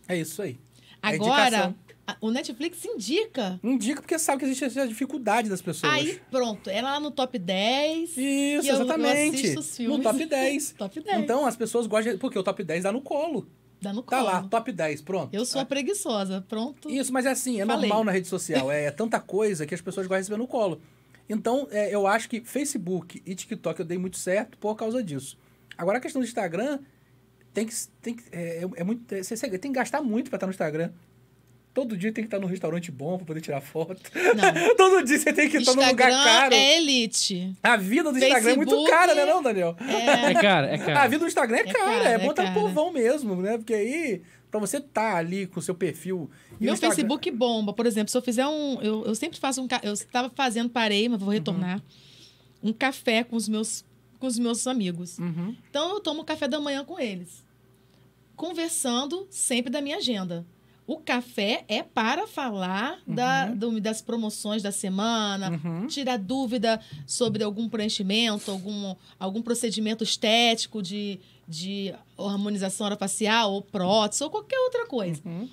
É isso aí. É Agora, a- o Netflix indica. Indica porque sabe que existe essa dificuldade das pessoas. Aí, pronto, ela lá no top 10. Isso, que eu- eu exatamente. os no filmes. top 10. top 10. Então, as pessoas gostam de... Porque o top 10 dá no colo. Dando Tá colo. lá, top 10, pronto. Eu sou Ah, preguiçosa, pronto. Isso, mas é assim, é Falei. normal na rede social. É, tanta coisa que as pessoas gostam de receber no colo. Então, é, eu acho que Facebook e TikTok eu dei muito certo por causa disso. Agora, a questão do Instagram, tem que. Tem que é, é- é muito, é, você, tem que gastar muito pra estar no Instagram. Todo dia tem que estar num restaurante bom pra poder tirar foto. Não. Todo dia você tem que estar num lugar Instagram caro. é elite. A vida do Instagram é muito Facebook cara, né, não, Daniel? É cara, é cara. A vida do Instagram é, É cara, cara, é, é bom estar cara. povão mesmo, né? Porque aí, pra você estar ali com o seu perfil. E Meu Instagram- Facebook bomba, por exemplo, se eu fizer um. Eu, eu sempre faço um. Eu estava fazendo, parei, mas vou retornar. Um café com os meus, com os meus amigos. Uhum. Então eu tomo café da manhã com eles. Conversando sempre da minha agenda. O café é para falar da, do- das promoções da semana, Uhum. tirar dúvida sobre algum preenchimento, algum, algum procedimento estético de, de harmonização orofacial, ou prótese, ou qualquer outra coisa. Uhum.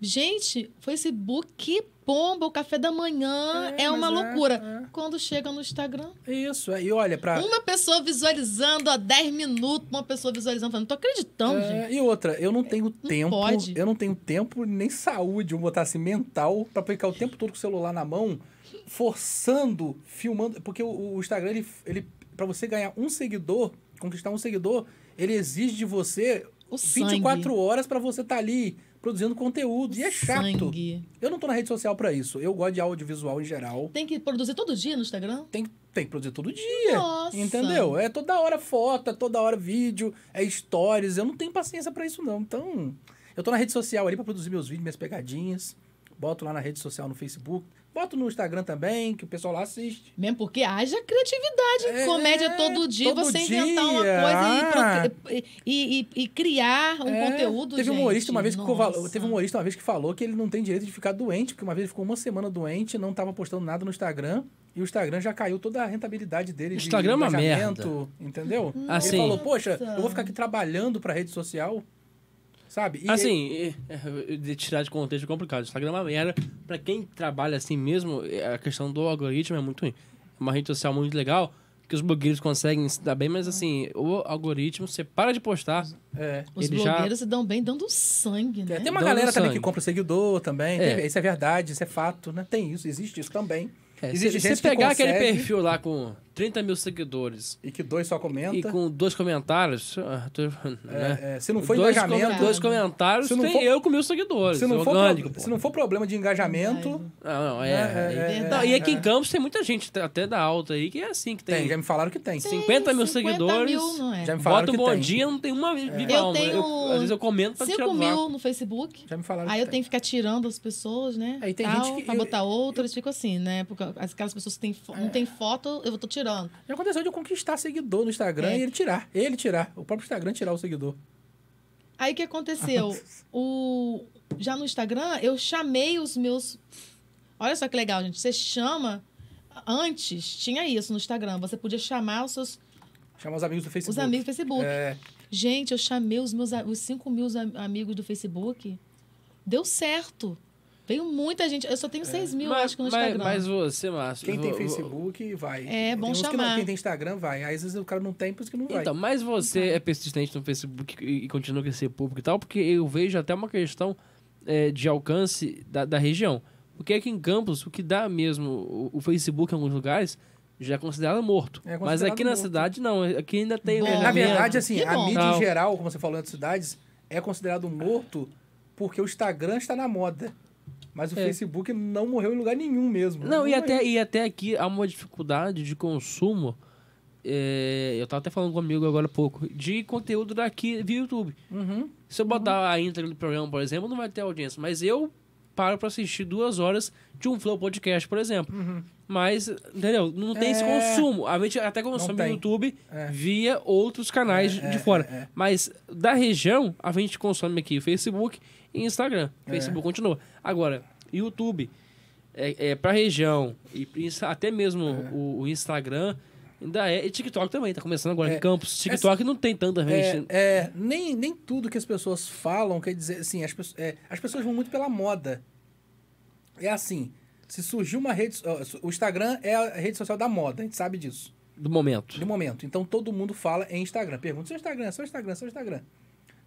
Gente, Facebook bomba o café da manhã, É, é, uma é, loucura. Quando chega no Instagram, Isso, é. E olha, pra. uma pessoa visualizando há 10 minutos, uma pessoa visualizando, falando, não tô acreditando, gente. É, e outra, eu não tenho tempo. pode. Eu não tenho tempo nem saúde, vamos botar assim, mental, pra ficar o tempo todo com o celular na mão, forçando, filmando. Porque o, o Instagram, ele, ele, pra você ganhar um seguidor, conquistar um seguidor, ele exige de você O 24 sangue. horas pra você estar ali produzindo conteúdo. E é chato. Sangue. Eu não tô na rede social pra isso. Eu gosto de audiovisual em geral. Tem que produzir todo dia no Instagram? Tem, tem que produzir todo dia. Nossa. Entendeu? É toda hora foto, é toda hora vídeo, é stories. Eu não tenho paciência pra isso, não. Então, eu tô na rede social ali pra produzir meus vídeos, minhas pegadinhas. Boto lá na rede social no Facebook. Boto no Instagram também, que o pessoal lá assiste. Mesmo porque haja criatividade. É, Comédia todo dia, todo você dia, inventar uma coisa ah. e e, e- e criar um É, conteúdo, Teve um humorista uma vez que Nossa. teve um humorista uma vez que falou que ele não tem direito de ficar doente, porque uma vez ele ficou uma semana doente, não tava postando nada no Instagram, e o Instagram já caiu toda a rentabilidade dele de Instagram é uma engajamento, entendeu? Assim- Ele falou, poxa, eu vou ficar aqui trabalhando pra rede social, sabe? E Assim, é, de tirar de contexto é complicado. O Instagram é uma merda. Pra quem trabalha assim mesmo, é, a questão do algoritmo é muito ruim. É uma rede social muito legal, que os blogueiros conseguem se dar bem, mas assim, o algoritmo, você para de postar. é, Os ele já- blogueiros se dão bem dando sangue, né? É, tem uma Dando galera também sangue. que compra seguidor também, É. tem- isso é verdade, isso é fato, né? Tem isso, existe isso também. É, existe se gente você que pegar aquele consegue perfil lá com 30 mil seguidores E que dois só comenta. e com dois comentários, ah, tô- né? É, é, se não for dois, engajamento... com- dois comentários, Se não tem for- eu com mil seguidores. Se não, for orgânico, pro- se não for problema de engajamento, Não, não, é. É, é, é, não, é, e aqui é. em Campos tem muita gente, até da alta aí, que é assim, que tem, tem, já me falaram que tem. 50 mil 50 seguidores. mil, não é? Já me falaram Bota um bom tem. dia, não tem uma viva Eu alma. tenho às vezes eu comento pra tirar 5 do mil no Facebook. Já me falaram Aí que eu tenho que ficar tirando as pessoas, né? Aí tem gente que- Pra eu- botar outras, fico assim, né? Porque aquelas pessoas que não tem foto, eu tô tirando. Já aconteceu de eu conquistar seguidor no Instagram É. e ele tirar. Ele tirar. O próprio Instagram tirar o seguidor. Aí o que aconteceu? o... Já no Instagram, eu chamei os meus. Olha só que legal, gente. Você chama. Antes tinha isso no Instagram. Você podia chamar os seus Chamar os amigos do Facebook. os amigos do Facebook. É, Gente, eu chamei os meus os 5 mil am- amigos do Facebook. Deu certo. Veio muita gente. Eu só tenho 6 mil, Mas, acho que no mas, Instagram. mas você, Márcio. quem tem vo- vo- Facebook, vai. É, bom tem uns que não- chamar. quem tem Instagram, vai. Aí, às vezes o cara não tem, por isso que não vai. Então, mas você é persistente no Facebook e, e continua a ser público e tal, porque eu vejo até uma questão é, de alcance da, da região. Porque aqui em Campos, o que dá mesmo, o, o Facebook em alguns lugares já é considerado morto. É mas considerado aqui na morto. cidade não, aqui ainda tem Bom, É, na verdade, assim, a mídia em geral, como você falou outras cidades, é considerado morto porque o Instagram está na moda. Mas o É. Facebook não morreu em lugar nenhum mesmo. Não, e morreu. até, e até aqui há uma dificuldade de consumo. é, eu tava até falando comigo agora há pouco, de conteúdo daqui via YouTube. Uhum. Se eu botar a intro do programa, por exemplo, não vai ter audiência. Mas eu paro pra assistir duas horas de um Flow Podcast, por exemplo. Mas, entendeu? Não tem esse Uhum. É. consumo. A gente até consome no YouTube É. via outros canais de- de fora. é, é. Mas da região, a gente consome aqui Facebook e Instagram. É. Facebook continua. Agora, YouTube é, é pra região e até mesmo o, o Instagram ainda é. E TikTok também, tá começando agora É. em Campos. TikTok não tem tanta gente. É, é, nem, nem tudo que as pessoas falam quer dizer assim, as, pessoas- é, as pessoas vão muito pela moda. É assim, se surgiu uma rede. O Instagram é a rede social da moda, a gente sabe disso. Do momento. De momento. Então todo mundo fala em Instagram. Pergunta seu Instagram, seu Instagram, seu Instagram.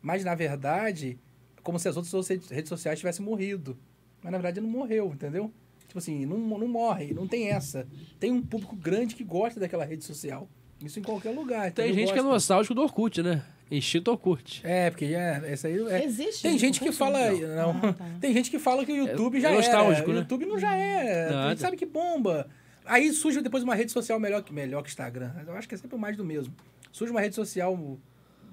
Mas, na verdade, como se as outras redes sociais tivessem morrido. Mas, na verdade, não morreu, entendeu? Tipo assim, não, não morre, não tem essa. Tem um público grande que gosta daquela rede social. Isso em qualquer lugar. Tem gente que é Gosta. nostálgico do Orkut, né? Instinto Orkut. É, porque é, essa aí é. Existe Tem gente que fala. Não. Ah, tá. Tem gente que fala que o YouTube já é é. nostálgico, O né? YouTube não já é. A Nada. gente sabe que bomba. Aí surge depois uma rede social melhor que, melhor que Instagram. Eu acho que é sempre mais do mesmo. Surge uma rede social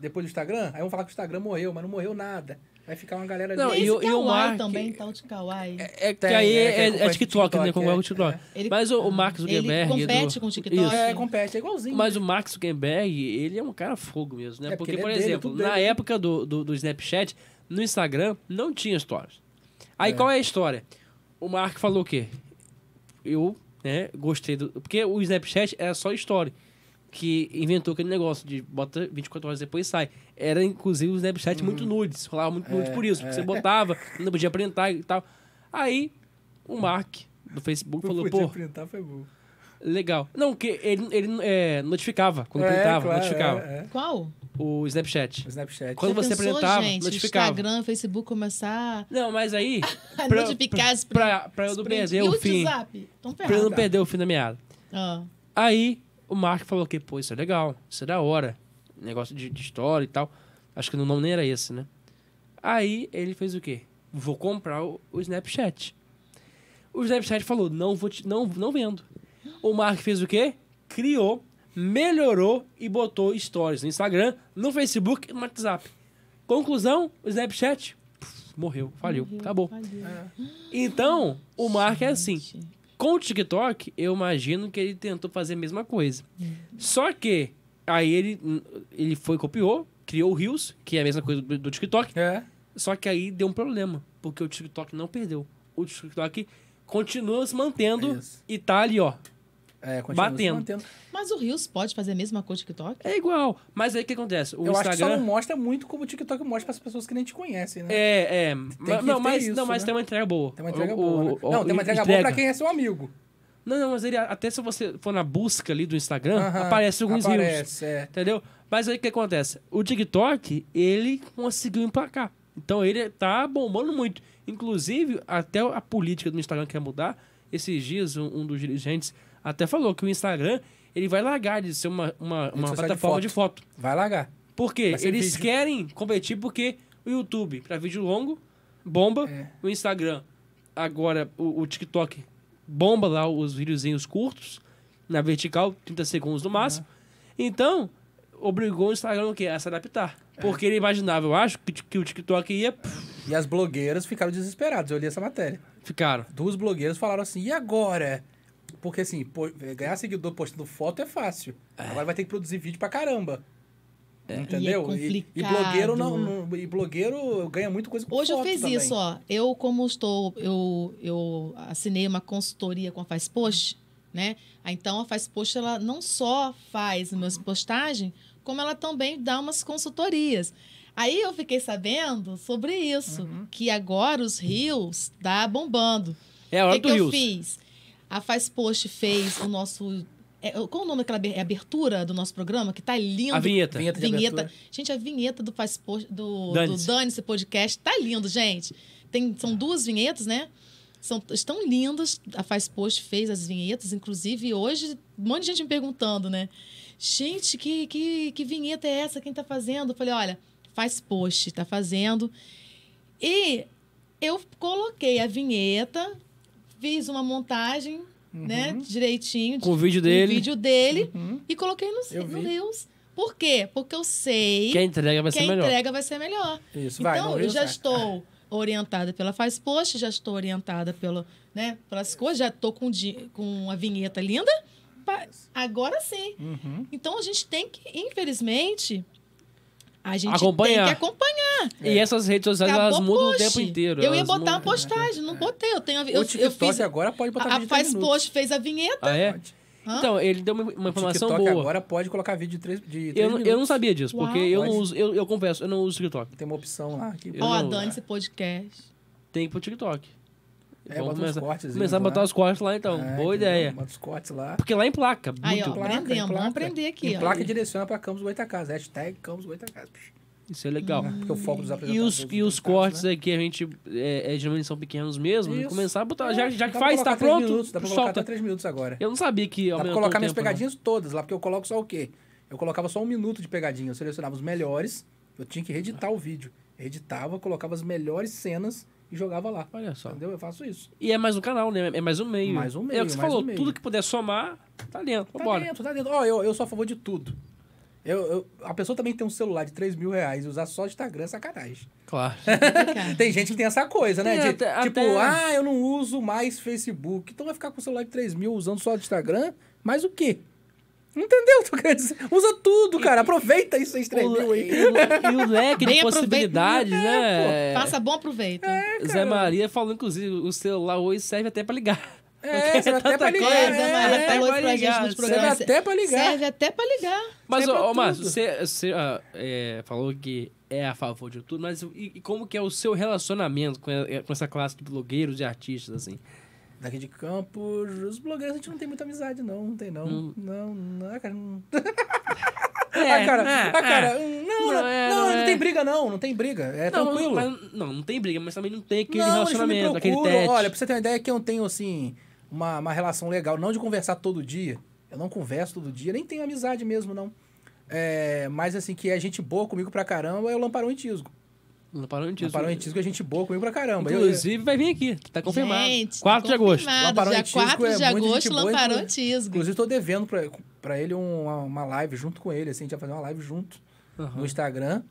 depois do Instagram, aí vão falar que o Instagram morreu, mas não morreu nada. Vai ficar uma galera ali. Não, e o- e o Mark- também, tal de Kawaii. É que Tem, aí é, é, que é, compete com TikTok, né? TikTok, Concordo com o é, TikTok. Mas o, o Mark Ele Zuckerberg... compete do- com o TikTok. Isso. É, compete, é igualzinho. Mas o Mark Zuckerberg, ele é um cara fogo mesmo, né? É, porque, porque é por dele, exemplo, tudo na dele. época do, do, do Snapchat, no Instagram, não tinha stories. Aí É. qual é a história? O Mark falou o quê? Eu, né, gostei do... Porque o Snapchat era só story. Que inventou aquele negócio de bota 24 horas depois e sai. Era, inclusive, o Snapchat muito nudes. Rolava muito nude. É, por isso. Porque você botava, não podia printar e tal. Aí, o Mark do Facebook Não falou, podia pô, printar, foi bom. legal. Não, que ele, ele é, notificava quando É, printava, claro, notificava. é, é. Qual? O Snapchat. O Snapchat. Quando você pensou, apresentava, gente, notificava. Instagram, Facebook começar Não, mas aí. pra, notificar as pra, pra eu não perder E o fim. WhatsApp? Pra eu não perder o fim da meada. Ah, Aí o Mark falou que, pô, isso é legal, isso é da hora. Negócio de, de história e tal. Acho que o nome nem era esse, né? Aí ele fez o quê? Vou comprar o, o Snapchat. O Snapchat falou, não, vou te- não, não vendo. O Mark fez o quê? Criou, melhorou e botou stories no Instagram, no Facebook e no WhatsApp. Conclusão, o Snapchat puf, morreu, faliu, acabou. valeu. Então, o Mark é assim. Com o TikTok, eu imagino que ele tentou fazer a mesma coisa. Só que aí ele, ele foi copiou, criou o Reels, que é a mesma coisa do, do TikTok. É. Só que aí deu um problema, porque o TikTok não perdeu. O TikTok continua se mantendo Isso. e tá ali, ó. É, Batendo. Mas o Rios pode fazer a mesma coisa que o TikTok? É igual. Mas aí o que acontece? O eu acho que só não Instagram. mostra muito como o TikTok mostra para as pessoas que nem te conhecem, né? É, é. Ma- que não, ter mas, isso, não, mas né? tem uma entrega boa. Tem uma entrega O- boa. né? o- Não, o- tem uma entrega boa entrega. pra quem é seu amigo. Não, não, mas ele, até se você for na busca ali do Instagram, Aham, aparece alguns Reels. Aparece, é. Entendeu? Mas aí o que acontece? O TikTok, ele conseguiu emplacar. Então ele tá bombando muito. Inclusive, até a política do Instagram quer mudar. Esses dias, um, um dos dirigentes até falou que o Instagram ele vai largar de ser uma, uma, uma social de plataforma de foto. Vai largar. Por quê? Eles vídeo. querem competir porque o YouTube, para vídeo longo, bomba. É. O Instagram, agora o, o TikTok, bomba lá os videozinhos curtos, na vertical, 30 segundos no máximo. Então, obrigou o Instagram o quê? a se adaptar. É. Porque ele imaginava, eu acho, que, que o TikTok ia. E as blogueiras ficaram desesperadas. Eu li essa matéria. Ficaram. Duas blogueiras falaram assim, e agora? Porque assim, pô, ganhar seguidor postando foto é fácil. Agora vai ter que produzir vídeo pra caramba. Entendeu? E é e, e blogueiro não, não- e blogueiro ganha muito coisa com Hoje eu fiz também. isso, ó. Eu, como estou, eu, eu assinei uma consultoria com a Faz Post, né? Então a Faz Post ela não só faz minhas postagens, como ela também dá umas consultorias. Aí eu fiquei sabendo sobre isso, Uhum. que agora os rios tá bombando. É a O hora que, do que eu Rios. fiz? A Faz Post fez o nosso. É, qual o nome daquela aber- abertura do nosso programa? Que tá lindo. A vinheta. Vinheta de Vinheta. Gente, a vinheta do Faz Post, do Dane-se. do Dane-se Podcast tá lindo, gente. Tem, são duas vinhetas, né? São, estão lindas. A Faz Post fez as vinhetas. Inclusive, hoje, um monte de gente me perguntando, né? Gente, que, que, que vinheta é essa? Quem tá fazendo? Eu falei, olha, Faz Post tá fazendo. E eu coloquei a vinheta, fiz uma montagem, né? Direitinho. Com o vídeo com o dele. vídeo dele Uhum. e coloquei no, no. Reels. Por quê? Porque eu sei Que a entrega vai que ser a melhor. entrega vai ser melhor. Isso, vai. então, eu já vai. estou orientada pela Faz Post, já estou orientada pelo, né, pelas coisas, já estou com, com a vinheta linda. Agora sim. Uhum. Então, a gente tem que, infelizmente, a gente Acompanhar. tem que acompanhar. E essas redes sociais, Acabou elas mudam o tempo inteiro. Eu ia botar uma postagem, não botei. Eu tenho a, eu, o TikTok eu fiz, agora pode botar a, vídeo de três Faz minutos. Post fez a vinheta. Ah, é? Pode. Então, ele deu uma, uma informação boa. agora pode colocar vídeo de três, de três Eu, não- minutos. eu não sabia disso, porque Uau. eu não uso, eu, eu confesso, eu não uso TikTok. Tem uma opção lá. Ó, a não- Dane-se Podcast. Tem que ir pro TikTok. É, Vamos bota uns começar, cortes. começar a botar os cortes lá então. É, Boa ideia. Bota os cortes lá. Porque lá em placa, Aí, muito. ó, placa, aprendemos. em Vamos placa. aprender aqui. Em ó. placa direciona pra Campos Goitacazes. Hashtag Campos Goitacazes. Isso é legal. Porque o foco dos E apresentadores... os, dos e os cortes né? aqui, a gente, é, é, geralmente são pequenos mesmo, Isso. começar a botar, É, já, já que faz, colocar tá três pronto, Minutos, dá pra colocar solta. até 3 minutos agora. Eu não sabia que Dá pra colocar minhas tempo, não. pegadinhas todas lá, porque eu coloco só o quê? Eu colocava só um minuto de pegadinha. Eu selecionava os melhores, eu tinha que reeditar o vídeo. Editava, colocava as melhores cenas e jogava lá. Olha só. Entendeu? Eu faço isso. E é mais um canal, né? É mais um meio. Mais um É meio, o que você falou, um tudo que puder somar, tá dentro. Tá Vambora. dentro, tá dentro. Ó, eu, eu sou a favor de tudo. Eu, eu- a pessoa também tem um celular de 3 mil reais e usar só o Instagram é sacanagem. Claro. Tem gente que tem essa coisa, né? De, até- tipo, até- ah, eu não uso mais Facebook. Então vai ficar com o celular de 3 mil usando só o Instagram? Mas o quê? Entendeu? Tu quer dizer? Usa tudo, cara. Aproveita isso aí, 3 O- mil aí. e, o, e o leque Bem de possibilidades, né? Faça bom proveito. Zé Maria falou, inclusive, o celular hoje serve até pra ligar. É, você vai até pra ligar. coisa, É, Maria é, falou pra gente nos serve até pra ligar. Serve até pra ligar. Mas, Serve ô, Márcio, você, você ah, é, falou que é a favor de tudo, mas e, e como que é o seu relacionamento com, a- com essa classe de blogueiros e artistas, assim? Daqui de Campos, os blogueiros a gente não tem muita amizade, não. Não tem, não. Hum. Não, não. Cara, não. É, ah, cara, é, ah, cara, é. Não, não, não, é, não, não não é. tem briga, não. Não tem briga. É não, tranquilo. mas- não, não tem briga, mas também não tem aquele relacionamento, aquele tete. Olha, pra você ter uma ideia que eu não tenho, assim, uma, uma relação legal. Não de conversar todo dia. Eu não converso todo dia. Nem tenho amizade mesmo, não. É, mas, assim, que é gente boa comigo pra caramba é o Lamparão e Tisgo. Disso. Lamparão e Tisgo é gente boa comigo pra caramba. Eu- Inclusive, vai vir aqui, tá confirmado. Gente, 4 de agosto. Dia e Tisgo 4 é de agosto, Tisgo. Inclusive, tô devendo pra, pra ele uma, uma live junto com ele, assim, a gente vai fazer uma live junto Aham. no Instagram.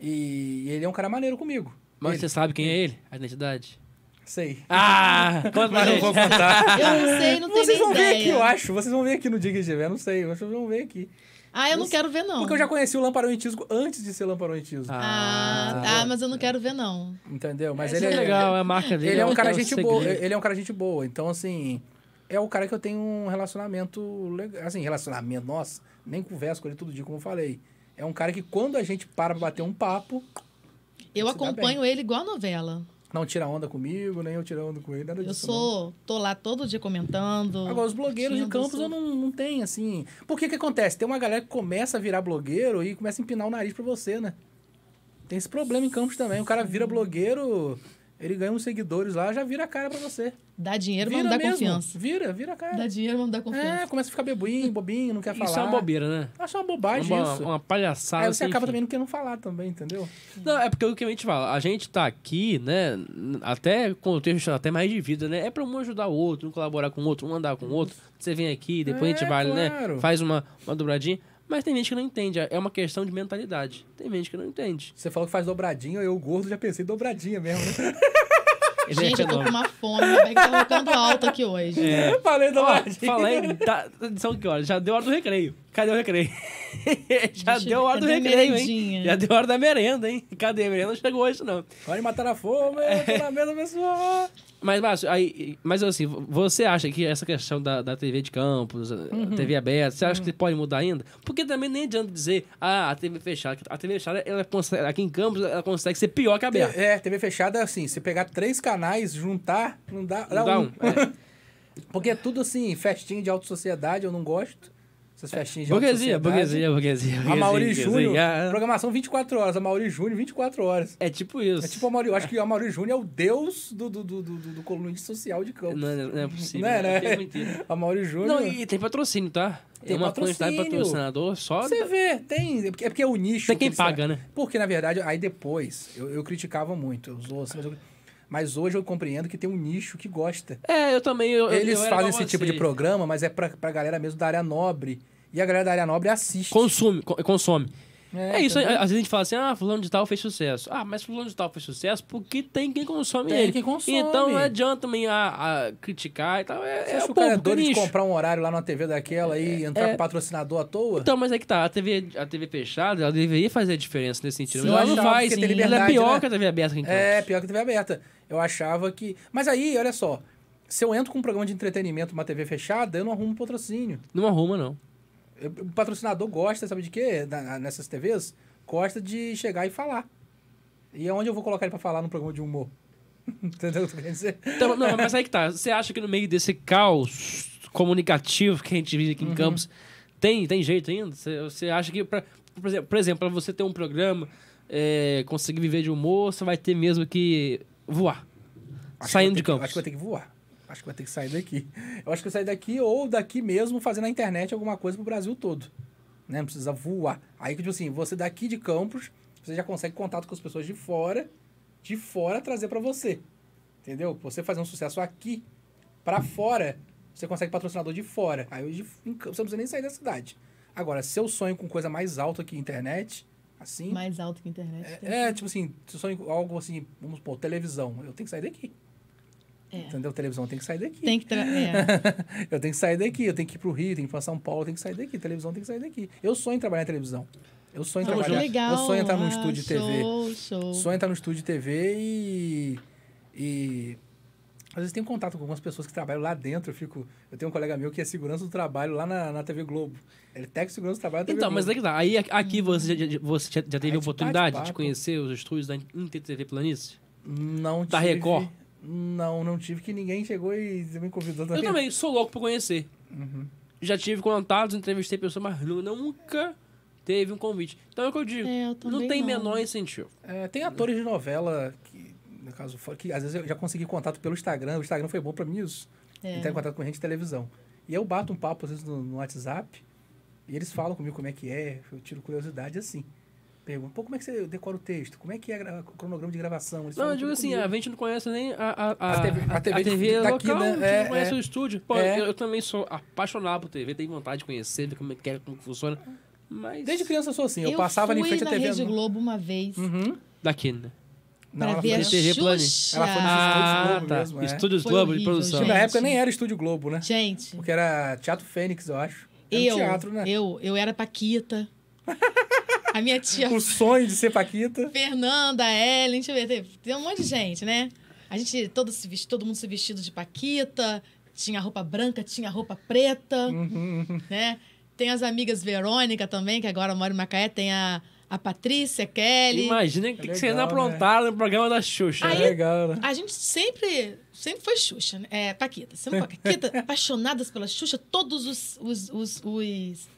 E ele é um cara maneiro comigo. Mas Ele- você sabe quem é ele? A identidade? Sei. Ah! Conta Mas não vou contar. Eu não sei, não tenho Vocês vão ver aqui, eu acho. Vocês vão ver aqui no dia que estiver, não sei. Vocês vão ver aqui. Ah, eu não quero ver, não. Porque eu já conheci o Lamparão e Tisgo antes de ser Lamparão e Tisgo. Ah, tá, mas eu não quero ver, não. Entendeu? Mas Isso ele é legal, é a marca dele. Ele é um cara o gente segredo. boa. Ele é um cara gente boa. Então, assim, é o cara que eu tenho um relacionamento legal. Assim, relacionamento, nossa, nem converso com ele todo dia, como eu falei. É um cara que quando a gente para pra bater um papo, Eu acompanho ele igual a novela. Não tira onda comigo, nem eu tiro onda com ele, nada Eu disso. sou, tô lá todo dia comentando. não. Agora, os blogueiros de campos eu não, não tenho, assim. Por que que acontece? Tem uma galera que começa a virar blogueiro e começa a empinar o nariz pra você, né? Tem esse problema em campos também. O cara vira blogueiro, ele ganha uns seguidores lá, já vira a cara pra você. Dá dinheiro, mas Vira não dá mesmo. confiança. Vira, vira a cara. Dá dinheiro, mas não dá É, confiança. começa a ficar bebinho, bobinho, não quer falar. Isso é uma bobeira, né? Acho uma bobagem Uma, isso. uma palhaçada. Aí você acaba fim. também não querendo falar também, entendeu? Não, é porque o que a gente fala, a gente tá aqui, né, até contexto até mais de vida, né, é pra um ajudar o outro, um colaborar com o outro, um andar com o outro. Você vem aqui, depois a gente É, vai, né, claro. faz uma, uma dobradinha. Mas tem gente que não entende, é uma questão de mentalidade. Tem gente que não entende. Você falou que faz dobradinha, eu gordo já pensei dobradinha mesmo. né? Ele é Gente, eu tô com uma fome, bem que tá ficando alto aqui hoje. É. Falei Ó, dobradinha. falei, tá, são que horas? Já deu hora do recreio. Cadê o recreio? Já Deixa deu eu- hora do recreio, hein? Já deu hora da merenda, hein? Cadê a merenda? Não chegou hoje, não. Pode matar a fome, tô na mesa, pessoal. Mas, Márcio, aí, mas assim, você acha que essa questão da, da TV de campus, a Uhum. TV aberta, você acha que pode mudar ainda? Porque também nem adianta dizer, ah, a TV fechada. A TV fechada, ela consegue, aqui em campus, ela consegue ser pior que a aberta. É, TV fechada é assim, se pegar três canais, juntar, não dá, dá, Não dá um. um, é. Porque é tudo assim, festinha de alta sociedade, eu não gosto. Essas festinhas de Burguesia, burguesia, burguesia, burguesia. A Mauri Júnior, programação 24 horas. A Mauri Júnior, 24 horas. É tipo isso. É tipo a Mauri, eu acho que a Mauri Júnior é o deus do, do, do, do, do colunista social de Campos. Não, é- não é possível. Não é, né? É. A Mauri Júnior. Não, e tem patrocínio, tá? Tem é uma quantidade de patrocinador só. Você vê, tem. É porque, é porque é o nicho. Tem que quem eles- paga, né? Porque, na verdade, aí depois, eu, eu criticava muito os outros, mas, eu- mas hoje eu compreendo que tem um nicho que gosta. É, eu também. Eu, Eles eu fazem esse tipo de programa, mas é pra, pra galera mesmo da área nobre. E a galera da área nobre assiste. Consome, co- consome. É, isso, entendeu? às vezes a gente fala assim, ah, fulano de tal fez sucesso. Ah, mas fulano de tal fez sucesso porque tem quem consome Tem ele. quem consome. Então não adianta também a, a criticar e tal. É, Você é acha o que o cara é povo, doido de comprar um horário lá numa TV daquela e entrar é. com patrocinador à toa? Então, mas é que tá, a TV, a TV fechada, ela deveria fazer a diferença nesse sentido. Sim, mas ela não faz, tem ela é pior né? que a TV aberta em É, pior que a TV aberta. Eu achava que. Mas aí, olha só. Se eu entro com um programa de entretenimento numa TV fechada, eu não arrumo patrocínio. Não arruma, não. O patrocinador gosta, sabe de quê? Nessas TVs? Gosta de chegar e falar. E é onde eu vou colocar ele pra falar num programa de humor? Entendeu o que eu quero dizer? Então, não, mas aí que tá. Você acha que no meio desse caos comunicativo que a gente vive aqui Uhum. em Campos, tem, tem jeito ainda? Você, você acha que, pra, por exemplo, pra você ter um programa é, conseguir viver de humor, você vai ter mesmo que voar. Acho saindo que de campus. Acho que vai ter que voar. Acho que vai ter que sair daqui. Eu acho que eu sair daqui ou daqui mesmo fazer na internet alguma coisa pro Brasil todo. Né? Não precisa voar. Aí, tipo assim, você daqui de campus, você já consegue contato com as pessoas de fora, de fora trazer pra você. Entendeu? Você fazer um sucesso aqui, pra fora, você consegue patrocinador de fora. Aí hoje Campos, você não precisa nem sair da cidade. Agora, seu sonho com coisa mais alta que internet, assim. Mais alto que internet. É, é, tipo assim, se eu sonho com algo assim, vamos supor, televisão, eu tenho que sair daqui. É. Entendeu? Televisão tem que sair daqui. Tem que. Tra... É. Eu tenho que sair daqui, eu tenho que ir pro Rio, tenho que ir pra São Paulo, eu tenho que sair daqui. Televisão tem que sair daqui. Eu sonho em trabalhar em televisão. Eu sonho em que trabalhar. legal. Eu sonho em entrar num Ah, estúdio de TV. Show. Sonho em entrar no estúdio de TV e. E. Às vezes tenho contato com algumas pessoas que trabalham lá dentro. Eu fico. Eu tenho um colega meu que é segurança do trabalho lá na, na TV Globo. Ele é técnico de segurança do trabalho da TV Então, Globo. mas é que tá. Aí a- aqui você já, você já, já teve a de oportunidade de bate-papo. conhecer os estúdios da InterTV Planície? Não Da tive- Record? Não, não tive que ninguém chegou e me convidou Eu também sou louco pra conhecer. Uhum. Já tive contatos, entrevistei pessoas, mas nu- nunca teve um convite. Então é o que eu digo. É, eu não também tem não. menor incentivo. É, tem atores de novela que, no caso, que às vezes eu já consegui contato pelo Instagram. O Instagram foi bom pra mim isso. É. Entrar em contato com gente de televisão. E eu bato um papo, às vezes, no, no WhatsApp. E eles falam comigo como é que é. Eu tiro curiosidade assim. Pergunto, pô, como é que você decora o texto? Como é que é o cronograma de gravação? Eles Não, eu digo tudo assim, comigo. a gente não conhece nem a, a, a, A TV a TV de- daqui, local, né? a gente É, não conhece é. o estúdio. Pô, É. eu, eu também sou apaixonado por TV, tenho vontade de conhecer, ver como é que é, como funciona. Mas Desde criança eu sou assim. Eu, passava fui em frente à TV. Rede no- Globo uma vez Uhum. daqui, né? Não, pra ela ver a foi- TV Plane. Xuxa. Ela foi nos Ah, Estúdios Globo tá. mesmo, é. Estúdios Foi Globo de horrível, produção. gente. Na época nem era Estúdio Globo, né? Gente, Porque era Teatro Fênix, eu acho. Era um eu, teatro, né? eu, eu era Paquita. A minha tia O sonho de ser Paquita. Fernanda, Ellen, deixa eu ver, tem, tem um monte de gente, né? A gente, todo, se vesti- todo mundo se vestido de Paquita, tinha roupa branca, tinha roupa preta, Uhum, né? Tem as amigas Verônica também, que agora mora em Macaé, tem a, a Patrícia, Kelly. Imagina que, que vocês legal, aprontaram no programa da Xuxa. Aí- né? legal, né? A gente sempre, sempre foi Xuxa, né? É, Paquita. Sempre Paquita, apaixonadas pela Xuxa. Todos os, os, os, os,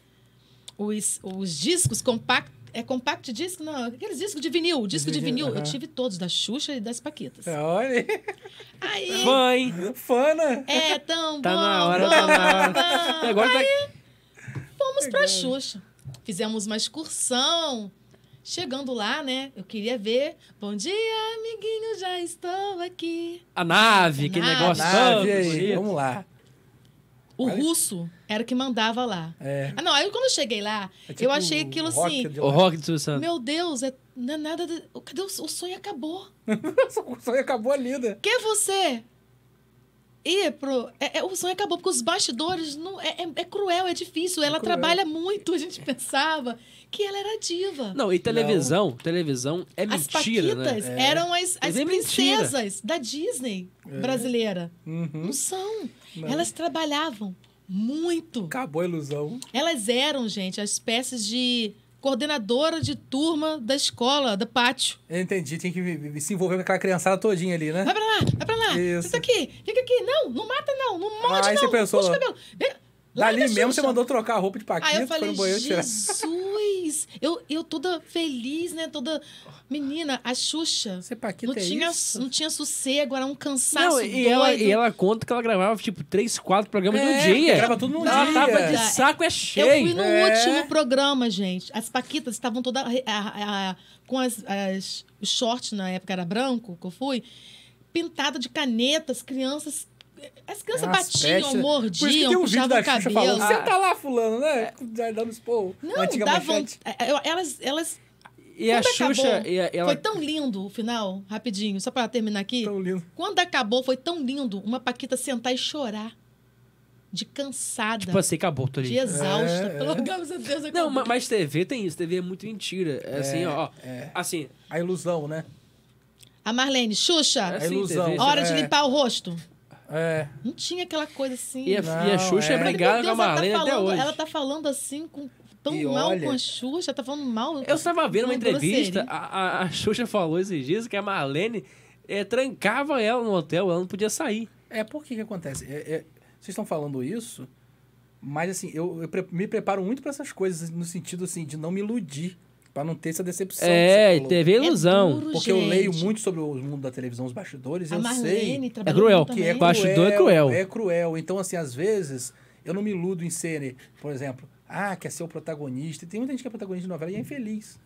os, os discos compact... É compact disco? Não, aqueles discos de vinil. Disco de vinil, vinil. Eu tive todos, da Xuxa e das Paquitas. É, Olha, Aí... Hein? fã, né? É tão Tá bom, na hora, bom, tá na hora. bom. E agora tá... Fomos pra Xuxa. Fizemos uma excursão. Chegando lá, né? Eu queria ver. Bom dia, amiguinho, já estou aqui. A nave, aquele Nave. negócio Nave aí, vamos lá. O Olha. russo era o que mandava lá. É. Ah, não, aí quando eu cheguei lá, É tipo eu achei aquilo assim. de O rock do Santos. Meu Deus, é, não é nada. De, cadê o, o sonho acabou? O sonho acabou ali, né? Que você ir pro. É, é, o sonho acabou, porque os bastidores não, é, é, é cruel, é difícil. Ela cruel. trabalha muito. A gente pensava que ela era diva. Não, e televisão, televisão é As mentira, né? Paquitas eram as, as é mentira. princesas da Disney brasileira. Uhum. Não são. Não. Elas trabalhavam muito. Acabou a ilusão. Elas eram, gente, as espécies de coordenadora de turma da escola, do pátio. Eu entendi, tem que se envolver com aquela criançada todinha ali, né? Vai pra lá, vai pra lá. Isso. Fica aqui, fica aqui. Não, não mata não, não morde aí não. você pensou, puxa o cabelo. Dali mesmo você mandou trocar a roupa de Paquita, Aí eu foi falei, no banheiro tirar. Jesus! Eu, eu toda feliz, né? Toda... Menina, a Xuxa Você Paquita não é tinha, isso? não tinha sossego, era um cansaço Não, e doido. ela, e ela conta que ela gravava, tipo, três, quatro programas É, no dia. grava tudo num ela dia. tava de saco é Eu cheio. fui no É. último programa, gente. As Paquitas estavam todas a- a- com as, as, os shorts, na época era branco, que eu fui, pintada de caneta, as crianças. As crianças Umas batiam, que mordiam, um puxavam da o cabelo. falando, senta lá, fulano, né? Já Dando expor. Não, Antiga davam. é, eu- Elas, elas E a Quando Xuxa, acabou, e a- ela, Foi tão lindo o final, rapidinho, só pra terminar aqui. Tão lindo. Quando acabou, foi tão lindo uma Paquita sentar e chorar. De cansada, tipo assim, acabou, tô ali. de exausta. É, Pelo amor de Deus, Não, acabou. ma- mas TV tem isso, TV é muito mentira. É assim, ó, é. assim, A ilusão, né? A Marlene, Xuxa, é assim, ilusão. TV. hora é. de limpar o rosto. É. Não tinha aquela coisa assim. E a, Não, e a Xuxa é, é. Brigada com a tá Marlene até falando- hoje. Ela tá falando assim, com, tão E mal olha- com a Xuxa, tá falando mal. Eu estava vendo uma entrevista, a, a, a Xuxa falou esses dias que a Marlene eh, trancava ela no hotel, ela não podia sair. É, por que que acontece? É, é, vocês estão falando isso, mas assim, eu, eu pre- me preparo muito para essas coisas, no sentido assim, de não me iludir Pra não ter essa decepção. que É, você teve a ilusão. duro, Porque eu leio gente. muito sobre o mundo da televisão, os bastidores, A eu Marlene sei trabalhou cruel. que é também. Bastidor é cruel. É cruel. Então, assim, às vezes, eu não me iludo em ser, por exemplo, ah, quer ser o protagonista. E tem muita gente que é protagonista de novela e é infeliz.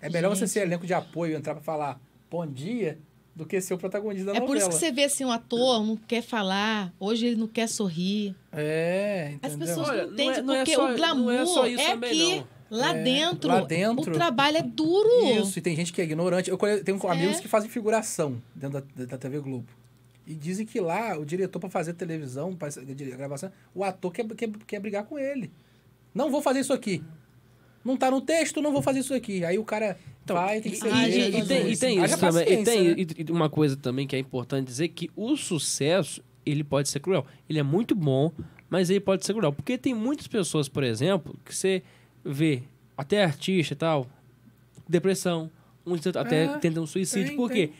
É melhor você Gente. ser elenco de apoio, entrar pra falar bom dia, do que ser o protagonista da É por novela. isso que você vê assim, um ator não quer falar, hoje ele não quer sorrir. É, As entendeu? pessoas Olha, não não entendem é- não é porque só- o não glamour é só isso é também, aqui. não. Lá, É, dentro, lá dentro. o trabalho é duro. Isso, e tem gente que é ignorante. Eu tenho É. amigos que fazem figuração dentro da, da TV Globo. E dizem que lá, o diretor, para fazer televisão, para gravação, o ator quer, quer, quer brigar com ele. Não vou fazer isso aqui. Não tá no texto, não vou fazer isso aqui. Aí o cara vai, tem que ser Ah, E, gente, e tem, e tem isso também. E tem né? e- e uma coisa também que é importante dizer que o sucesso, ele pode ser cruel. Ele é muito bom, mas ele pode ser cruel. Porque tem muitas pessoas, por exemplo, que você vê, até artista e tal, depressão, uns até É, tentam suicídio. tem, porque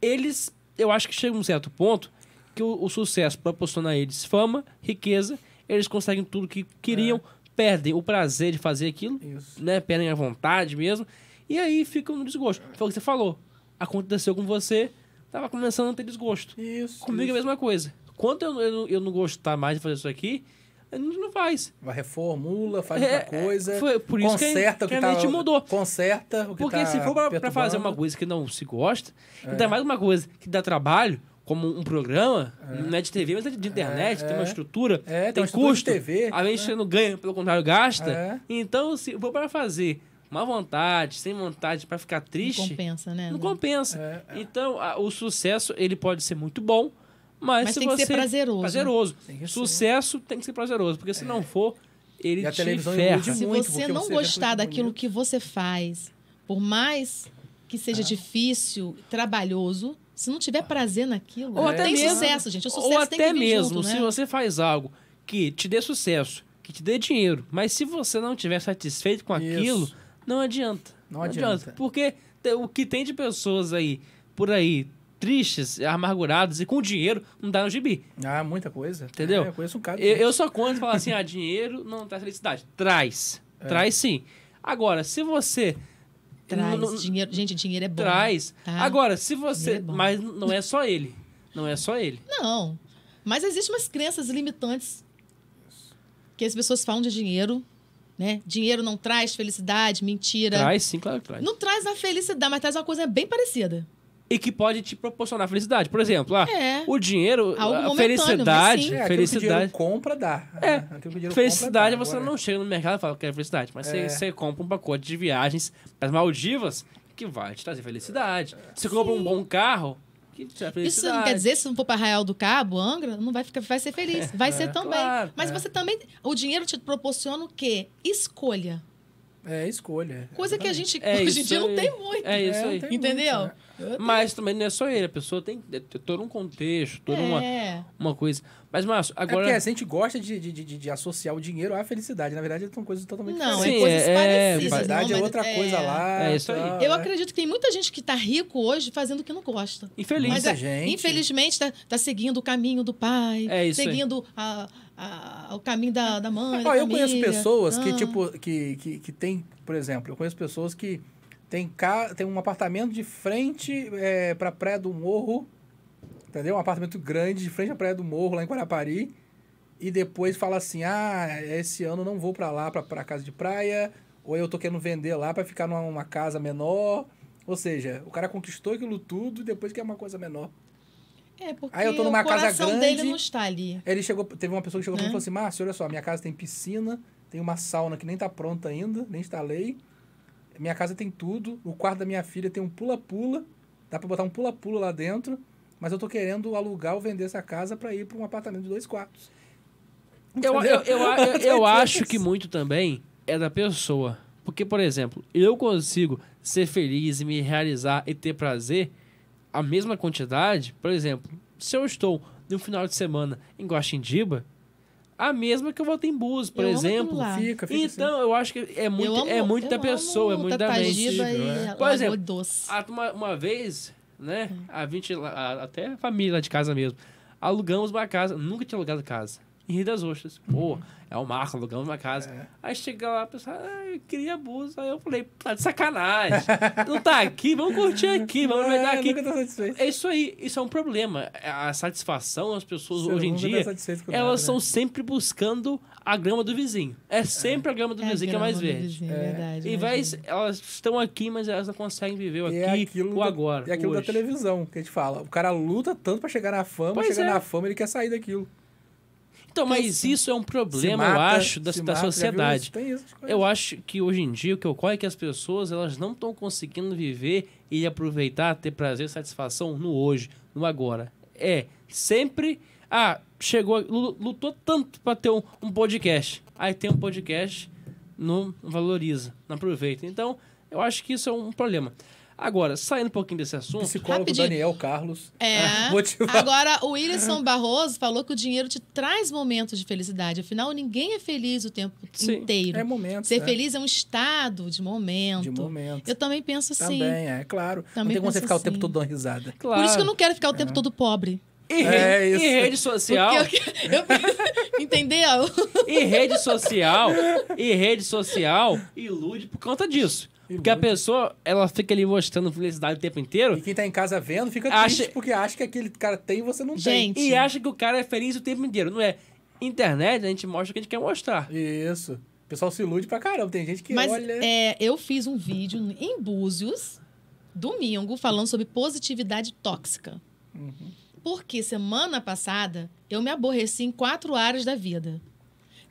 eles, eu acho que chega um certo ponto que o, o sucesso proporciona a eles fama, riqueza, eles conseguem tudo que queriam, perdem o prazer de fazer aquilo Isso. né? Perdem a vontade mesmo. E aí ficam no desgosto. Foi o que você falou. Aconteceu com você, tava começando a ter desgosto. Isso. Comigo é a isso. mesma coisa. Quando eu, eu, eu não gostar mais de fazer isso aqui, a gente não faz. Vai, reformula, faz É, outra coisa. foi por isso que a- conserta o que que, a tá, gente mudou. Conserta o que Porque tá se for perturbando. fazer uma coisa que não se gosta, É. ainda mais uma coisa que dá trabalho, como um programa, não é de TV, mas é de internet, É, tem uma é. estrutura, É, tem tem uma estrutura de custo. TV, a gente não ganha, pelo contrário, gasta. É. Então, se for para fazer má vontade, sem vontade, pra ficar Não triste, compensa, né? Não compensa. É, Então, a- o sucesso, ele pode ser muito bom, mas, Mas se tem que você... ser prazeroso. Prazeroso. Tem. Sucesso tem que ser prazeroso, porque se não for, ele E a te ferra. Se muito, você porque não você gostar daquilo que você faz, por mais que seja difícil, trabalhoso, se não tiver prazer naquilo, Ou não até tem mesmo- sucesso, gente. O sucesso Ou tem até que vir mesmo, junto, se né? você faz algo que te dê sucesso, que te dê dinheiro, mas se você não estiver satisfeito com Isso. aquilo, não adianta. Não adianta. Porque te- o que tem de pessoas aí, por aí, tristes, amargurados e com dinheiro, não dá no gibi. Ah, muita coisa. Entendeu? É, eu conheço um cara. Eu, eu só conto e falo assim, ah, dinheiro não traz felicidade. Traz. É. Traz sim. Agora, se você... Traz não- não- dinheiro. Gente, dinheiro é bom. Traz. tá? Agora, se você... Dinheiro é mas não é só ele. Não é só ele. Não. Mas existem umas crenças limitantes que as pessoas falam de dinheiro, né? Dinheiro não traz felicidade, mentira. Traz sim, claro que traz. Não traz a felicidade, mas traz uma coisa bem parecida. E que pode te proporcionar felicidade. Por exemplo, ah, É. o dinheiro, Algo a felicidade, sim. É, felicidade... compra, dá. É, Felicidade compra, você dá. Agora, não chega no mercado e fala que quer felicidade, mas É. você, você compra um pacote de viagens para as Maldivas que vai te trazer felicidade. Você compra um bom carro que te traz Isso felicidade. não quer dizer, se não for para Arraial do Cabo, Angra, não vai, ficar, vai ser feliz. Vai ser também. claro, Mas você também. O dinheiro te proporciona o quê? Escolha. É escolha. Coisa que a gente É hoje em isso dia não tem muito. É isso É, aí. Entendeu? muito, né? Mas também não é só ele, a pessoa tem tem todo um contexto, toda uma, É. uma coisa. Mas, Márcio, É agora. porque a gente gosta de, de, de, de associar o dinheiro à felicidade. Na verdade, são coisas totalmente Não, é diferentes. coisas é- é, parecidas. Felicidade não, é outra coisa lá. É isso aí. tal, Eu é. acredito que tem muita gente que está rico hoje fazendo o que não gosta. Infeliz. Mas, é, gente. infelizmente, está tá seguindo o caminho do pai, É isso aí. seguindo a- a- o caminho da, da mãe. da Ó, eu conheço família. pessoas que, Ah. tipo, que, que, que tem, por exemplo, eu conheço pessoas que tem, ca... tem um apartamento de frente é, pra Praia do Morro, entendeu? Um apartamento grande de frente à Praia do Morro, lá em Guarapari, e depois fala assim, ah, esse ano não vou pra lá, pra casa de praia, ou eu tô querendo vender lá pra ficar numa uma casa menor, ou seja, o cara conquistou aquilo tudo e depois quer uma coisa menor. É, porque Aí eu tô numa o casa grande. dele não está ali. Ele chegou, teve uma pessoa que chegou mim e falou assim: Márcio, olha só, minha casa tem piscina, tem uma sauna que nem tá pronta ainda, nem instalei. Minha casa tem tudo. O quarto da minha filha tem um pula-pula. Dá pra botar um pula-pula lá dentro. Mas eu tô querendo alugar ou vender essa casa pra ir pra um apartamento de dois quartos. Eu, eu, eu, eu, eu acho que muito também é da pessoa. Porque, por exemplo, eu consigo ser feliz e me realizar e ter prazer a mesma quantidade. Por exemplo, se eu estou no final de semana em Guaxindiba, a mesma que eu vou ter em Búzios, por Eu exemplo. Fica, fica assim. Então, eu acho que é muito, amo, é muito da pessoa, é muito da mente. E é. Por exemplo, Doce. Uma, uma vez, né? A 20, lá- a- até a família lá de casa mesmo. Alugamos uma casa. Nunca tinha alugado casa. Em Rio das Ostras. Pô, é o Marco alugando uma casa. É. Aí chega lá, a pessoa, ah, eu queria abuso. Aí eu falei, tá de sacanagem. não tá aqui, vamos curtir aqui, vamos É, aqui. nunca tá satisfeito. É isso aí, isso é um problema. A satisfação, as pessoas Você hoje em nunca tá dia, satisfeito com elas nada, estão né? sempre buscando a grama do vizinho. É sempre a grama do É a vizinho que é mais grama do verde. vizinho, é verdade, E vai, elas estão aqui, mas elas não conseguem viver o E aqui, é aquilo o da- agora. É aquilo da hoje. televisão que a gente fala. O cara luta tanto pra chegar na fama, Pois chega é. na fama ele quer sair daquilo. Então, mas isso é um problema, eu mata, acho, da, da mata, sociedade. isso? Isso. Eu acho que hoje em dia o que ocorre é que as pessoas elas não estão conseguindo viver e aproveitar, ter prazer, satisfação no hoje, no agora. É sempre. Ah, chegou, lu- lutou tanto para ter um, um podcast. Aí tem um podcast, não valoriza, não aproveita. Então, eu acho que isso é um problema. Agora, saindo um pouquinho desse assunto. Psicólogo Rapidinho. Daniel Carlos. É. Motivado. Agora, o Wilson Barroso falou que o dinheiro te traz momentos de felicidade. Afinal, ninguém é feliz o tempo Sim. inteiro. É momento. Ser né? feliz é um estado de momento. De momento. Eu também penso assim. Também, é claro. não Também tem como você ficar o tempo assim. todo dando risada. Claro. Por isso que eu não quero ficar o tempo todo pobre. E, É rede, isso. e rede social. Eu, eu- entendeu? E rede social, e rede social ilude por conta disso. Porque a pessoa, ela fica ali mostrando felicidade o tempo inteiro E quem tá em casa vendo fica Acha- triste porque acha que aquele cara tem e você não Gente. e acha que o cara é feliz o tempo inteiro. Não é? Internet, a gente mostra o que a gente quer mostrar. tem. Isso. O pessoal se ilude pra caramba. Tem gente que Mas olha. é, eu fiz um vídeo em Búzios, domingo, falando sobre positividade tóxica. Uhum. Porque semana passada eu me aborreci em quatro áreas da vida.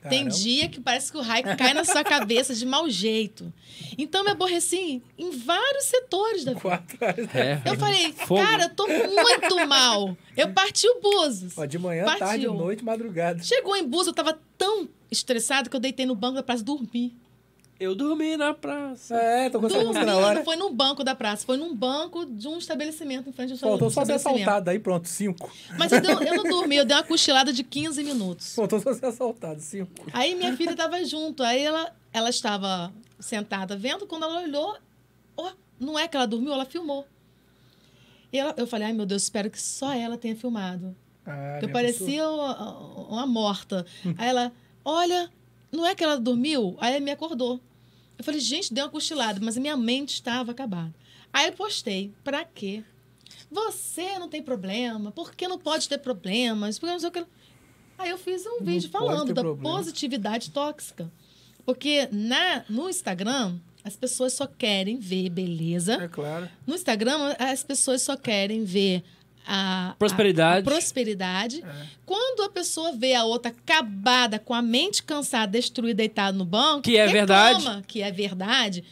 Tem dia que parece que o raio cai na sua cabeça de mau jeito. Então eu me aborreci em vários setores da vida. Quatro horas. É. Eu falei, Fogo. cara, eu tô muito mal. Eu parti o Búzios. Ó, de manhã, Partiu. tarde, noite, madrugada. Chegou em Búzios, eu tava tão estressado que eu deitei no banco da praça dormir. Eu dormi na praça. É, tô com essa música na não hora. foi num banco da praça, foi num banco de um estabelecimento em frente ao Faltou só ser assaltado aí, pronto, cinco. Mas eu, dei- eu não dormi, eu dei uma cochilada de 15 minutos. Faltou só ser assaltado, cinco. Aí minha filha estava junto, aí ela, ela estava sentada vendo, quando ela olhou, ó, não é que ela dormiu, ela filmou. E ela- eu falei, ai meu Deus, espero que só ela tenha filmado. Ah, eu parecia uma, uma morta. Aí ela, olha, não é que ela dormiu? Aí ela me acordou. Eu falei, gente, deu uma cochilada, mas a minha mente estava acabada. Aí eu postei, pra quê? Você não tem problema, por que não pode ter problemas? Porque não sei o que. Aí eu fiz um vídeo pode falando da problema. positividade tóxica. Porque na, no Instagram, as pessoas só querem ver beleza. É claro. No Instagram, as pessoas só querem ver a Prosperidade. a- a prosperidade. Quando a pessoa vê a outra acabada, com a mente cansada, destruída, deitada no banco, Que é reclama Que é verdade.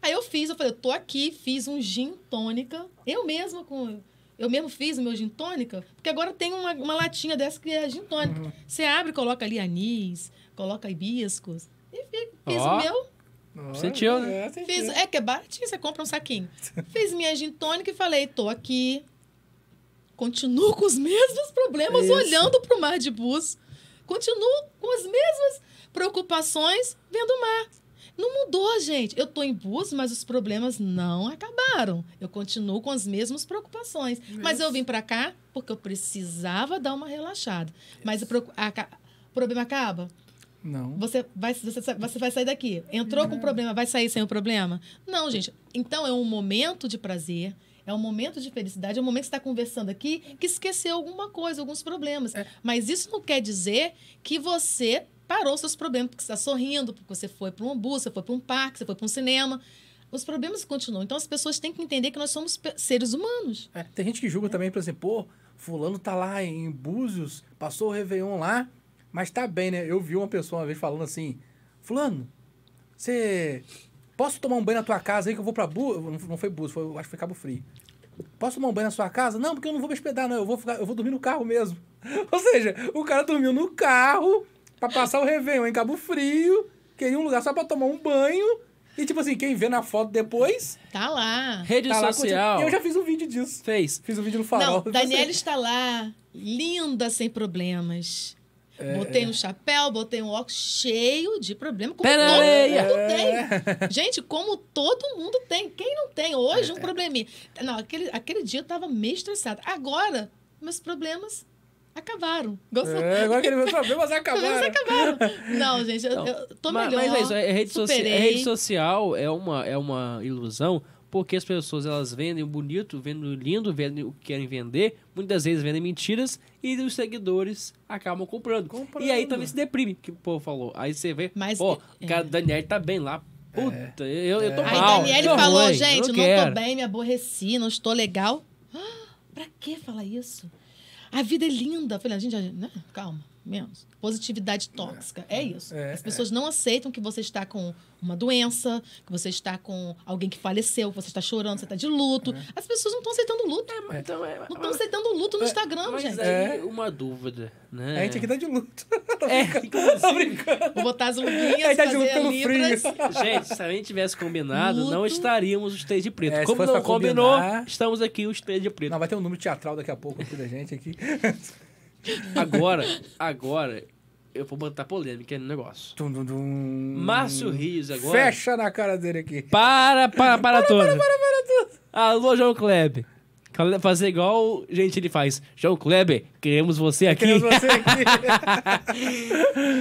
Aí eu fiz, eu falei, eu tô aqui, fiz um gin tônica. Eu mesma com. Eu mesmo fiz o meu gin tônica, porque agora tem uma, uma latinha dessa que é gin tônica. Uhum. Você abre, coloca ali anis, coloca hibiscos. E fi- fiz Ó. o meu. Sentiu, né? É, sentiu. Fiz, é que é baratinho, você compra um saquinho. Fiz minha gin tônica e falei, tô aqui. Continuo com os mesmos problemas, Isso. olhando pro mar de bus. Continuo com as mesmas preocupações, vendo o mar. Não mudou, gente. Eu tô em bus, mas os problemas não acabaram. Eu continuo com as mesmas preocupações. Mas eu vim pra cá porque eu precisava dar uma relaxada. Mas o o problema acaba? Não. Você vai, você, você vai sair daqui. Entrou com problema, vai sair sem o problema? Não, gente. Então é um momento de prazer, é um momento de felicidade, é um momento que você está conversando aqui que esqueceu alguma coisa, alguns problemas. Mas isso não quer dizer que você parou seus problemas, porque você está sorrindo, porque você foi para um bus, você foi para um parque, você foi para um cinema. Os problemas continuam. Então as pessoas têm que entender que nós somos seres humanos. É, tem gente que julga também, por exemplo, pô, fulano tá lá em Búzios, passou o Réveillon lá, mas tá bem, né? Eu vi uma pessoa uma vez falando assim, fulano, você... Posso tomar um banho na tua casa aí que eu vou pra Búzios? Não foi Búzios, foi, acho que foi Cabo Frio. Posso tomar um banho na sua casa? Não, porque eu não vou me hospedar, não. Eu vou, ficar, eu vou dormir no carro mesmo. Ou seja, o cara dormiu no carro pra passar o Réveillon em Cabo Frio, queria um lugar só pra tomar um banho. E, tipo assim, quem vê na foto depois... Tá lá. Rede tá lá social. Eu já fiz um vídeo disso. Fez. Fiz um vídeo no farol. Não, Daniela está lá, linda, sem problemas. É, botei um chapéu, botei um óculos cheio de problema. Como todo areia. mundo tem. Gente, como todo mundo tem. Quem não tem hoje É. um probleminha? Não, aquele, aquele dia eu estava meio estressada. Agora, meus problemas Acabaram. Gostou? É, agora que ele os problemas acabaram. acabaram. Não, gente, eu, eu tô Mas, melhor. mas é isso, é rede, superei. é rede social é uma, é uma ilusão, porque as pessoas elas vendem o bonito, vendem o lindo, vendem o que querem vender, muitas vezes vendem mentiras e os seguidores acabam comprando. Comprando. E aí também se deprime, que o povo falou. Aí você vê, Mas, pô, é. o cara do Daniel tá bem lá. Puta, eu, eu tô Aí mal. Daniele tô falou, ruim, gente, eu não, quero. tô bem, me aborreci, não estou legal. Ah, pra que falar isso? A vida é linda. Eu falei, gente, né? calma, menos. Positividade tóxica, é isso. É, As pessoas não aceitam que você está com uma doença, que você está com alguém que faleceu, que você está chorando, você está de luto. É. As pessoas não estão aceitando luto. Então, é, Não estão aceitando luto no Instagram, mas gente. aí uma dúvida, né? A gente aqui tá de luto. É, Tô brincando. Vou botar as gente tá de luto pelo libras. frio. Gente, se a gente tivesse combinado, não Luto. estaríamos os três de preto. É, Como não pra combinou, combinar- estamos aqui os três de preto. Não, vai ter um número teatral daqui a pouco aqui da gente aqui. Agora, agora, eu vou botar polêmica no negócio. Tum, dum, dum. Márcio Rios agora. Fecha na cara dele aqui. Para, para, para, tudo. Para, para, tudo. Alô, João Kleber. Fazer igual, gente, ele faz. João Kleber, queremos você aqui. Queremos você aqui.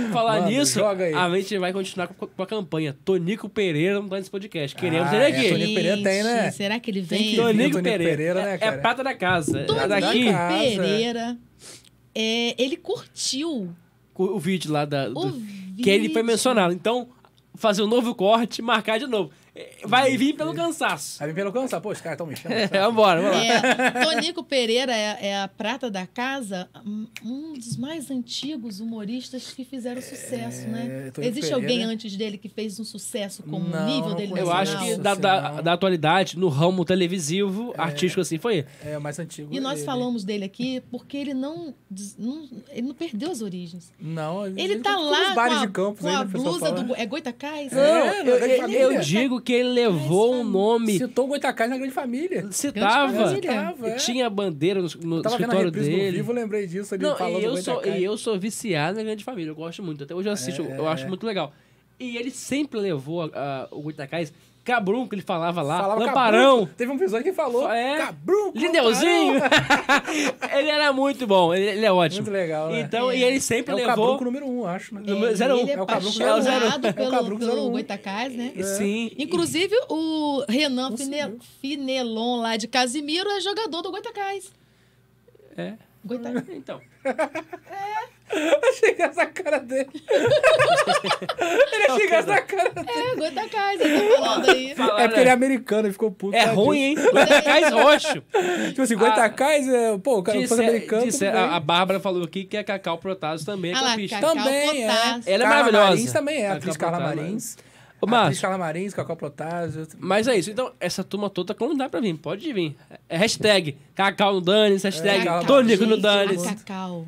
Falar Manda, nisso, joga aí. a gente vai continuar com, a campanha. Tonico Pereira não tá nesse podcast. Queremos Ah, ele é, aqui. Tonico Pereira tem, né? Será que ele Tem vem? que- Tonico Tonico Pereira. Pereira, né, é, é prata da casa. Tonico É daqui, casa. Pereira, é, ele curtiu o, vídeo lá da, do, o que ele foi vídeo. mencionado. Então, fazer um novo corte, marcar de novo. É, Vai vir pelo cansaço. Aí vem pelo cansar. Pô, os caras estão me chamando. É, vambora, vamos lá. É, Tonico Pereira é, é a prata da casa, um- dos mais antigos humoristas que fizeram sucesso, né? Tonico Existe Pereira. alguém antes dele que fez um sucesso como o nível dele. Eu acho que da, da, da atualidade, no ramo televisivo, artístico assim, foi ele. É, o mais antigo. E nós ele. falamos dele aqui porque ele não, não- ele não perdeu as origens. Não, Ele tá ficou nos lá bares com a, de campos com aí, a né, blusa fala. do... É Goitacás? É, Não, na eu, eu- eu digo que ele levou um nome. Citou o Goitacás na grande família. Citava. família. Citava, é. Tinha bandeira no, no Eu tava vendo a escritório reprise do dele. vivo, eu lembrei disso. Ele Não, falou e do eu, sou, e eu sou viciado na Grande Família. Eu gosto muito. Até hoje eu assisto. É, eu acho é. muito legal. E ele sempre levou a- a- o Goitacás. Cabrum, que ele falava lá. Falava Lamparão. Cabrunco. Teve um episódio que falou. É. Cabrunco. Lineuzinho. ele era muito bom. Ele, ele é ótimo. Muito legal, né? Então, É. e ele sempre É o levou... Cabrunco número um, acho, né? Número zero um. É, É o Cabrunco zero um. apaixonado É o pelo, Cabrunco pelo 01. Goitacás, né? Sim. Inclusive, o Renan Fine-. Finelon, lá de Casimiro, é jogador do Goitacás. É. Goitacás. Então. Achei que essa cara dele. ele chega essa cara dele. É, Goitacás, ele tá falando aí. Falaram, É porque ele é americano, ele ficou puto. É ruim, hein? Goitacás roxo. disso. Tipo assim, Goitacás é. Pô, o cara Disse, fosse americano. disse- a, a Bárbara falou aqui que a Cacau Protásio também é Ah campista. Também é. Ela é Carla maravilhosa. Marins também é, a Cacau atriz Carla. Marins. Ô, Márcio, Carla Marins, Cacau Protásio. mas é isso. Então, essa turma toda, como dá pra vir? Pode vir. É hashtag Cacau no Dani, hashtag. Tônico no. A Cacau,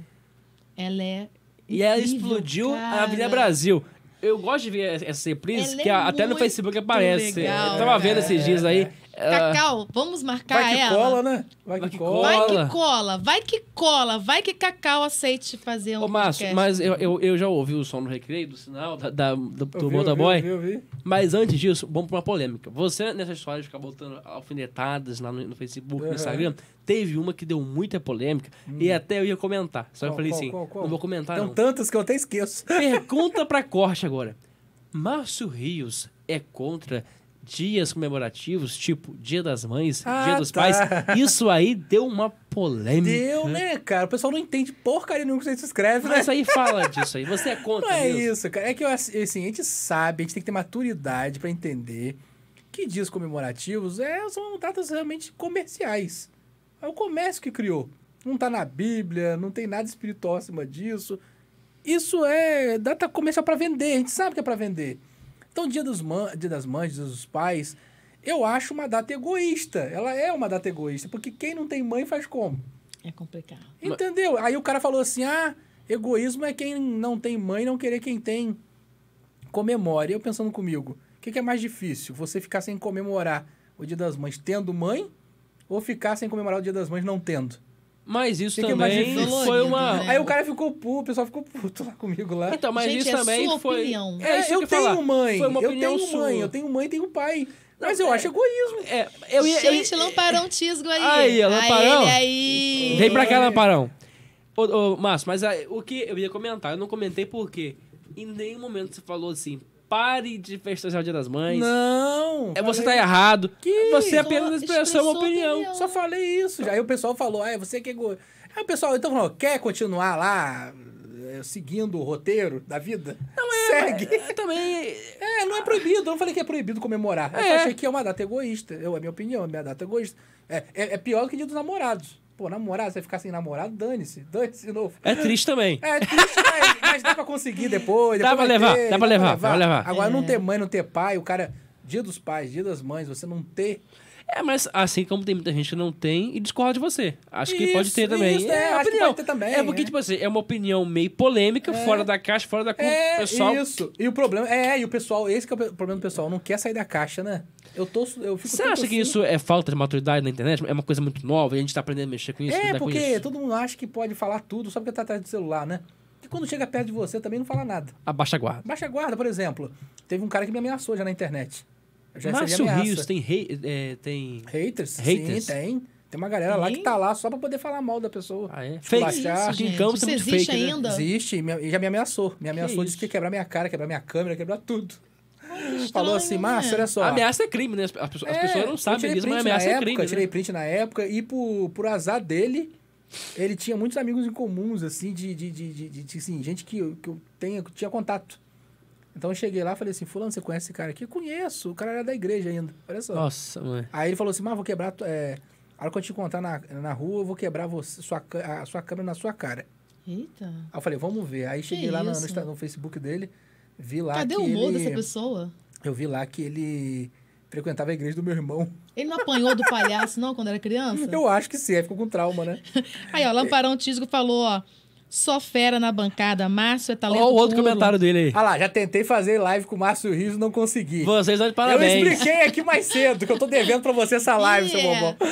ela é E ela incrível, explodiu a cara. Avenida Brasil. Eu gosto de ver essas reprises, Ela que é até no Facebook aparece. legal, eu tava vendo cara. esses dias aí. Cacau, vamos marcar Vai que ela? cola, né? Vai, Vai que que cola. Vai que cola, vai que cola, vai que Cacau aceite fazer um Ô, Márcio, podcast. mas eu, eu, eu já ouvi o som do recreio, do sinal, da, da- do, do Eu vi, eu motoboy. vi, eu vi, eu vi. Mas antes disso, vamos pra uma polêmica. Você, nessa história de ficar botando alfinetadas lá no, no Facebook, Uhum. no Instagram, teve uma que deu muita polêmica e até eu ia comentar. Só que eu Qual, falei qual, assim, qual, qual? não vou comentar Tem não. tantas que eu até esqueço. Pergunta pra corte agora. Márcio Rios é contra dias comemorativos, tipo Dia das Mães, Ah, Dia dos tá. Pais? Isso aí deu uma polêmica. Deu, né, cara? O pessoal não entende porcaria nenhuma que você escreve, né? Mas aí fala disso aí. Você é contra Não é mesmo? isso, cara. É que assim, a gente sabe, a gente tem que ter maturidade pra entender que dias comemorativos é, são datas realmente comerciais. É o comércio que criou. Não tá na Bíblia, não tem nada espiritual acima disso. Isso é data comercial pra vender, a gente sabe que é pra vender. Então, dia, dos dia das mães, dia dos pais, eu acho uma data egoísta. Ela é uma data egoísta, porque quem não tem mãe faz como? É complicado. Entendeu? Aí o cara falou assim: ah, egoísmo é quem não tem mãe não querer quem tem comemore. Eu pensando comigo, o que, que é mais difícil? Você ficar sem comemorar o Dia das Mães tendo mãe ou ficar sem comemorar o Dia das Mães não tendo? Mas isso também foi uma... Dolorido, É. Aí o cara ficou puto, o pessoal ficou puto lá comigo lá. Então, mas Gente, isso é também sua foi... opinião. É, isso eu que tenho falar. mãe, Foi uma eu opinião tenho sua. mãe, eu tenho mãe, tenho pai. Mas eu é- acho egoísmo. É, eu ia, eu Gente, Lamparão Tisgo aí. Aí, Lamparão. Aí, aí. Vem pra cá, Lamparão. Ô, ô, Márcio, mas aí, o que eu ia comentar, eu não comentei porque em nenhum momento você falou assim, pare de festejar o Dia das Mães. Não! É, você falei- tá errado. Que? Você apenas expressou uma opinião. opinião. Só falei isso. Já. Aí o pessoal falou, ah, você quer... go-" Aí o pessoal, então, falou, quer continuar lá eh, seguindo o roteiro da vida? Não é. Segue. É, também. É, não é proibido. Eu não falei que é proibido comemorar. Eu É. só achei que é uma data egoísta. Eu, é a minha opinião, é minha data egoísta. É, é, é pior do que dia dos namorados. Pô, namorado, você ficar sem namorado, dane-se. Dane-se de novo. É triste também. É triste, mas, mas dá pra conseguir depois. Dá depois pra vai levar, ter, dá pra levar, dá pra levar. Agora, não ter mãe, não ter pai, o cara... Dia dos pais, dia das mães, você não ter... É, mas assim como tem muita gente que não tem e discorda de você. Acho que pode Isso, ter também. isso, é, é, acho que opinião. pode ter também, É porque, é. tipo assim, é uma opinião meio polêmica, fora da caixa, fora da curva. É, pessoal. isso. E o problema... É, e o pessoal... Esse que é o problema do pessoal. Não quer sair da caixa, né? Eu tô... Eu fico Você acha que assim- isso é falta de maturidade na internet? É uma coisa muito nova e a gente tá aprendendo a mexer com isso, É, porque isso? todo mundo acha que pode falar tudo só porque tá atrás do celular, né? E quando chega perto de você também não fala nada. Abaixa a guarda. Baixa a guarda, por exemplo. Teve um cara que me ameaçou já na internet. Eu já Márcio. Rios tem, rei, é, tem... Haters? Haters? Sim, tem. Tem uma galera lá que Tem? tá lá só pra poder falar mal da pessoa. Ah, é? Esculachar. Fake. Isso, Aqui em. Campos tem Isso muito existe fake, né? ainda? Existe e já me ameaçou. Me ameaçou, disse isso? que ia quebrar minha cara, quebrar minha câmera, quebrar tudo. estranho, Falou assim, né? Márcio, olha só. A ameaça é crime, né? As, as pessoas, as É, pessoas não eu sabem disso, mas ameaça é época, crime, Tirei né? print na época e por, por azar dele, ele tinha muitos amigos em comuns, assim, de, de, de, de, de- de, assim, gente que, eu- que eu tenha, que tinha contato. Então eu cheguei lá e falei assim, fulano, você conhece esse cara aqui? Eu conheço, o cara era da igreja ainda, olha só. Nossa, mãe. Aí ele falou assim, mas vou quebrar, é, a hora que eu te encontrar na, na rua, eu vou quebrar você, sua, a sua câmera na sua cara. Eita. Aí eu falei, vamos ver. Aí cheguei lá no, no, no Facebook dele, vi lá Cadê que o humor ele... dessa pessoa? Eu vi lá que ele frequentava a igreja do meu irmão. Ele não apanhou do palhaço, não, quando era criança? Eu acho que sim, aí ficou com trauma, né? Aí, ó, Lamparão Tisgo falou, ó. Só fera na bancada, Márcio é talento Olha o outro puro. comentário dele aí. Ah lá, já tentei fazer live com o Márcio Rios e não consegui. Vocês estão de Eu parabéns. expliquei aqui mais cedo que eu tô devendo pra você essa live, seu Yeah. bobão.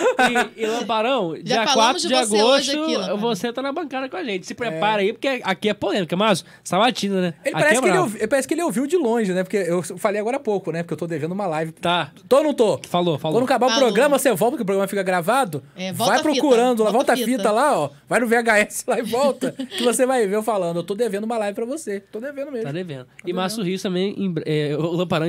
E, e Lamparão, dia falamos 4 de de você agosto, aqui, você tá na bancada com a gente. Se prepara aí, porque aqui é polêmica. Mas, sabatina, né? Ele parece, é que ele, ouvi- parece que ele ouviu de longe, né? Porque eu falei agora há pouco, né? Porque eu tô devendo uma live. Tá, Tô ou não tô? falou, falou. Quando acabar o Falou. programa, você volta, porque o programa fica gravado. É, volta vai a fita, procurando lá, volta a fita. fita. lá, ó. Vai no VHS lá e volta. que você vai ver eu falando. Eu tô devendo uma live pra você. Tô devendo mesmo. Tá devendo. E Márcio Rios também, em é, o Lamparão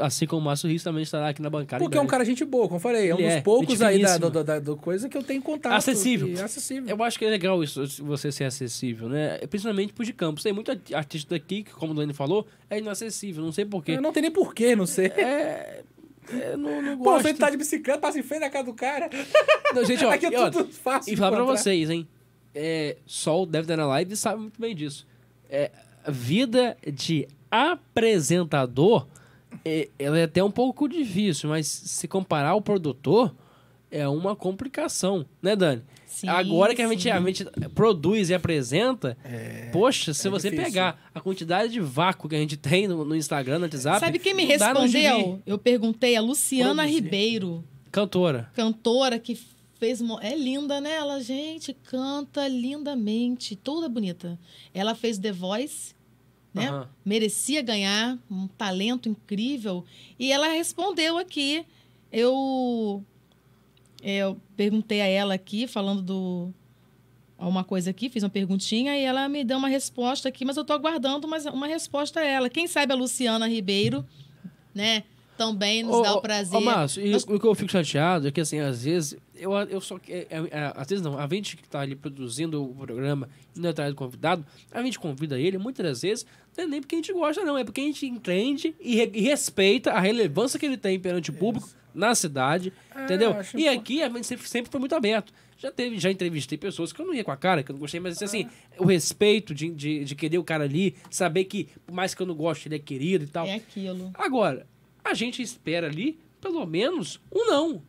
assim como o Márcio Rios, também estará aqui na bancada. Porque é um cara gente boa, como eu falei. É um Ele dos é, poucos aí da, do, da, do coisa que eu tenho contato. Acessível. e acessível. Eu acho que é legal isso, você ser acessível, né? Principalmente pro de campos. Tem muito arti- artista daqui que, como o Dani falou, é inacessível. Não sei porquê. Não tem nem porquê, não sei. É. é, não, não Pô, gosto. você tá de bicicleta, passa em frente na casa do cara. Não, gente, ó, Aqui é e, ó, tudo fácil E falar pra vocês, hein? É, Sol deve estar na live e sabe muito bem disso. É, a vida de apresentador, é, ela é até um pouco difícil, mas se comparar ao produtor, é uma complicação, né, Dani? Sim, Agora que a gente, a gente produz e apresenta, poxa, se é você difícil. pegar a quantidade de vácuo que a gente tem no, no Instagram, no WhatsApp... Sabe quem me respondeu? Eu perguntei a Luciana Produzir. Ribeiro, Cantora. cantora que fez. É linda, né? Ela, gente, canta lindamente, toda bonita. Ela fez The Voice, né? Merecia ganhar, um talento incrível. E ela respondeu aqui. Eu, eu perguntei a ela aqui, falando do. Uma coisa aqui, fiz uma perguntinha e ela me deu uma resposta aqui, mas eu tô aguardando uma, uma resposta a ela. Quem sabe a Luciana Ribeiro, né? Também nos Ô, dá o prazer. Ô, Márcio, e o que eu fico chateado é que, assim, às vezes, eu, eu só. É, é, é, às vezes não, a gente que tá ali produzindo o programa, indo atrás do convidado, a gente convida ele, muitas das vezes, não é nem porque a gente gosta, não, é porque a gente entende e, re- e respeita a relevância que ele tem perante o público na cidade, entendeu? acho E aqui a gente sempre, sempre foi muito aberto. Já teve, já entrevistei pessoas que eu não ia com a cara, que eu não gostei, mas assim, o respeito de, de, de querer o cara ali, saber que, por mais que eu não goste, ele é querido e tal. É aquilo. Agora, a gente espera ali, pelo menos, um não.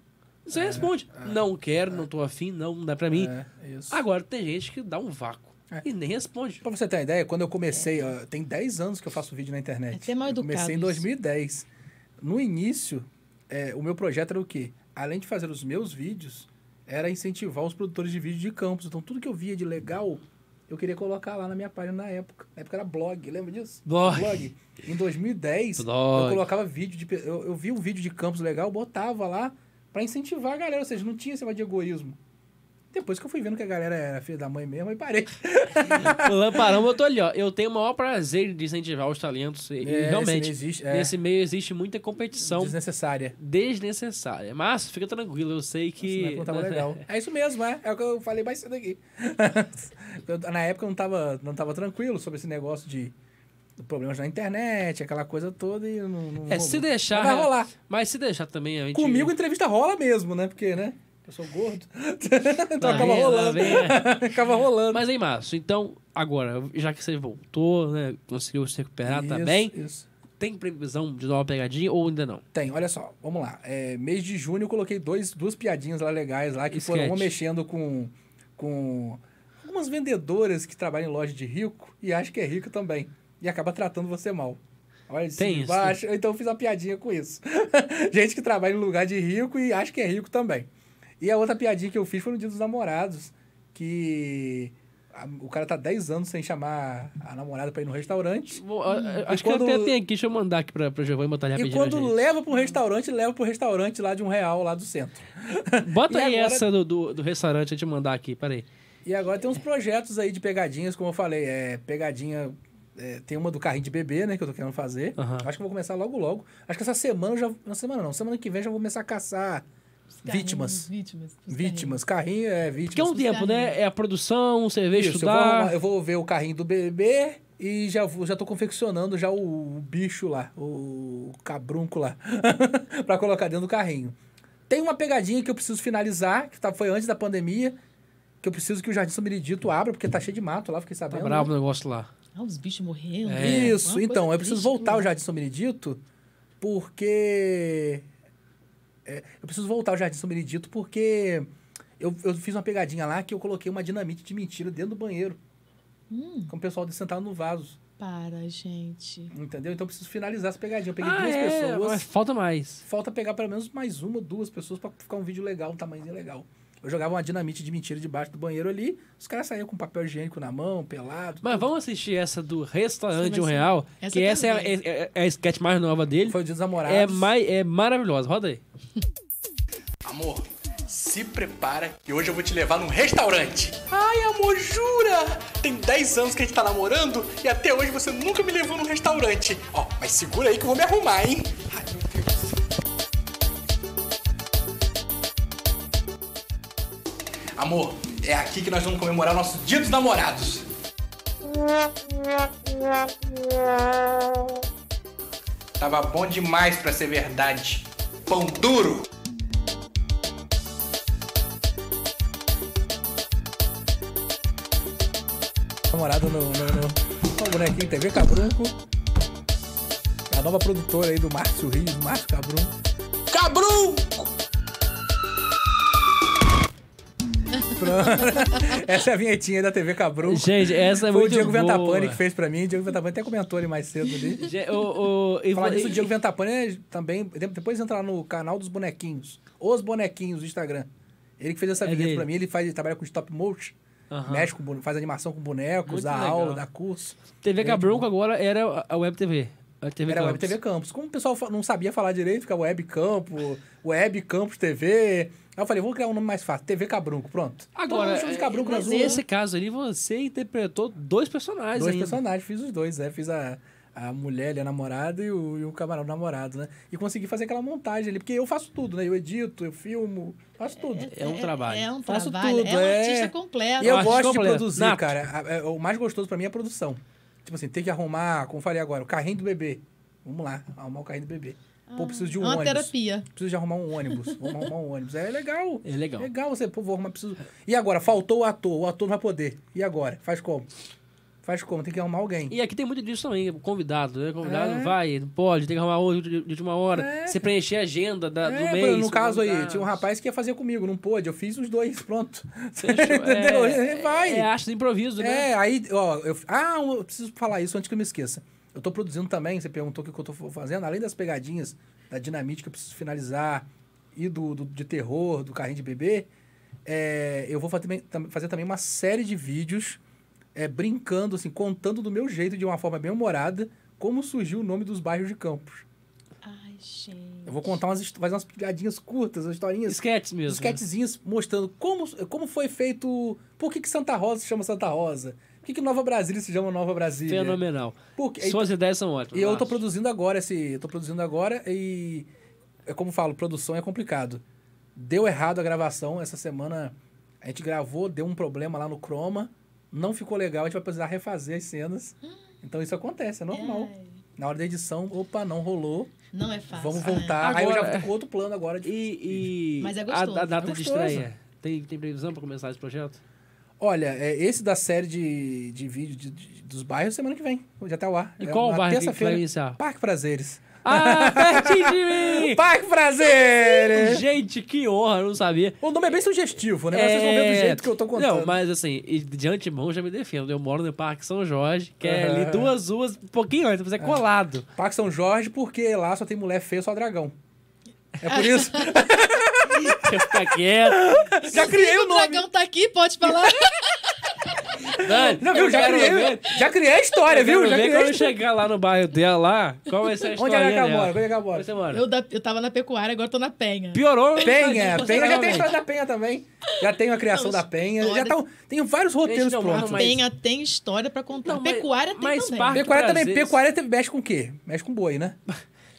Você responde, não quero, não tô afim, não, não dá pra mim. É, isso. Agora, tem gente que dá um vácuo É. e nem responde. Pra você ter uma ideia, quando eu comecei, ó, tem 10 anos que eu faço vídeo na internet. É até mal eu comecei em educado isso. 2010. No início, é, o meu projeto era o quê? Além de fazer os meus vídeos, era incentivar os produtores de vídeo de campos. Então, tudo que eu via de legal, eu queria colocar lá na minha página na época. Na época era blog, lembra disso? Blog. Em 2010, Blog. eu colocava vídeo de. Eu, eu vi um vídeo de campos legal, botava lá pra incentivar a galera. Ou seja, não tinha esse negócio de egoísmo. Depois que eu fui vendo que a galera era filha da mãe mesmo, aí parei. o Lamparão botou ali, ó. Eu tenho o maior prazer de incentivar os talentos. E É, realmente, esse existe, é. nesse meio existe muita competição Desnecessária. desnecessária. Mas fica tranquilo, eu sei que. Não tava legal. É isso mesmo, é. É o que eu falei mais cedo aqui. Na época eu não tava, não tava tranquilo sobre esse negócio de problemas na internet, aquela coisa toda e não. não É, se rolou. deixar. Vai rolar. Mas se deixar também, a gente. Comigo a entrevista rola mesmo, né? Porque, né? Eu sou gordo. então Lá acaba vem, rolando. vem, acaba rolando. Mas aí, Márcio, então, agora, já que você voltou, né? Conseguiu se recuperar, tá Isso, bem? Isso. Tem previsão de nova pegadinha ou ainda não? Tem, olha só, vamos lá. É, mês de junho eu coloquei dois, duas piadinhas lá legais lá, que foram uma Sketch. mexendo com, com algumas vendedoras que trabalham em loja de rico e acha que é rico também. E acaba tratando você mal. Olha de Tem e isso. Então eu fiz uma piadinha com isso. Gente que trabalha em lugar de rico e acha que é rico também. E a outra piadinha que eu fiz foi no dia dos namorados, que a- o cara tá 10 anos sem chamar a namorada pra ir no restaurante. E acho quando- que até tenho aqui, deixa eu mandar aqui pra, pra Giovanni botar ali E rapidinho. quando leva pro restaurante, leva pro restaurante lá de um real, lá do centro. Bota aí agora- essa do, do, do restaurante, a gente mandar aqui, peraí. E agora tem uns projetos aí de pegadinhas, como eu falei, é pegadinha. É, tem uma do carrinho de bebê, né, que eu tô querendo fazer. Aham. Acho que eu vou começar logo logo. Acho que essa semana eu já. Na semana não, semana que vem eu já vou começar a caçar vítimas. Vítimas. Vítimas. Carrinho é vítimas. Porque é um tempo, né? É a produção, você vê Isso, eu vou, estudar. eu vou ver o carrinho do bebê e já, vou, já tô confeccionando já o, o bicho lá, o cabrunco lá, pra colocar dentro do carrinho. Tem uma pegadinha que eu preciso finalizar, que tá, foi antes da pandemia, que eu preciso que o Jardim São Benedito abra, porque tá cheio de mato lá, fiquei Tá sabendo. bravo o negócio lá. Ah, os bichos morrendo. É. né? Isso, então, eu preciso voltar ao? Jardim São Benedito, porque. é, eu preciso voltar ao Jardim São Benedito porque eu, eu fiz uma pegadinha lá que eu coloquei uma dinamite de mentira dentro do banheiro. Hum. Com o pessoal de sentado no vaso. Para, gente. Entendeu? Então eu preciso finalizar essa pegadinha. Eu peguei Ah, duas é, pessoas. mas falta mais. Falta pegar pelo menos mais uma, duas pessoas pra ficar um vídeo legal, um tamanhozinho legal. Eu jogava uma dinamite de mentira debaixo do banheiro ali, os caras saíam com papel higiênico na mão, pelado. Mas tudo. vamos assistir essa do restaurante Sim, um real, essa que eu essa é, é, é- é a sketch mais nova dele. Foi o dia dos namorados. É, mai, é maravilhosa. Roda aí. Amor, se prepara que hoje eu vou te levar num restaurante. Ai, amor, jura? Tem 10 anos que a gente tá namorando e até hoje você nunca me levou num restaurante. Ó, mas segura aí que eu vou me arrumar, hein? Amor, é aqui que nós vamos comemorar o nosso Dia dos Namorados. Tava bom demais pra ser verdade. Pão duro. namorado no, no, no, no bonequinho TV Cabrunco. A nova produtora aí do Márcio Rios, Márcio Cabrunco. Cabrunco! Essa é a vinhetinha da TV Cabrunco. Gente, essa é Foi o muito Diego boa. Ventapani que fez pra mim. O Diego Ventapani até comentou ali mais cedo ali. O, o, e Falar nisso, o e- Diego Ventapani é também. Depois entrar no canal dos bonequinhos. Os bonequinhos do Instagram. Ele que fez essa É vinheta dele. pra mim, ele, faz, ele trabalha com stop motion. Aham. Mexe com, faz animação com bonecos, Muito dá legal. aula, dá curso. TV Cabronco agora era a Web TV. A TV Era Web Campus. TV Campus. Como o pessoal não sabia falar direito, ficava Web Campo, Web Campus TV. Aí eu falei, vou criar um nome mais fácil, TV Cabrunco, pronto. Todo Agora, mundo de Cabrunco na mas nesse caso ali, você interpretou dois personagens Dois ainda. personagens, fiz os dois, né? Fiz a, a mulher ali, a namorada, e o, e o camarada o namorado, né? E consegui fazer aquela montagem ali, porque eu faço tudo, né? Eu edito, eu filmo, faço tudo. É um trabalho. É um Faço trabalho. tudo, é um é. artista completo. E eu gosto de completo. produzir, Nato. cara. A- a- O mais gostoso pra mim é a produção. Tipo assim, tem que arrumar, como eu falei agora, o carrinho do bebê. Vamos lá, arrumar o carrinho do bebê. Pô, preciso de um é uma ônibus. terapia. Preciso de arrumar um ônibus. Vamos arrumar um ônibus. É legal. É legal. Legal você, pô, vou arrumar, preciso... E agora, faltou o ator. O ator não vai poder. E agora? Faz como? Faz como? Tem que arrumar alguém. E aqui tem muito disso também, convidado, né? Convidado É. vai, não pode, tem que arrumar outro de última hora. É. Você preencher a agenda da, do É, mês. no caso aí, tinha um rapaz que ia fazer comigo, não pôde. Eu fiz os dois, pronto. Fechou. Entendeu? É, Vai. É arte do improviso, né? É, aí, ó, eu, ah, eu preciso falar isso antes que eu me esqueça. Eu tô produzindo também, você perguntou o que que eu tô fazendo, além das pegadinhas da dinamite que eu preciso finalizar e do, do- de terror, do carrinho de bebê, é, eu vou fazer, fazer também uma série de vídeos é, brincando, assim, contando do meu jeito, de uma forma bem humorada, como surgiu o nome dos bairros de Campos. Ai, gente. Eu vou contar umas, fazer umas piadinhas curtas, umas historinhas. Esquetes mesmo. esquetezinhos mostrando como, como foi feito. Por que, que Santa Rosa se chama Santa Rosa? Que, que Nova Brasília se chama Nova Brasília? Fenomenal. Por quê? Suas ideias são ótimas. E eu tô Márcio. produzindo agora esse. Eu tô produzindo agora e. É como falo, produção é complicado. Deu errado a gravação. Essa semana a gente gravou, deu um problema lá no Chroma. Não ficou legal, a gente vai precisar refazer as cenas. Então isso acontece, é normal. Ai, Na hora da edição, opa, não rolou. não é fácil. Vamos né? voltar. Aí eu já Agora- tô com outro plano agora. De... E, e Mas é a, gostoso. a data É de gostoso. estreia? Tem, tem previsão pra começar esse projeto? Olha, é, esse da série de, de vídeo de- de- dos bairros semana que vem. Já tá ao ar. E É qual o bairro que vai terça-feira. Parque Prazeres. Ah, pertinho de mim! Parque Prazeres! Gente, que honra, eu não sabia. O nome é bem sugestivo, né? Mas vocês vão ver do jeito que eu tô contando. Não, mas assim, de antemão já me defendo. Eu moro no Parque São Jorge, que é Aham. ali duas ruas, um pouquinho antes, mas é colado. Parque São Jorge, porque lá só tem mulher feia, só dragão. É por isso. Quer ficar quieto. já criei o O nome. dragão tá aqui, pode falar. Dani, Não, viu? Já criei, ver- já criei a história, eu viu? Já criei a quando eu história. chegar lá no bairro dela lá, qual vai ser a Onde história ela mora? Onde ela mora? Você mora? Eu, da- eu tava na pecuária, agora tô na penha. Piorou. Penha, Penha, já tem a história da Penha também. Já tem a criação Não, da Penha. Já olha- tá, tem vários roteiros não, prontos. mas- Penha tem história pra contar. Não, mas- pecuária tem mas também. Pecuária também. Prazeres. Pecuária mexe com o quê? Mexe com boi, né?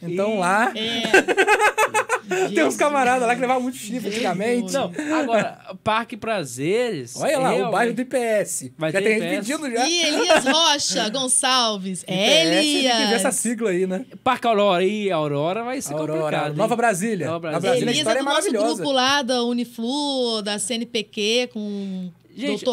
Então E- lá É. tem uns camaradas lá que levavam muito chifre antigamente. Não, agora, Parque Prazeres. Olha lá, o bairro do IPS. Vai já ter tem gente IPS. pedindo já. E Elias Rocha Gonçalves. É IPS, Tem que ver essa Elias. sigla aí, né? Parque Aurora e Aurora vai ser Aurora, complicado. Nova Brasília. Nova Brasília. Brasília, a Elias história é é do nosso maravilhosa. grupo lá da Uniflu, da CNPq, com Gente, né?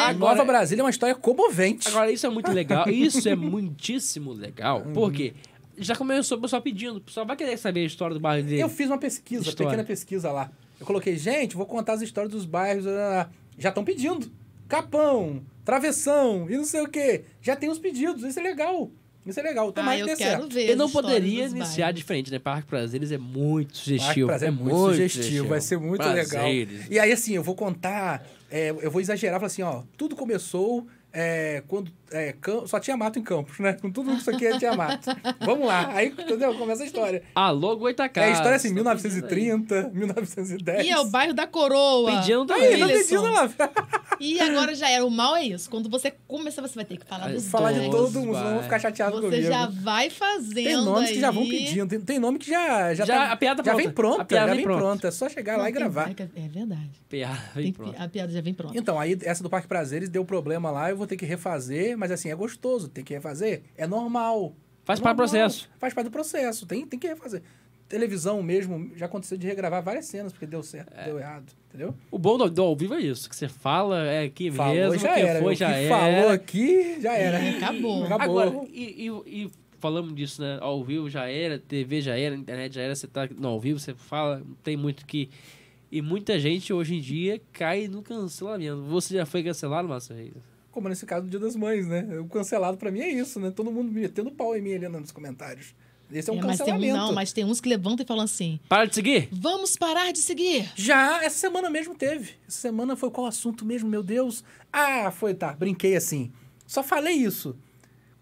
A agora- Nova Brasília é uma história comovente. Agora, isso é muito legal. Isso é muitíssimo legal. Uhum. Porque já começou o pessoal pedindo. O pessoal vai querer saber a história do bairro dele. Eu fiz uma pesquisa, História. pequena pesquisa lá. Eu coloquei, gente, vou contar as histórias dos bairros. ah, Já estão pedindo. Capão, travessão e não sei o quê. Já tem os pedidos. Isso é legal. Isso é legal. Ah, Tomara eu que dê quero certo. ver. Eu não poderia iniciar bairros. diferente, né? Parque Prazeres é muito Parque sugestivo. Prazer é muito sugestivo, vai ser muito legal. Prazeres. E aí, assim, eu vou contar, é, eu vou exagerar, falar assim, ó, tudo começou é, quando é, só tinha mato em Campos, né? Com tudo isso aqui tinha mato. Vamos lá, aí, entendeu? Começa a história. Alô, Goitacás. É a história assim, Tô 1930, 1910. E é o bairro da Coroa. Pedindo também. Aí, tá pedindo lá. E agora já era. O mal é isso. Quando você começa, você vai ter que falar dos Falar de dois. todo mundo, não vão ficar chateados Você comigo. já vai fazendo Tem nomes que já vão aí. pedindo, tem, tem nome que já já, Já- tá- a piada já pronta. vem pronta, A piada já vem pronta. pronta, é só chegar lá e Não, tem- gravar. É verdade. Piada, Tem vem pi- pronto. a piada já vem pronta. Então, aí essa do Parque Prazeres deu problema lá, eu vou ter que refazer, mas assim, é gostoso, tem que refazer, é normal. Faz É parte do processo. Faz parte do processo, tem, tem que refazer. Televisão mesmo, já aconteceu de regravar várias cenas, porque deu certo, É. deu errado, entendeu? O bom do, do ao vivo é isso, que você fala, é aqui Falou, mesmo, já que era. foi, já que era. falou aqui, já era. E acabou. Acabou. Agora, e, e, e falamos disso, né? Ao vivo já era, TV já era, internet já era, você tá no ao vivo, você fala, não tem muito que. E muita gente hoje em dia cai no cancelamento. Você já foi cancelado, Márcio Reis? Como nesse caso do Dia das Mães, né? O cancelado pra mim é isso, né? Todo mundo metendo pau em mim ali nos comentários. Esse é um É, mas tem, um- cancelamento. não, mas tem uns que levantam e falam assim: Para de seguir? vamos parar de seguir. Já, essa semana mesmo teve. Essa semana foi qual assunto mesmo, meu Deus? Ah, foi, tá, brinquei assim. Só falei isso.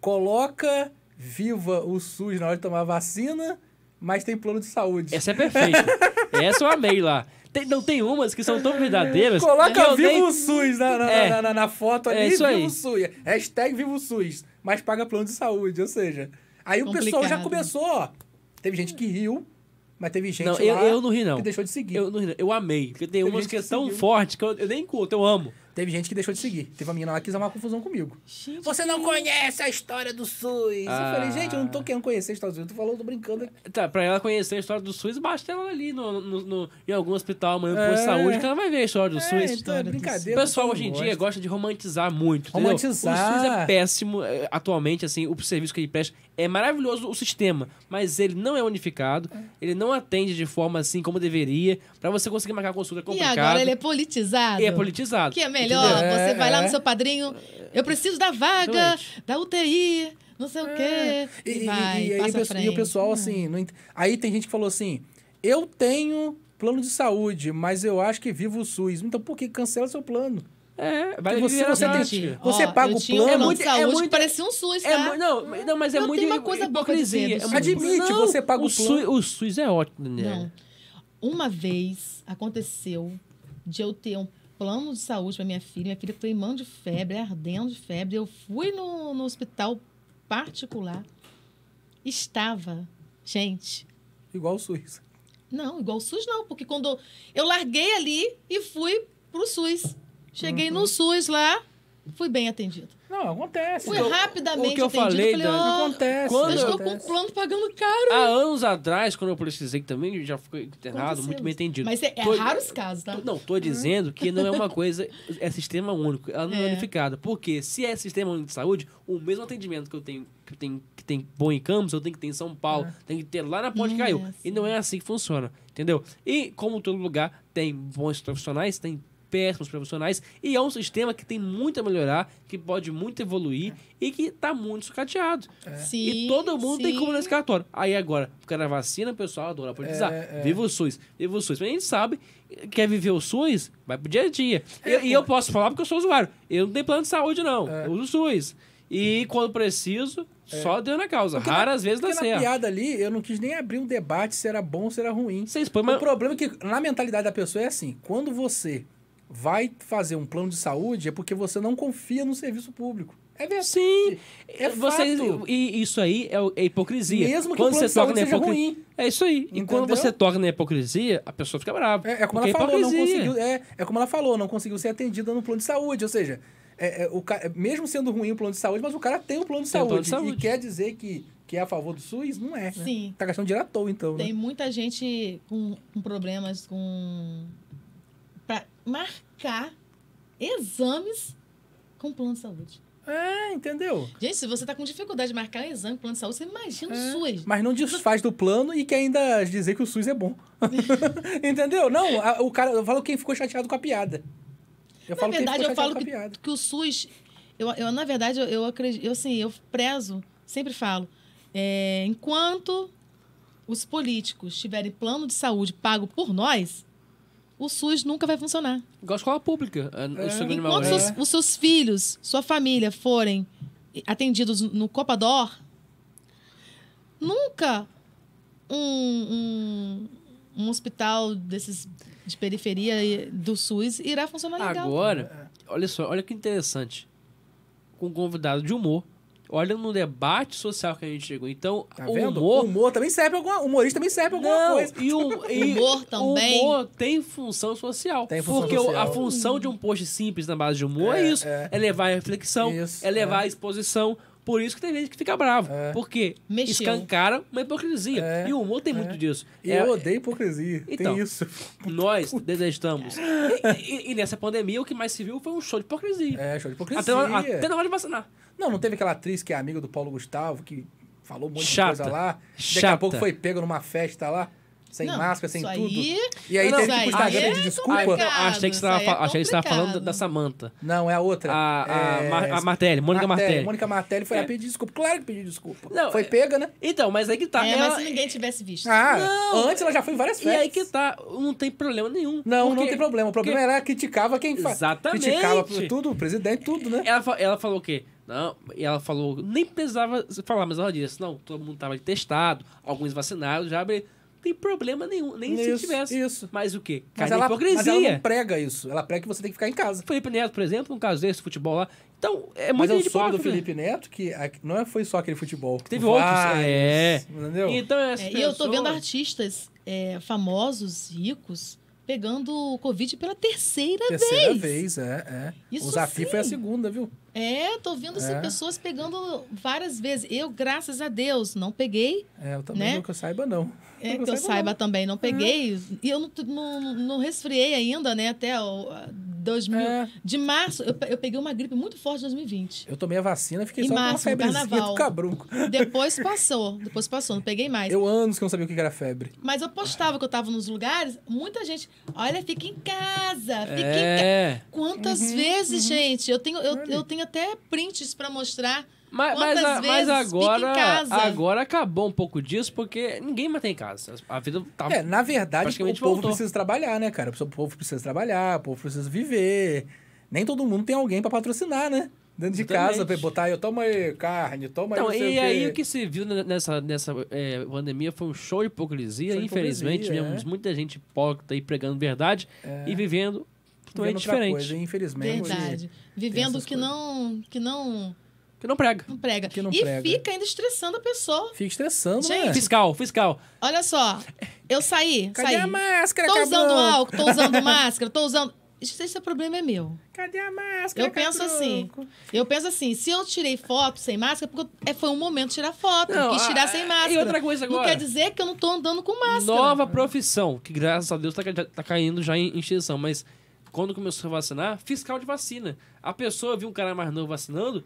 Coloca viva o SUS na hora de tomar vacina, mas tem plano de saúde. Essa é perfeita. Essa eu amei lá. Tem, não tem umas que são tão verdadeiras. que Coloca viva nem- o SUS na, na, É. na, na- na foto ali, É isso viva aí. o SUS. Hashtag viva o SUS, mas paga plano de saúde, ou seja... Aí o pessoal já Complicado. começou, ó. Teve gente que riu, mas teve gente Não, lá eu, eu não ri, não. que deixou de seguir. Eu, não ri, não. eu amei. Porque tem Teve umas gente que é que tão seguiu. forte que eu, eu nem curto, eu amo. Teve gente que deixou de seguir. Teve uma menina lá que quis arrumar confusão comigo. Você não conhece a história do SUS. Ah. Eu falei, gente, eu não tô querendo conhecer a história do SUS. Eu tô falando, tô brincando. aqui. Tá, pra ela conhecer a história do SUS, basta ela ali no, no, no- em algum hospital, amanhã, É. posto de saúde, que ela vai ver a história do É, SUS. então é brincadeira. O pessoal hoje em mundo dia gosta. gosta de romantizar muito. entendeu? Romantizar. O SUS é péssimo eh, atualmente, assim, o serviço que ele presta. É maravilhoso o sistema, mas ele não é unificado, ele não atende de forma assim como deveria. Pra você conseguir marcar consulta é E complicado. agora ele é politizado. E é politizado. Que é melhor, Entendeu? você É, vai lá é. no seu padrinho, eu preciso da vaga, Exatamente. da UTI, não sei o quê. E, E, e- vai, e pesso- e o pessoal, assim... Não ent- Aí tem gente que falou assim, eu tenho plano de saúde, mas eu acho que vivo o SUS. Então por que cancela seu plano? É, vai você- você tem-. Você Ó, paga o plano. plano muito- de é saúde que muito- parecia um SUS, tá? É, não, não, mas é Eu muito uma coisa boa hipocrisia. É SUS. muito- Admite, não, você paga o SUS, plano. o SUS é ótimo, Daniel. Não. Uma vez aconteceu de eu ter um plano de saúde para minha filha. Minha filha foi mão de febre, ardendo de febre. Eu fui no, no hospital particular. Estava, gente, Igual o SUS. não, igual o SUS não, porque quando eu larguei ali e fui pro SUS. Cheguei Uhum. no SUS lá, fui bem atendido. Não, acontece. Fui Então, rapidamente o que eu atendido. falei, falei, ó, acontece. quando eu estou com um plano pagando caro. Há anos atrás, quando eu precisei também, já fui internado, Aconteceu muito bem isso. entendido. Mas é, é Tô- raros casos, tá? tô- Não, tô dizendo que não é uma coisa, é sistema único, ela não é É. unificada. Porque se é sistema único de saúde, o mesmo atendimento que eu tenho, que tem, que tem bom em Campos, eu tenho que ter em São Paulo, tem que ter lá na Ponte é Caiu. assim. E não é assim que funciona, entendeu? E como todo lugar tem bons profissionais, tem péssimos profissionais, e é um sistema que tem muito a melhorar, que pode muito evoluir e que tá muito sucateado. Sim, E todo mundo tem sim. como nesse cartório. Aí agora, por causa da vacina, o pessoal adora politizar. É, é. Viva o SUS, viva o SUS. Mas a gente sabe, quer viver o SUS, vai pro dia a dia. E- e eu posso falar porque eu sou usuário. Eu não tenho plano de saúde, não. É. Eu uso o SUS. E quando preciso, só deu na causa. Porque Raras vezes dá Porque na certo. piada ali, eu não quis nem abrir um debate se era bom ou se era ruim. Você expõe, O mas... problema é que, na mentalidade da pessoa, é assim: quando você vai fazer um plano de saúde, é porque você não confia no serviço público. É verdade. Sim, É Vocês- fato. e isso aí é, o- é hipocrisia. Mesmo que quando o você toca saúde na seja hipocrisia. ruim. É isso aí. E quando Entendeu? você toca na hipocrisia, a pessoa fica brava. É, é como ela falou, não hipocrisia. conseguiu. É, é como ela falou, não conseguiu ser atendida no plano de saúde. Ou seja, é, é, o ca- mesmo sendo ruim o plano de saúde, mas o cara tem um plano de, Tem saúde, plano de saúde. E quer dizer que, que é a favor do SUS? Não é. né? Sim. Tá gastando dinheiro à toa, então. né? Tem muita gente com, com problemas com. Marcar exames com plano de saúde. É, entendeu? Gente, se você tá com dificuldade de marcar um exame com plano de saúde, você imagina É, o SUS. Mas não desfaz do plano e quer ainda dizer que o SUS é bom. Entendeu? Não, a- o cara, eu falo quem ficou chateado com a piada. Eu Na falo quem verdade, ficou eu chateado falo com a que, piada. que o SUS. Eu, eu, na verdade, eu, eu acredito. Eu, assim, eu prezo, sempre falo. é, enquanto os políticos tiverem plano de saúde pago por nós, o SUS nunca vai funcionar. Igual a escola pública. É, Enquanto é. seus- os seus filhos, sua família forem atendidos no Copador, nunca um, um, um hospital desses de periferia do SUS irá funcionar legal. Agora, olha só, olha que interessante. Com um convidado de humor. Olha no debate social que a gente chegou. Então, Tá o vendo? humor. O humor também serve pra alguma. Humorista também serve pra alguma Não, coisa. e o e Humor também. O humor tem função social. Tem função porque social. a função de um post simples na base de humor é, É, isso. É. é. levar a reflexão, Isso, é levar é. a exposição. Por isso que tem gente que fica bravo. É. Porque Mexeu. escancara uma hipocrisia. É, E o humor tem é. muito disso. E É- eu odeio hipocrisia. Então. Tem isso. Nós detestamos. E, e- e nessa pandemia, o que mais se viu foi um show de hipocrisia. É, show de hipocrisia. até, na, até na hora de vacinar. Não, não teve aquela atriz que é amiga do Paulo Gustavo, que falou um monte Chata. de coisa lá. Daqui a pouco foi pego numa festa lá, sem Não, máscara, sem tudo. aí- E aí Não, teve que ir pro Instagram é pedir desculpa. Ah, achei que você é achei que você tava falando da Samanta. Não, é a outra. A- a é... Mar- a Martelli, Mônica Martelli. Mônica Martelli foi lá É. pedir desculpa. Claro que pediu desculpa. Não, foi pega, né? Então, mas aí que tá. É, ela- mas se ninguém tivesse visto. Ah, Não. antes ela já foi em várias E festas. aí que tá, não tem problema nenhum. Não, não Porque- tem problema. O problema porque era criticava quem faz. Exatamente. Criticava tudo, o presidente, tudo, né? Ela, ela falou o quê? Não, e ela falou, nem precisava falar, mas ela disse, não, todo mundo tava testado, alguns vacinados, já abre. Tem problema nenhum, nem se Isso, tivesse. isso. Mas o quê? Mas Cai ela, mas ela hipocrisia. não prega isso. Ela prega que você tem que ficar em casa. Felipe Neto, por exemplo, no caso desse futebol lá. Então, é Mas muito eu gente soube do. Felipe Neto que a- não é- foi só aquele futebol. Teve outros. Vários, É. Entendeu? Então, É, e eu tô vendo artistas é, famosos, ricos, pegando o Covid pela terceira, Terceira vez. vez, é, é. Isso o Zafi sim. foi a segunda, viu? É, tô vendo assim, É. pessoas pegando várias vezes. Eu, graças a Deus, não peguei. É, eu também Né? eu saiba, não. É, que eu saiba não. também, não peguei. E eu não, não, não resfriei ainda, né? Até o a 2000. É. De março, eu, eu peguei uma gripe muito forte em 2020. Eu tomei a vacina, fiquei Em só março, com uma febrezinha do. Depois passou, depois passou, não peguei mais. Eu anos que não sabia o que era febre. Mas eu postava que eu tava nos lugares, muita gente, olha, fica em casa, fica em casa. É. Quantas Uhum, vezes, gente? Eu tenho, eu, eu tenho até prints pra mostrar. Mas, mas, a- mas em agora, agora acabou um pouco disso, porque ninguém mais tem casa. A vida tá. É, na verdade, o povo voltou. precisa trabalhar, né, cara? O povo precisa trabalhar, o povo precisa viver. nem todo mundo tem alguém pra patrocinar, né? Dentro de Exatamente. casa, pra botar aí, toma aí carne, toma aí Então, e o aí o que se viu ne- nessa, nessa é, pandemia foi um show de hipocrisia. Show de Infelizmente, hipocrisia, vemos é. muita gente hipócrita aí pregando verdade e vivendo Vendo totalmente outra diferente. Coisa, infelizmente. Verdade. Vivendo essas que não, que não, Que não prega. não prega. Que não e prega. fica ainda estressando a pessoa. Fica estressando, Gente, né? Fiscal, fiscal. Olha só, eu saí, Cadê saí. a máscara, Tô cabrão? usando álcool, tô usando máscara, tô usando. Isso, esse é problema é meu. Cadê a máscara, Eu penso assim. Eu penso assim, se eu tirei foto sem máscara, porque é, foi um momento de tirar foto. Não, quis tirar ah, sem e máscara. outra coisa Não agora. quer dizer que eu não tô andando com máscara. Nova profissão, que graças a Deus tá, tá caindo já em extinção, mas quando começou a vacinar, fiscal de vacina. A pessoa viu um cara mais novo vacinando,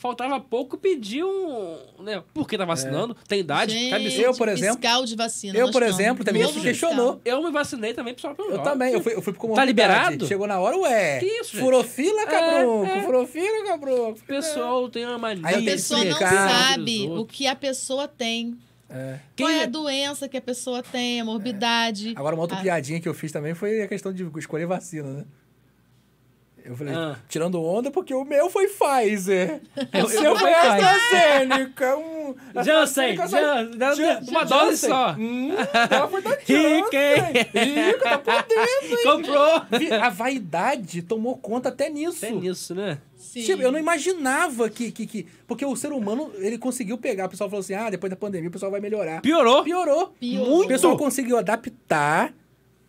faltava pouco pedir um. Né, por que tá vacinando? Tem idade? Gente, Cabe Eu, por exemplo- Fiscal de vacina. Eu, por exemplo, também isso questionou. Eu me vacinei também, pessoal. Eu também, eu fui, eu fui com Tá liberado? Chegou na hora, ué. Que isso, gente? Furou fila, cabrão. É, é. Furou fila, cabrão. O pessoal tem uma mania. Aí A pessoa não sabe o que a pessoa tem. É. Qual é é- a doença que a pessoa tem, a morbidade. Agora, uma outra Ah. piadinha que eu fiz também foi a questão de escolher vacina, né? Eu falei, Ah. tirando onda, porque o meu foi Pfizer. Eu- o seu eu- foi AstraZeneca. Um, Janssen, AstraZeneca, Jan- dá- Jan- uma dose Janssen. só. Hum, ela foi da Janssen. hein? Rica, tá podendo, hein? Comprou. A vaidade tomou conta até nisso. É nisso, né? Sim. Tipo, eu não imaginava que, que, que... Porque o ser humano, ele conseguiu pegar. O pessoal falou assim, ah, depois da pandemia o pessoal vai melhorar. Piorou. Piorou. Piorou. O pessoal conseguiu adaptar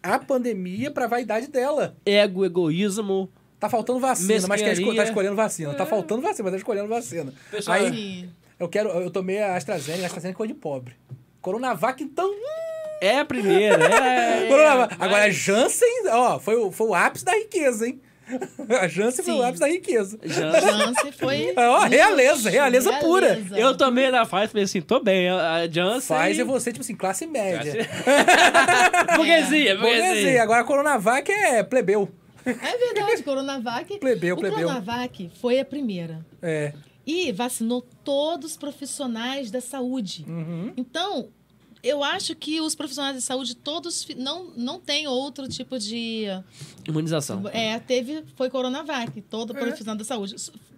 a pandemia pra vaidade dela. Ego, egoísmo. Tá faltando vacina, mas quer esco- tá escolhendo vacina. Tá faltando vacina, mas tá escolhendo vacina. Pessoal, Aí, Sim. eu quero... Eu tomei a AstraZeneca, a AstraZeneca é coisa de pobre. Coronavac, então... hum, É a primeira. É, é, Coronavac. mas- Agora, a Janssen, ó, foi o, foi o ápice da riqueza, hein? A Janssen foi o Sim. ápice da riqueza. Janssen foi. Ó, realeza, realeza Realeza. pura. Eu tomei da Pfizer e falei assim, tô bem. A Janssen... Pfizer, você, tipo assim, classe média. Burguesia, Burguesia. burguesia. Agora, a Coronavac é plebeu. É verdade, Coronavac. Plebeu, o plebeu. Coronavac foi a primeira. É. E vacinou todos os profissionais da saúde. Uhum. Então, eu acho que os profissionais de saúde todos não, não tem outro tipo de. Imunização. É, teve. Foi Coronavac, todo profissional da saúde.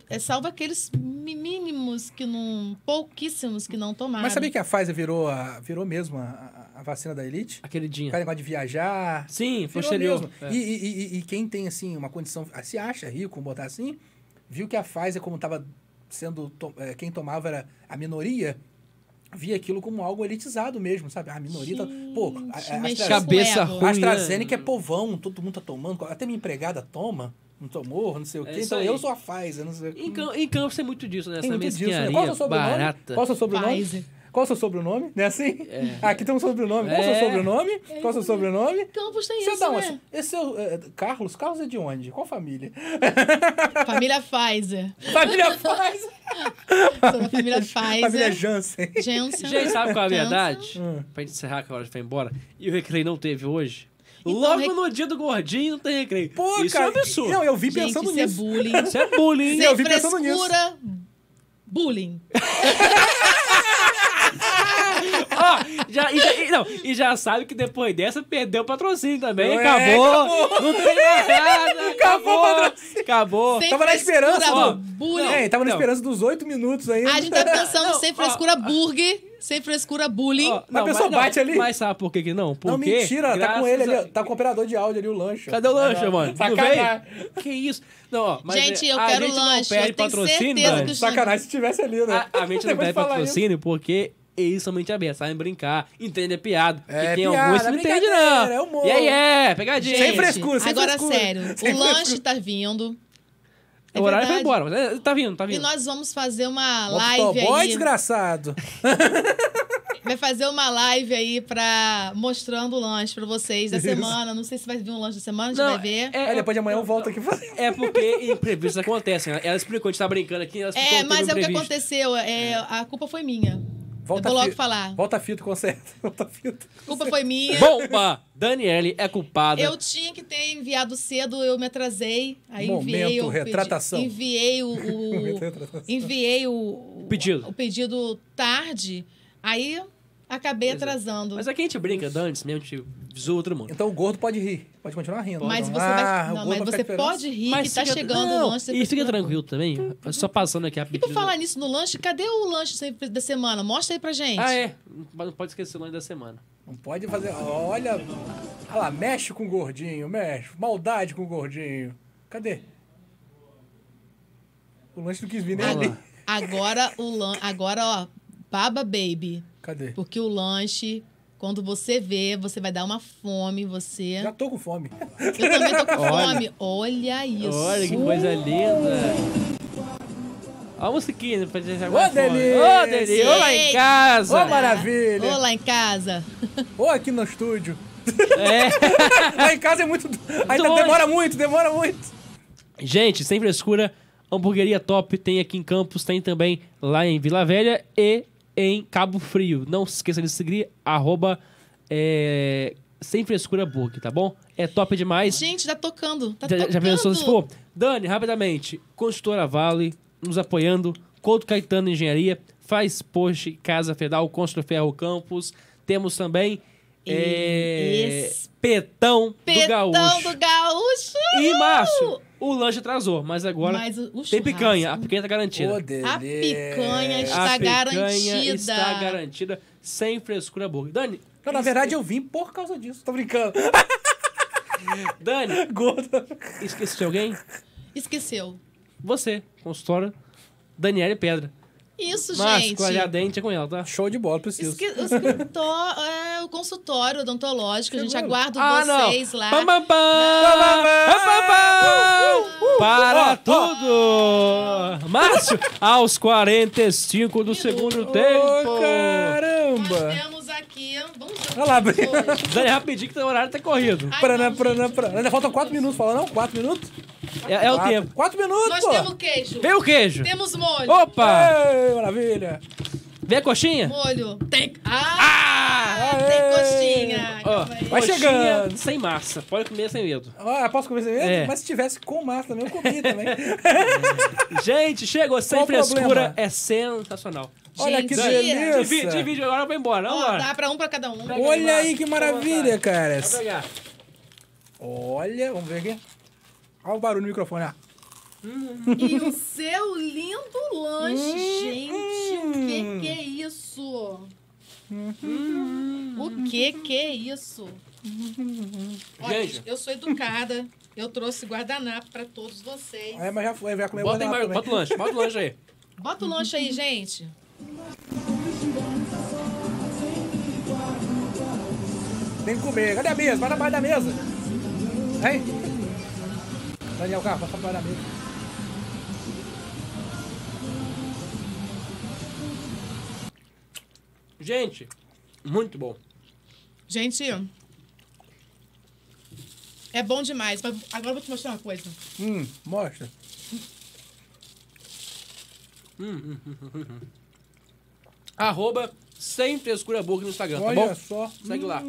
É, salvo aqueles mínimos que não. pouquíssimos que não tomaram. Mas sabia que a Pfizer virou, a, virou mesmo a, a- a vacina da Elite? A queridinha. Aquele negócio de viajar. Sim, posterior. mesmo. É. E, e- e- e quem tem, assim, uma condição... ah, Se acha rico, vamos botar assim, viu que a Pfizer, como estava sendo... to- eh, Quem tomava era a minoria, via aquilo como algo elitizado mesmo, sabe? A minoria... tá- Pô, a, a, Gente, Astra- Cabeça ruim. a AstraZeneca é povão, todo mundo tá tomando. Até minha empregada toma, não tomou, não sei o É quê. isso então aí. eu sou a Pfizer, não sei o quê. Em, cam- em campo tem muito disso, né? Essa muito disso, né? Qual é o seu sobrenome? barata. Qual é o seu sobrenome? Pfizer. Qual é o seu sobrenome? Não é assim? Aqui tem um sobrenome. Qual é o É. seu sobrenome? Qual é o seu sobrenome? Campos tem Você isso, dá uma... né? Esse é o, é, Carlos? Carlos é de onde? Qual família? Família Pfizer. Família Pfizer. Sou da família Pfizer. Família Janssen. Janssen. Gente, sabe qual é a verdade? Hum. Pra gente encerrar, que a hora já foi embora. E o recreio não teve hoje. Então, Logo rec- no dia do gordinho não tem recreio. Pô, Isso cara. é um absurdo. Não, eu vi Gente, pensando isso é nisso. bullying. Isso é bullying. eu Sem vi pensando nisso. frescura, bullying. Ó, já, e, já, e, não, e já sabe que depois dessa perdeu o patrocínio também. É, acabou. Não tem mais nada. Acabou. Acabou. Sem Tava na esperança, ó. bullying. É, tava na Não. esperança dos oito minutos ainda. A gente tá pensando Não, sem ó. frescura burger, sem frescura bullying. Ó, A pessoa não, bate ali. Mas sabe por que, que não? Porque, Não, mentira, tá com ele ali, a- ó, tá com o operador de áudio ali, o lanche. Cadê o lanche, mano? Não Sacanagem. veio? Que isso? Não, ó, mas Gente, eu a quero gente lanche, Não perde eu tenho patrocínio, certeza que Sacanagem se tivesse ali, né? A, a gente não perde patrocínio porque eles são mente aberta, sabem brincar, entendem a piada. É, e tem piada, alguns que não entendem, brincadeira, é não. humor. E aí é, pegadinha. Sem Gente, frescura, sem Agora, frescura. sério, Sem o lanche frescura. tá vindo. É o horário foi verdade. embora, mas é, tá vindo, tá E vindo. nós vamos fazer uma live aí. desgraçado. Vai fazer uma live aí pra mostrando o lanche pra vocês da Isso. semana. Não sei se vai vir um lanche da semana, a gente Não, vai ver. é- Aí depois de amanhã eu volto aqui fazer. É porque imprevistos acontecem. Ela- Ela explicou, a gente tá brincando aqui. Ela explicou É, mas é o que aconteceu. É, a culpa foi minha. Volta eu vou logo falar. Volta fita, conserta. Volta fita. A culpa foi minha. Bomba! Daniele é culpada. Eu tinha que ter enviado cedo, eu me atrasei. Aí Momento, enviei o pedi- retratação. enviei o, o- Retratação. enviei o, o Pedido. o pedido tarde. Aí acabei é. atrasando. Mas aqui a gente brinca, antes mesmo, a gente zoa todo mundo. Então o gordo pode rir. Pode continuar rindo. Mas Então, você ah, vai. Não, mas você pode rir que tá fica- chegando não, o lanche. E fica tranquilo também, só passando aqui a E por falar nisso no lanche, cadê o lanche da semana? Mostra aí pra gente. Ah, é. Não pode esquecer o lanche da semana. Não pode fazer. Olha. Olha lá, mexe com o gordinho, mexe. Maldade com o gordinho. Cadê? O lanche não quis vir nem Olha ali. Agora o lan... Agora, ó, baba baby. Cadê? Porque o lanche, quando você vê, você vai dar uma fome, você. Já tô com fome. Eu também tô com Olha. fome. Olha isso. Olha que coisa linda. Olha a musiquinha pra gente Ô, agora. delícia! Ô, delícia! Ô, lá em casa! Ô, maravilha! Ô, lá em casa. Ou aqui no estúdio. É. Lá em casa é muito. Ainda demora muito, demora muito. Gente, sem frescura, hamburgueria top tem aqui em Campos, tem também lá em Vila Velha e em Cabo Frio. Não se esqueça de seguir, arroba é, sem frescura burger, tá bom? É top demais. Gente, tá tocando. Tá já, já tocando. pensou se for? Dani, rapidamente, Construtora Vale, nos apoiando, Couto Caetano Engenharia, faz post Casa Federal, Constru Ferro Campos, temos também é, Esse- Petão, do Petão Gaúcho. do Gaúcho. E Márcio, o lanche atrasou, mas agora Mas o- o tem picanha, a picanha tá garantida. Ô, A picanha está a picanha garantida. está garantida, sem frescura burger. Dani, Não, na verdade, eu vim por causa disso. Tô brincando. Dani, Gordo. esqueci de alguém? Esqueceu. Você, consultora Daniele Pedra. Isso, Márcio, gente. clarear dente é com ela, tá? Show de bola, preciso. Escritor- é, o consultório odontológico, a gente aguarda Ah, não. vocês lá. Pam, pam, pam. Pam, pam, pam. Para tudo! Márcio, aos 45 do segundo tempo. Ô, caramba. Nós temos aqui. Vamos ver. Olha lá, Bri- Dani, rapidinho que o horário tá corrido. Ai, Paraná, não, paraná, gente. paraná. Ainda faltam quatro minutos, fala não? Quatro minutos? É, é o Quatro. tempo. Quatro minutos, Nós pô. temos queijo. Vem o queijo. Temos molho. Opa! Ei, maravilha. Vem a coxinha. Molho. Tem. Ah! Aê! Tem coxinha. Ó. Vai coxinha chegando. sem massa. Pode comer sem medo. Ah, posso comer sem medo? É. Mas se tivesse com massa também, eu comi também. Gente, chegou sem Qual frescura. problema? É sensacional. Olha Gente, que delícia. Divide, divide, agora vai embora. Ó, dá pra um pra cada um. Olha aí que maravilha, cara. Vai pegar. Olha, vamos ver aqui. Olha o barulho no microfone. Ah. E o seu lindo lanche, gente. O que que é isso? O que que é isso? Olha, Gente. eu sou educada. Eu trouxe guardanapo pra todos vocês. É, mas já foi, já comeu Bota, guardanapo bota o lanche, bota o lanche aí. Bota o lanche aí, gente. Tem que comer. Cadê a mesa? Vai na parte da mesa. Hein? Daniel, carro, passa pra da mesa. Gente, muito bom. Gente, é bom demais. Mas agora eu vou te mostrar uma coisa. Hum, mostra. Arroba sem frescura burger no Instagram, tá Olha bom? só. Segue lá.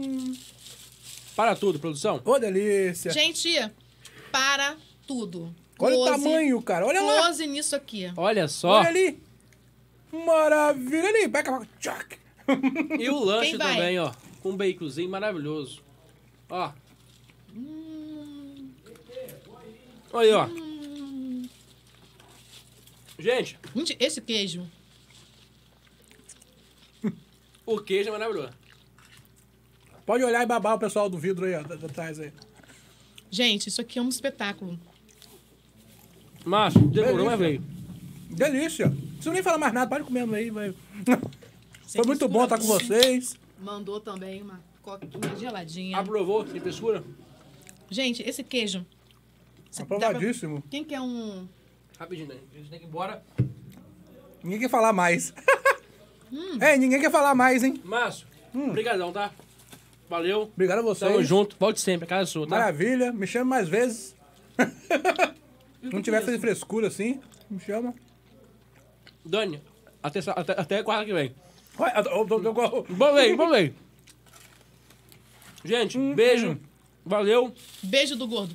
Para tudo, produção. Ô, delícia. Gente, para tudo. Olha o Close- tamanho, cara. Olha lá. Close nisso aqui. Olha só. Olha ali. Maravilha ali. Vai, vai, tchac. E o lanche Quem vai? também, ó. Com um baconzinho maravilhoso. Ó. Olha aí, ó. Gente, Gente, esse queijo. O queijo é maravilhoso. Pode olhar e babar o pessoal do vidro aí, ó, trás aí. Gente, isso aqui é um espetáculo. Márcio, demorou, mas veio. Delícia. Não preciso nem falar mais nada, pode comendo aí. Foi muito bom estar com vocês. Mandou também uma coquinha geladinha. Aprovou, sem frescura? Gente, esse queijo. Dá pra- Aprovadíssimo. Quem quer um. Rapidinho, né? A gente tem que ir embora. Ninguém quer falar mais. É, ninguém quer falar mais, hein? Márcio, Hum. brigadão, tá? Valeu. Obrigado a vocês. Tamo junto. Volte sempre, a casa é sua, tá? Maravilha. Me chama mais vezes. Não tiver fazer frescura assim, me chama. Dani, até, até, até quarta que vem. Olha, eu- eu- eu- eu- Vamos aí, vamos aí. Gente, Hum, beijo. Valeu. Beijo do gordo.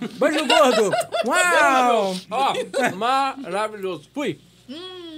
Beijo gordo. Uau! Ó, maravilhoso. Fui. Hum.